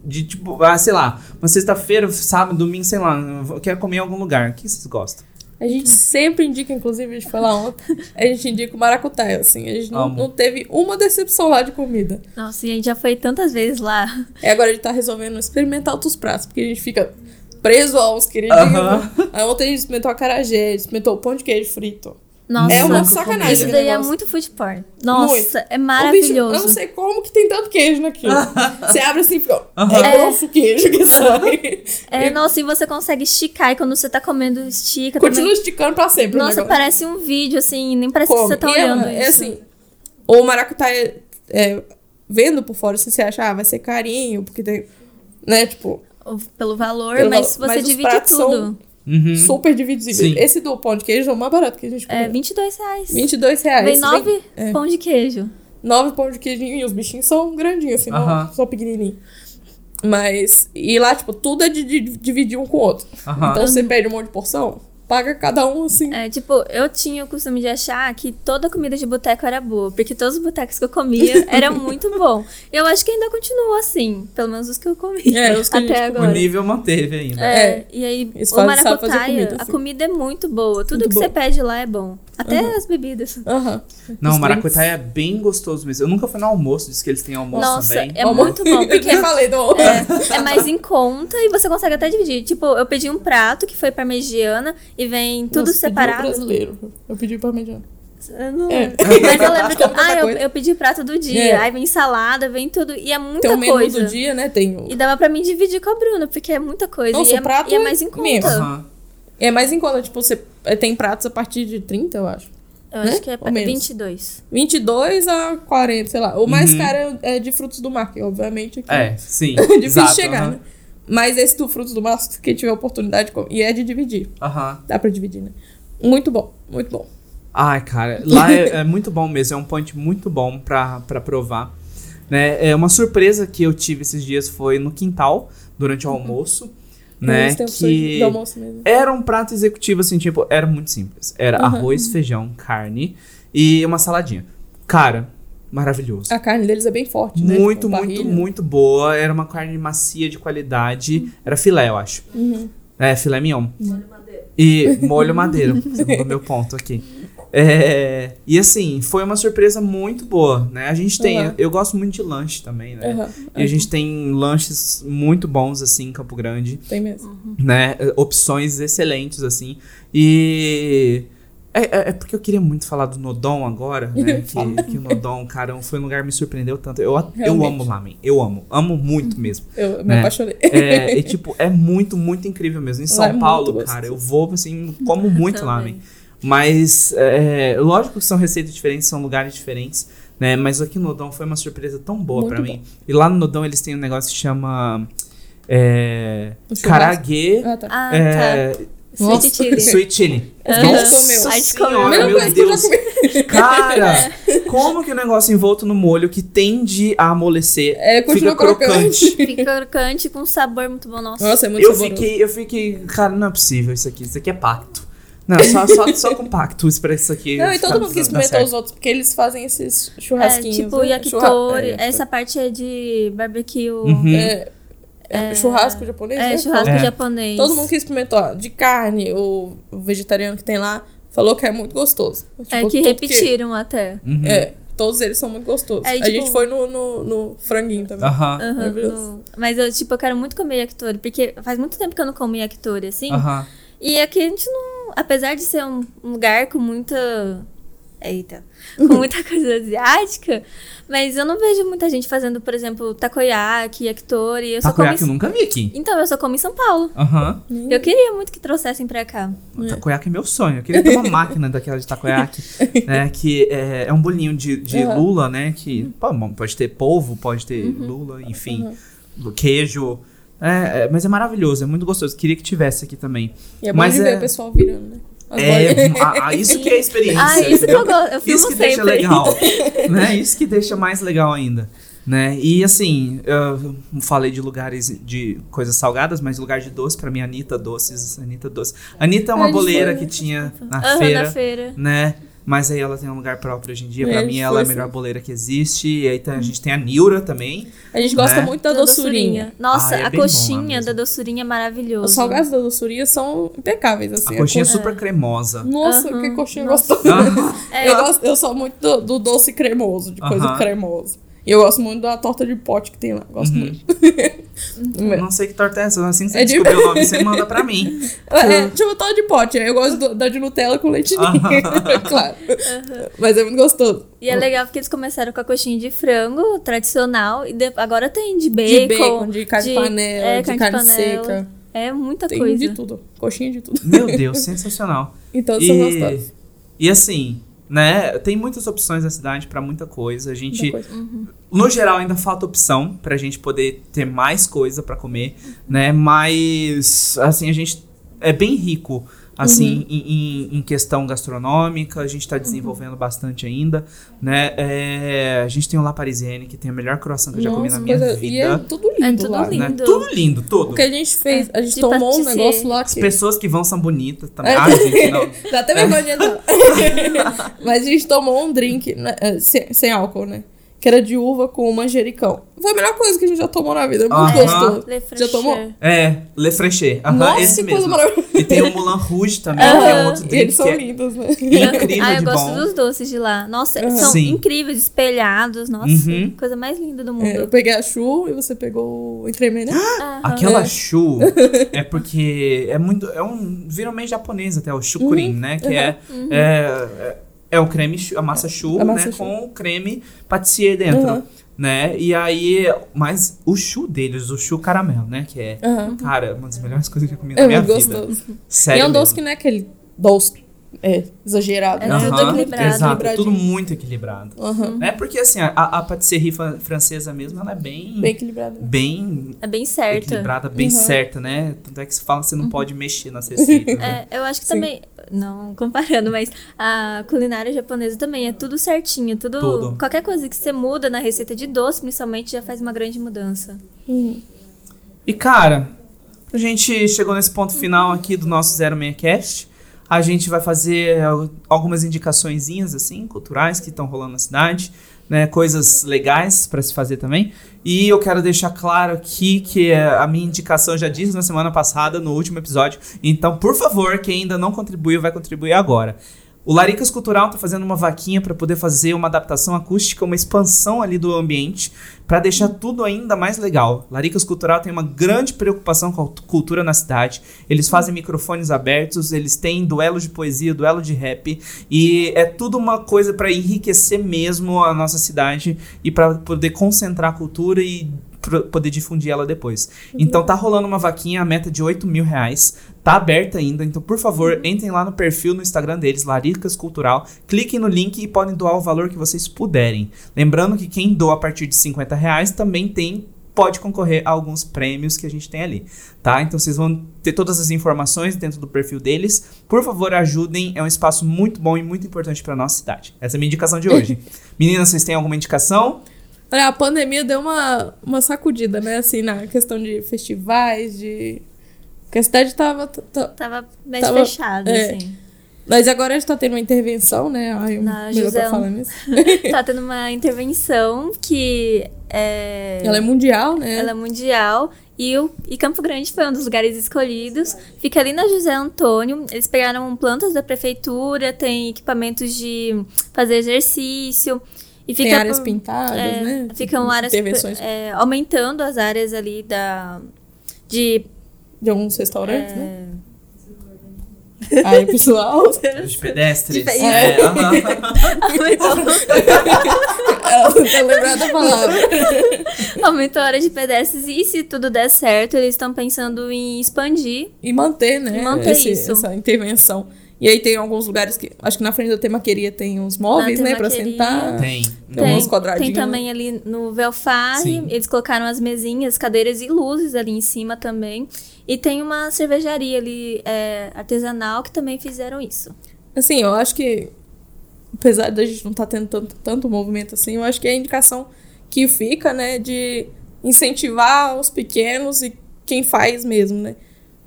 de tipo, ah, sei lá, uma sexta-feira, sábado, domingo, sei lá, eu quero comer em algum lugar. O que vocês gostam? A gente sempre indica, inclusive, a gente foi lá ontem, a gente indica o maracutaia, assim. A gente não, não teve uma decepção lá de comida. Nossa, e a gente já foi tantas vezes lá. E agora a gente tá resolvendo experimentar outros pratos, porque a gente fica preso aos queridinhos. Aham. Aí ontem a gente experimentou a carajé, experimentou o pão de queijo frito. Nossa, É uma sacanagem. Isso daí é muito food porn. Nossa, Muito. é O bicho, maravilhoso. eu não sei como que tem tanto queijo naquilo. Você abre assim e fica. Aham. É grosso o queijo que sai. É, nossa, e você consegue esticar, e quando você tá comendo, estica Continua também. esticando pra sempre. Nossa, negócio. parece um vídeo, assim, nem parece Come. que você tá E é- olhando é, isso. assim, o maracutaia, é, vendo por fora, assim, você acha, ah, vai ser carinho, porque tem, né, tipo, Pelo valor, Pelo mas valor. você Mas divide tudo. são- Uhum. super. Sim. Esse do pão de queijo é o mais barato que a gente comeu. É 22 reais. 22 reais. Vem nove é. pão de queijo. Nove pão de queijinho e os bichinhos são grandinhos, assim, Aham. não só pequenininhos. Mas, e lá, tipo, tudo é de, de dividir um com o outro. Então você pede um monte de porção, paga cada um, assim. É, tipo, eu tinha o costume de achar que toda comida de boteco era boa, porque todos os botecos que eu comia era muito bom. Eu acho que ainda continua assim, pelo menos os que eu comi É, os que a gente até comeu. O agora. nível manteve ainda. É, É. e aí Eles o maracutaia, comida, a assim. comida é muito boa. Tudo Muito que boa. você pede lá é bom. Até as bebidas. Aham. Não, Os o maracutaia é bem gostoso mesmo. Eu nunca fui no almoço, diz que eles têm almoço Nossa, também. é muito bom, Eu porque nem falei do... é, é mais em conta e você consegue até dividir. Tipo, eu pedi um prato que foi parmegiana e vem tudo Nossa, pedi o separado. brasileiro. Eu pedi parmegiana. Eu não É. Mas eu lembro que tanta ah, eu, coisa. eu pedi prato do dia. É. Aí vem salada, vem tudo. E é muita Tem o menu coisa. do dia, né? Tem o... E dava pra mim dividir com a Bruna, porque é muita coisa. Nossa, e, é, prato e é é mais em conta. imenso. Aham. É mais em conta, tipo, você é, tem pratos a partir de 30, eu acho. Eu Né? acho que é pra menos. 22. 22 a 40, sei lá. O mais Uhum. caro é de frutos do mar, que obviamente aqui É, sim. é difícil exato, chegar, aham. né? Mas esse do frutos do mar, quem tiver oportunidade, e é de dividir. Aham. Dá pra dividir, né? Muito bom, muito bom. Ai, cara, lá é, é muito bom mesmo, é um ponte muito bom pra, pra provar. Né? É uma surpresa que eu tive esses dias foi no quintal, durante o almoço, né? Que almoço mesmo. era um prato executivo, assim, tipo, era muito simples. Era Uhum. arroz, feijão, carne e uma saladinha. Cara, maravilhoso. A carne deles é bem forte, né? Muito, Tipo, muito, muito boa. Era uma carne macia de qualidade. Era filé, eu acho. Uhum. É, filé mignon. E molho madeira, segundo o meu ponto aqui. É, e assim, foi uma surpresa muito boa, né? A gente tem, Uhum. eu gosto muito de lanche também, né? Aham. E a gente tem lanches muito bons, assim, em Campo Grande, Tem mesmo. né? Opções excelentes, assim. E... É, é- é porque eu queria muito falar do Nodon agora, né? que, que o Nodon, cara, foi um lugar que me surpreendeu tanto. Eu, eu amo lamen, eu amo, amo muito mesmo. Eu me É. apaixonei. É, e tipo, é muito, muito incrível mesmo. Em São é Paulo, cara, eu vou, assim, como muito lamen. Mas, é, lógico que são receitas diferentes, são lugares diferentes, né? Mas aqui no Nodão foi uma surpresa tão boa pra mim. E lá no Nodão eles têm um negócio que chama... É, caraguê... Ah, tá. Ah, é, tá. Sweet chili. Sweet chili. Gente Nossa comeu. A gente senhora, comeu. Mesma meu coisa que eu já Deus. comi. Cara, como que o negócio envolto no molho que tende a amolecer É, continua fica crocante? Fica crocante com sabor muito bom. Nossa. Nossa, é muito Eu saboroso. fiquei, eu fiquei, cara, não é possível isso aqui, isso aqui é pacto. Não, só, só, só com pacto isso pra isso aqui. Não, e todo mundo que experimentou os outros, porque eles fazem esses É, churrasquinhos. tipo né? yakitori. Churra- é, Essa parte é de barbecue. Uhum. é, é churrasco japonês, É, né? churrasco É. japonês. Todo mundo que experimentou ó, de carne, o, vegetariano que tem lá, falou que é muito gostoso. É Tipo, que tudo repetiram até. Uhum. é, todos eles são muito gostosos. É, e, a tipo- gente foi no, no, no franguinho também. Aham, no- Mas eu, tipo, eu quero muito comer yakitori, porque faz muito tempo que eu não como yakitori, assim. aham. E aqui a gente não. Apesar de ser um um lugar com muita Eita. Com muita coisa asiática. Mas eu não vejo muita gente fazendo, por exemplo, takoyaki, yakitori. Eu só como Takoyaki eu nunca vi aqui. Então, eu só como em São Paulo. Aham. Eu queria muito que trouxessem pra cá. Takoyaki é meu sonho. Eu queria ter uma máquina daquela de takoyaki, né? Que é, é um bolinho de, de Aham. lula, né? Que pô, pode ter polvo, pode ter lula, enfim, queijo. É, é, mas é maravilhoso, é muito gostoso. Queria que tivesse aqui também. E é bom Mas de é- ver o pessoal virando, né? É, a- a- isso que é a experiência. Ah, isso que eu gosto. Eu filmo Isso que deixa sempre. legal, né? Isso que deixa mais legal ainda, né? E assim, eu falei de lugares de coisas salgadas, mas lugar de doce pra mim, Anitta Doces, Anitta Doce. Anitta é uma boleira que tinha na Aham, feira, na feira. né? Mas aí ela tem um lugar próprio hoje em dia. Pra É, mim, ela é a foi, melhor sim. boleira que existe. E aí tá- a gente tem a Nilra também. A gente gosta Né? muito da Da doçurinha. Nossa, Ah, é a coxinha da doçurinha é maravilhoso. Os salgados da doçurinha são impecáveis, assim. A coxinha é super cremosa. Nossa, Aham. que coxinha Nossa. gostosa. É, eu, gosto, eu sou muito do, do doce cremoso, de coisa Aham. cremosa. E eu gosto muito da torta de pote que tem lá. Gosto Uhum. muito. Eu Não sei que torta é essa. Assim que você É de- descobrir o nome, você manda pra mim. É, tipo torta de pote. né? Eu gosto do- da de Nutella com leite ninho. claro. Mas é muito gostoso. E é legal porque eles começaram com a coxinha de frango tradicional e de- agora tem de bacon. De bacon, de carne de panela, é, de carne seca. É muita Tem coisa. de tudo. Coxinha de tudo. Meu Deus, sensacional. Então são E, gostosos. e assim, né? Tem muitas opções na cidade pra muita coisa. A gente, coisa. no geral, ainda falta opção pra gente poder ter mais coisa pra comer, né? Mas, assim, a gente é bem rico. Assim, em, em- em questão gastronômica, a gente tá desenvolvendo bastante ainda, né? É, a gente tem o La Parisienne, que tem o melhor croissant que eu já comi na minha coisa- vida. E é tudo lindo É tudo lá. lindo. né? Tudo lindo, tudo. O que a gente fez, a gente de tomou um negócio lá As que... pessoas que vão são bonitas também. É. Ah, gente, não. Dá até vergonha de entrar. Mas a gente tomou um drink né, é, sem, sem álcool, né? Que era de uva com manjericão. Foi a melhor coisa que a gente já tomou na vida. É muito Aham. gostoso. Le Já tomou? É, Le Fraîcher. Aham, Nossa, esse que coisa mesmo. maravilhosa. E tem o Moulin Rouge também, que é um outro E drink eles são é lindos, né? incrível Ah, eu de gosto bom. dos doces de lá. Nossa, Aham. são Sim. incríveis, espelhados. Nossa, Uhum. coisa mais linda do mundo. É, eu peguei a Chu e você pegou o entremê, né? Aham. Aquela É. chu é porque é muito. É um. Virou meio japonês até, o chukurin, Uhum. né? Que é, é. É. o creme, a massa A massa né? Com o creme patissier dentro. Uhum. Né? E aí. Mas o chu deles, o chu caramelo, né? Que é. Aham. Cara, uma das melhores coisas que eu comi na É minha muito vida. gostoso. Sério. e é um doce mesmo. que não é aquele doce é, exagerado. É né? tudo Aham, equilibrado. Exato, Equilibradinho. tudo muito equilibrado. Aham. Né? Porque assim, a, a patisserie fran- francesa mesmo, ela é bem. Bem equilibrado. bem É bem certo. equilibrada, bem Uhum. certa, né? Tanto é que se fala que você não pode mexer nas receitas. né? É, eu acho que Sim. também, não comparando, mas a culinária japonesa também é tudo certinho, tudo, Tudo. qualquer coisa que você muda na receita de doce, principalmente, já faz uma grande mudança. Uhum. E cara, a gente chegou nesse ponto final aqui do nosso 06cast. A gente vai fazer al- algumas indicaçõezinhas assim, culturais que estão rolando na cidade, né, coisas legais para se fazer também. E eu quero deixar claro aqui que a minha indicação já disse na semana passada, no último episódio. Então, por favor, quem ainda não contribuiu, vai contribuir agora. O Laricas Cultural tá fazendo uma vaquinha para poder fazer uma adaptação acústica, uma expansão ali do ambiente, para deixar tudo ainda mais legal. Laricas Cultural tem uma grande preocupação com a cultura na cidade. Eles fazem microfones abertos, eles têm duelo de poesia, duelo de rap, e é tudo uma coisa para enriquecer mesmo a nossa cidade e para poder concentrar a cultura e poder difundir ela depois. Então tá rolando uma vaquinha, a meta de 8 mil reais. Tá aberta ainda, então por favor, entrem lá no perfil no Instagram deles, Laricas Cultural, cliquem no link e podem doar o valor que vocês puderem. Lembrando que quem doa a partir de 50 reais também tem pode concorrer a alguns prêmios que a gente tem ali, tá? Então vocês vão ter todas as informações dentro do perfil deles. Por favor, ajudem, é um espaço muito bom e muito importante para nossa cidade. Essa é a minha indicação de hoje. Meninas, vocês têm alguma indicação? Olha, a pandemia deu uma, uma sacudida, né? Assim, na questão de festivais, de. Porque a cidade tava. Tava mais Tava- fechado, é. assim. Mas agora a gente tá tendo uma intervenção, né? Ai, melhor pra José- falar nisso. tá tendo uma intervenção que é... Ela é mundial, né? Ela é mundial. E, o, e Campo Grande foi um dos lugares escolhidos. Fica ali na José Antônio. Eles pegaram plantas da prefeitura, tem equipamentos de fazer exercício. E Tem fica áreas por- pintadas, é, né? Ficam áreas Intervenções é, aumentando as áreas ali da de de alguns restaurantes, né? é, Aí o pessoal. De pedestres. De- É, aham. Ela não tá lembrando da palavra. Aumentou a hora de pedestres e se tudo der certo, eles estão pensando em expandir. E manter, né? E manter esse- isso. Essa intervenção. E aí tem alguns lugares que. Acho que na frente da temaqueria tem uns móveis, né? Pra sentar. Tem. Tem uns quadradinhos. tem também ali no Velfarre, eles colocaram as mesinhas, cadeiras e luzes ali em cima também. E tem uma cervejaria ali é, artesanal que também fizeram isso. Assim, eu acho que. Apesar da gente não estar tendo tanto, tanto movimento assim, eu acho que é a indicação que fica, né? De incentivar os pequenos e quem faz mesmo, né?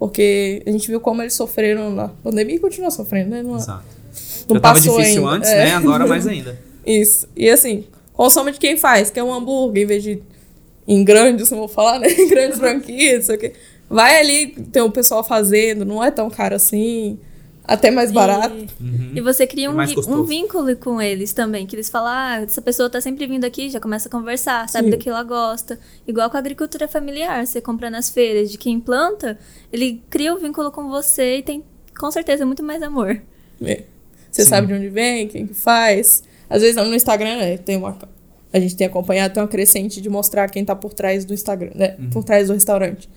Porque a gente viu como eles sofreram na pandemia e continuam sofrendo, né? Não, Exato. não Já tava passou difícil ainda. antes, É. né? Agora mais ainda. Isso. E assim, consome de quem faz, que é um hambúrguer, em vez de em grandes, não vou falar, né? Em grandes franquias, não sei o quê. Vai ali, tem o pessoal fazendo, não é tão caro assim. Até mais barato. E, Uhum. e você cria um, um vínculo com eles também, que eles falam, ah, essa pessoa tá sempre vindo aqui, já começa a conversar, sabe Sim. do que ela gosta. Igual com a agricultura familiar, você compra nas feiras de quem planta, ele cria o vínculo com você e tem com certeza muito mais amor. É. Você Sim. sabe de onde vem, quem que faz. Às vezes no Instagram, né, tem uma. A gente tem acompanhado, tem uma crescente de mostrar quem tá por trás do Instagram, né? Uhum. Por trás do restaurante.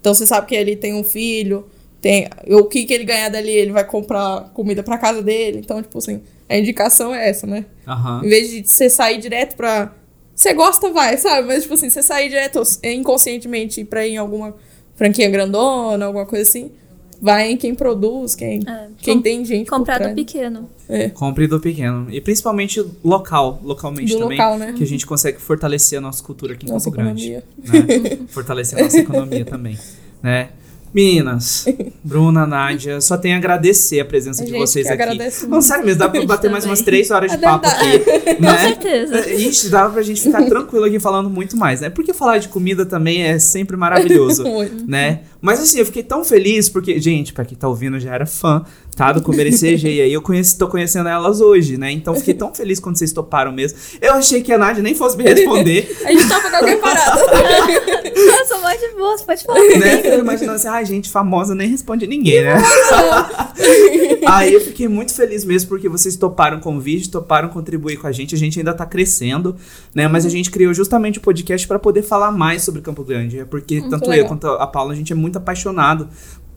Então você sabe que ali tem um filho, tem. O que, que ele ganhar dali, ele vai comprar comida pra casa dele. Então, tipo assim, a indicação é essa, né? Aham. Em vez de você sair direto pra. Você gosta, vai, sabe? Mas, tipo assim, você sair direto é, inconscientemente pra ir em alguma franquia grandona, alguma coisa assim, vai em quem produz, quem, É, quem com- tem gente. Comprar do pequeno. É. Compre do pequeno. E principalmente local, localmente Do também. local, né? Que a gente consegue fortalecer a nossa cultura aqui em Nossa Campo Grande. economia. né? Fortalecer a nossa economia também. Né? Meninas, Bruna, Nádia, só tenho a agradecer a presença A de gente vocês que aqui. Não, muito. sério mesmo, dá pra bater mais umas três horas de É papo aqui. Com Né? certeza. Ixi, dava pra gente ficar tranquilo aqui falando muito mais, né? Porque falar de comida também é sempre maravilhoso, Muito. né? Mas assim, eu fiquei tão feliz porque, gente, pra quem tá ouvindo, já era fã, Do Comer e CG, e aí eu conheci, tô conhecendo elas hoje, né? Então fiquei tão feliz quando vocês toparam mesmo. Eu achei que a Nádia nem fosse me responder, A gente topa qualquer parada. Eu sou mais de boa, você pode falar. né? Eu imaginando assim, ai, gente, famosa nem responde ninguém, né? Aí eu fiquei muito feliz mesmo porque vocês toparam o convite, toparam contribuir com a gente. A gente ainda tá crescendo, né? Mas a gente criou justamente o podcast para poder falar mais sobre Campo Grande. É porque Muito tanto eu legal. quanto a Paula, a gente é muito apaixonado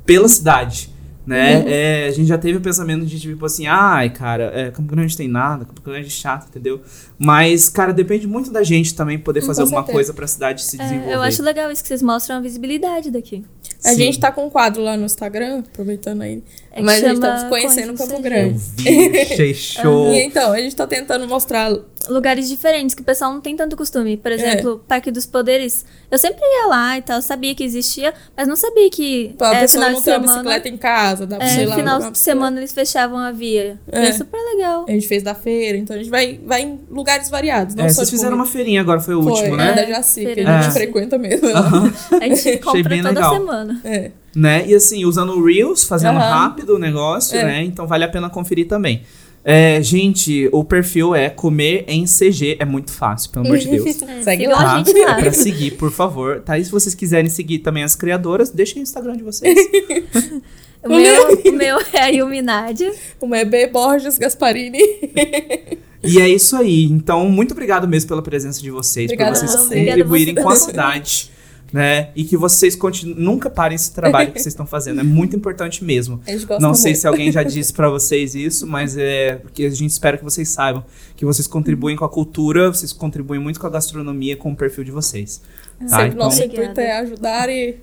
pela cidade. Né? Uhum. É, a gente já teve o pensamento de tipo assim, ai, cara, é, Campo Grande tem nada, Campo Grande é chato, entendeu? Mas, cara, depende muito da gente também poder fazer alguma coisa pra cidade se desenvolver. É, eu acho legal isso que vocês mostram a visibilidade daqui. A Sim. gente tá com um quadro lá no Instagram, aproveitando aí. É que mas a gente tá conhecendo Campo Grande. Vi, show. E então, a gente tá tentando mostrar. Lugares diferentes que o pessoal não tem tanto costume. É. Por exemplo, Parque dos Poderes. Eu sempre ia lá e tal, sabia que existia, mas não sabia que A é, pessoa final não de tem uma semana. bicicleta em casa, dá pra É, lá. final de semana eles fechavam a via. É, É. super legal. A gente fez da feira, então a gente vai, vai em lugares variados. Não É, só vocês fizeram uma feirinha agora, foi o Foi, último, é né? da Jaci, que a gente É. frequenta mesmo. A gente compra bem toda legal. semana. É. Né? E assim, usando o Reels, fazendo Aham. rápido o negócio, É. né? Então vale a pena conferir também. É, gente, o perfil é comer em CG, é muito fácil, pelo amor de Deus. É, Segue sigam lá. gente É lá. pra seguir, por favor. Tá? E se vocês quiserem seguir também as criadoras, deixem o Instagram de vocês. O meu, o meu é a Illuminati. Uma é B. Borges Gasparini. e é isso aí. Então, muito obrigado mesmo pela presença de vocês, Obrigada por vocês você. contribuírem Obrigada com a você. cidade. Né? E que vocês continu- nunca parem esse trabalho que vocês estão fazendo. É muito importante mesmo. A gente gosta Não sei muito. se alguém já disse pra vocês isso, mas é porque a gente espera que vocês saibam que vocês contribuem com a cultura, vocês contribuem muito com a gastronomia, com o perfil de vocês. Tá? Sempre Então, nosso intuito é ajudar e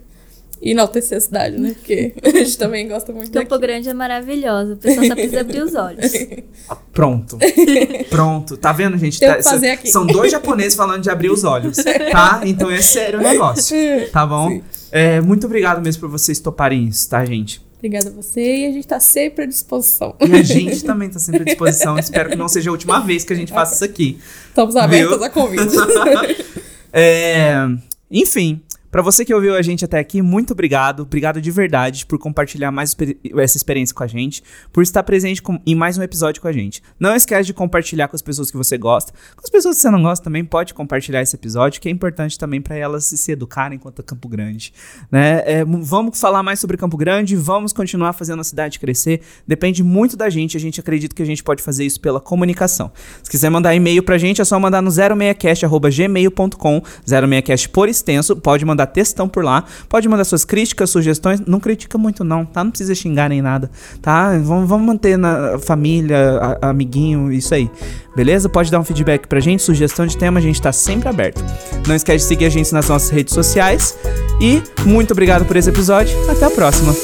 enaltecer a cidade, né? Porque a gente também gosta muito Campo daqui. Grande é maravilhoso. O pessoal só precisa abrir os olhos. pronto. Pronto. Tá vendo, gente? Tá- que fazer aqui. São dois japoneses falando de abrir os olhos, tá? Então é sério o negócio, tá bom? É, muito obrigado mesmo por vocês toparem isso, tá, gente? Obrigada a você e a gente tá sempre à disposição. E a gente também tá sempre à disposição. Espero que não seja a última vez que a gente faça isso aqui. Estamos abertas Viu? a convite. É, enfim, Para você que ouviu a gente até aqui, muito obrigado. Obrigado de verdade por compartilhar mais essa experiência com a gente, por estar presente com, em mais um episódio com a gente. Não esquece de compartilhar com as pessoas que você gosta. Com as pessoas que você não gosta também pode compartilhar esse episódio, que é importante também para elas se, se educarem quanto a Campo Grande. Né? É, vamos falar mais sobre Campo Grande, vamos continuar fazendo a cidade crescer. Depende muito da gente. A gente acredita que a gente pode fazer isso pela comunicação. Se quiser mandar e-mail pra gente, é só mandar no 06cast.gmail.com, 06cast por extenso. Pode mandar mandar textão por lá. Pode mandar suas críticas, sugestões. Não critica muito, não, tá? Não precisa xingar nem nada, tá? Vamos, vamos manter na família, a, amiguinho, isso aí. Beleza? Pode dar um feedback pra gente, sugestão de tema, a gente tá sempre aberto. Não esquece de seguir a gente nas nossas redes sociais. E muito obrigado por esse episódio. Até a próxima.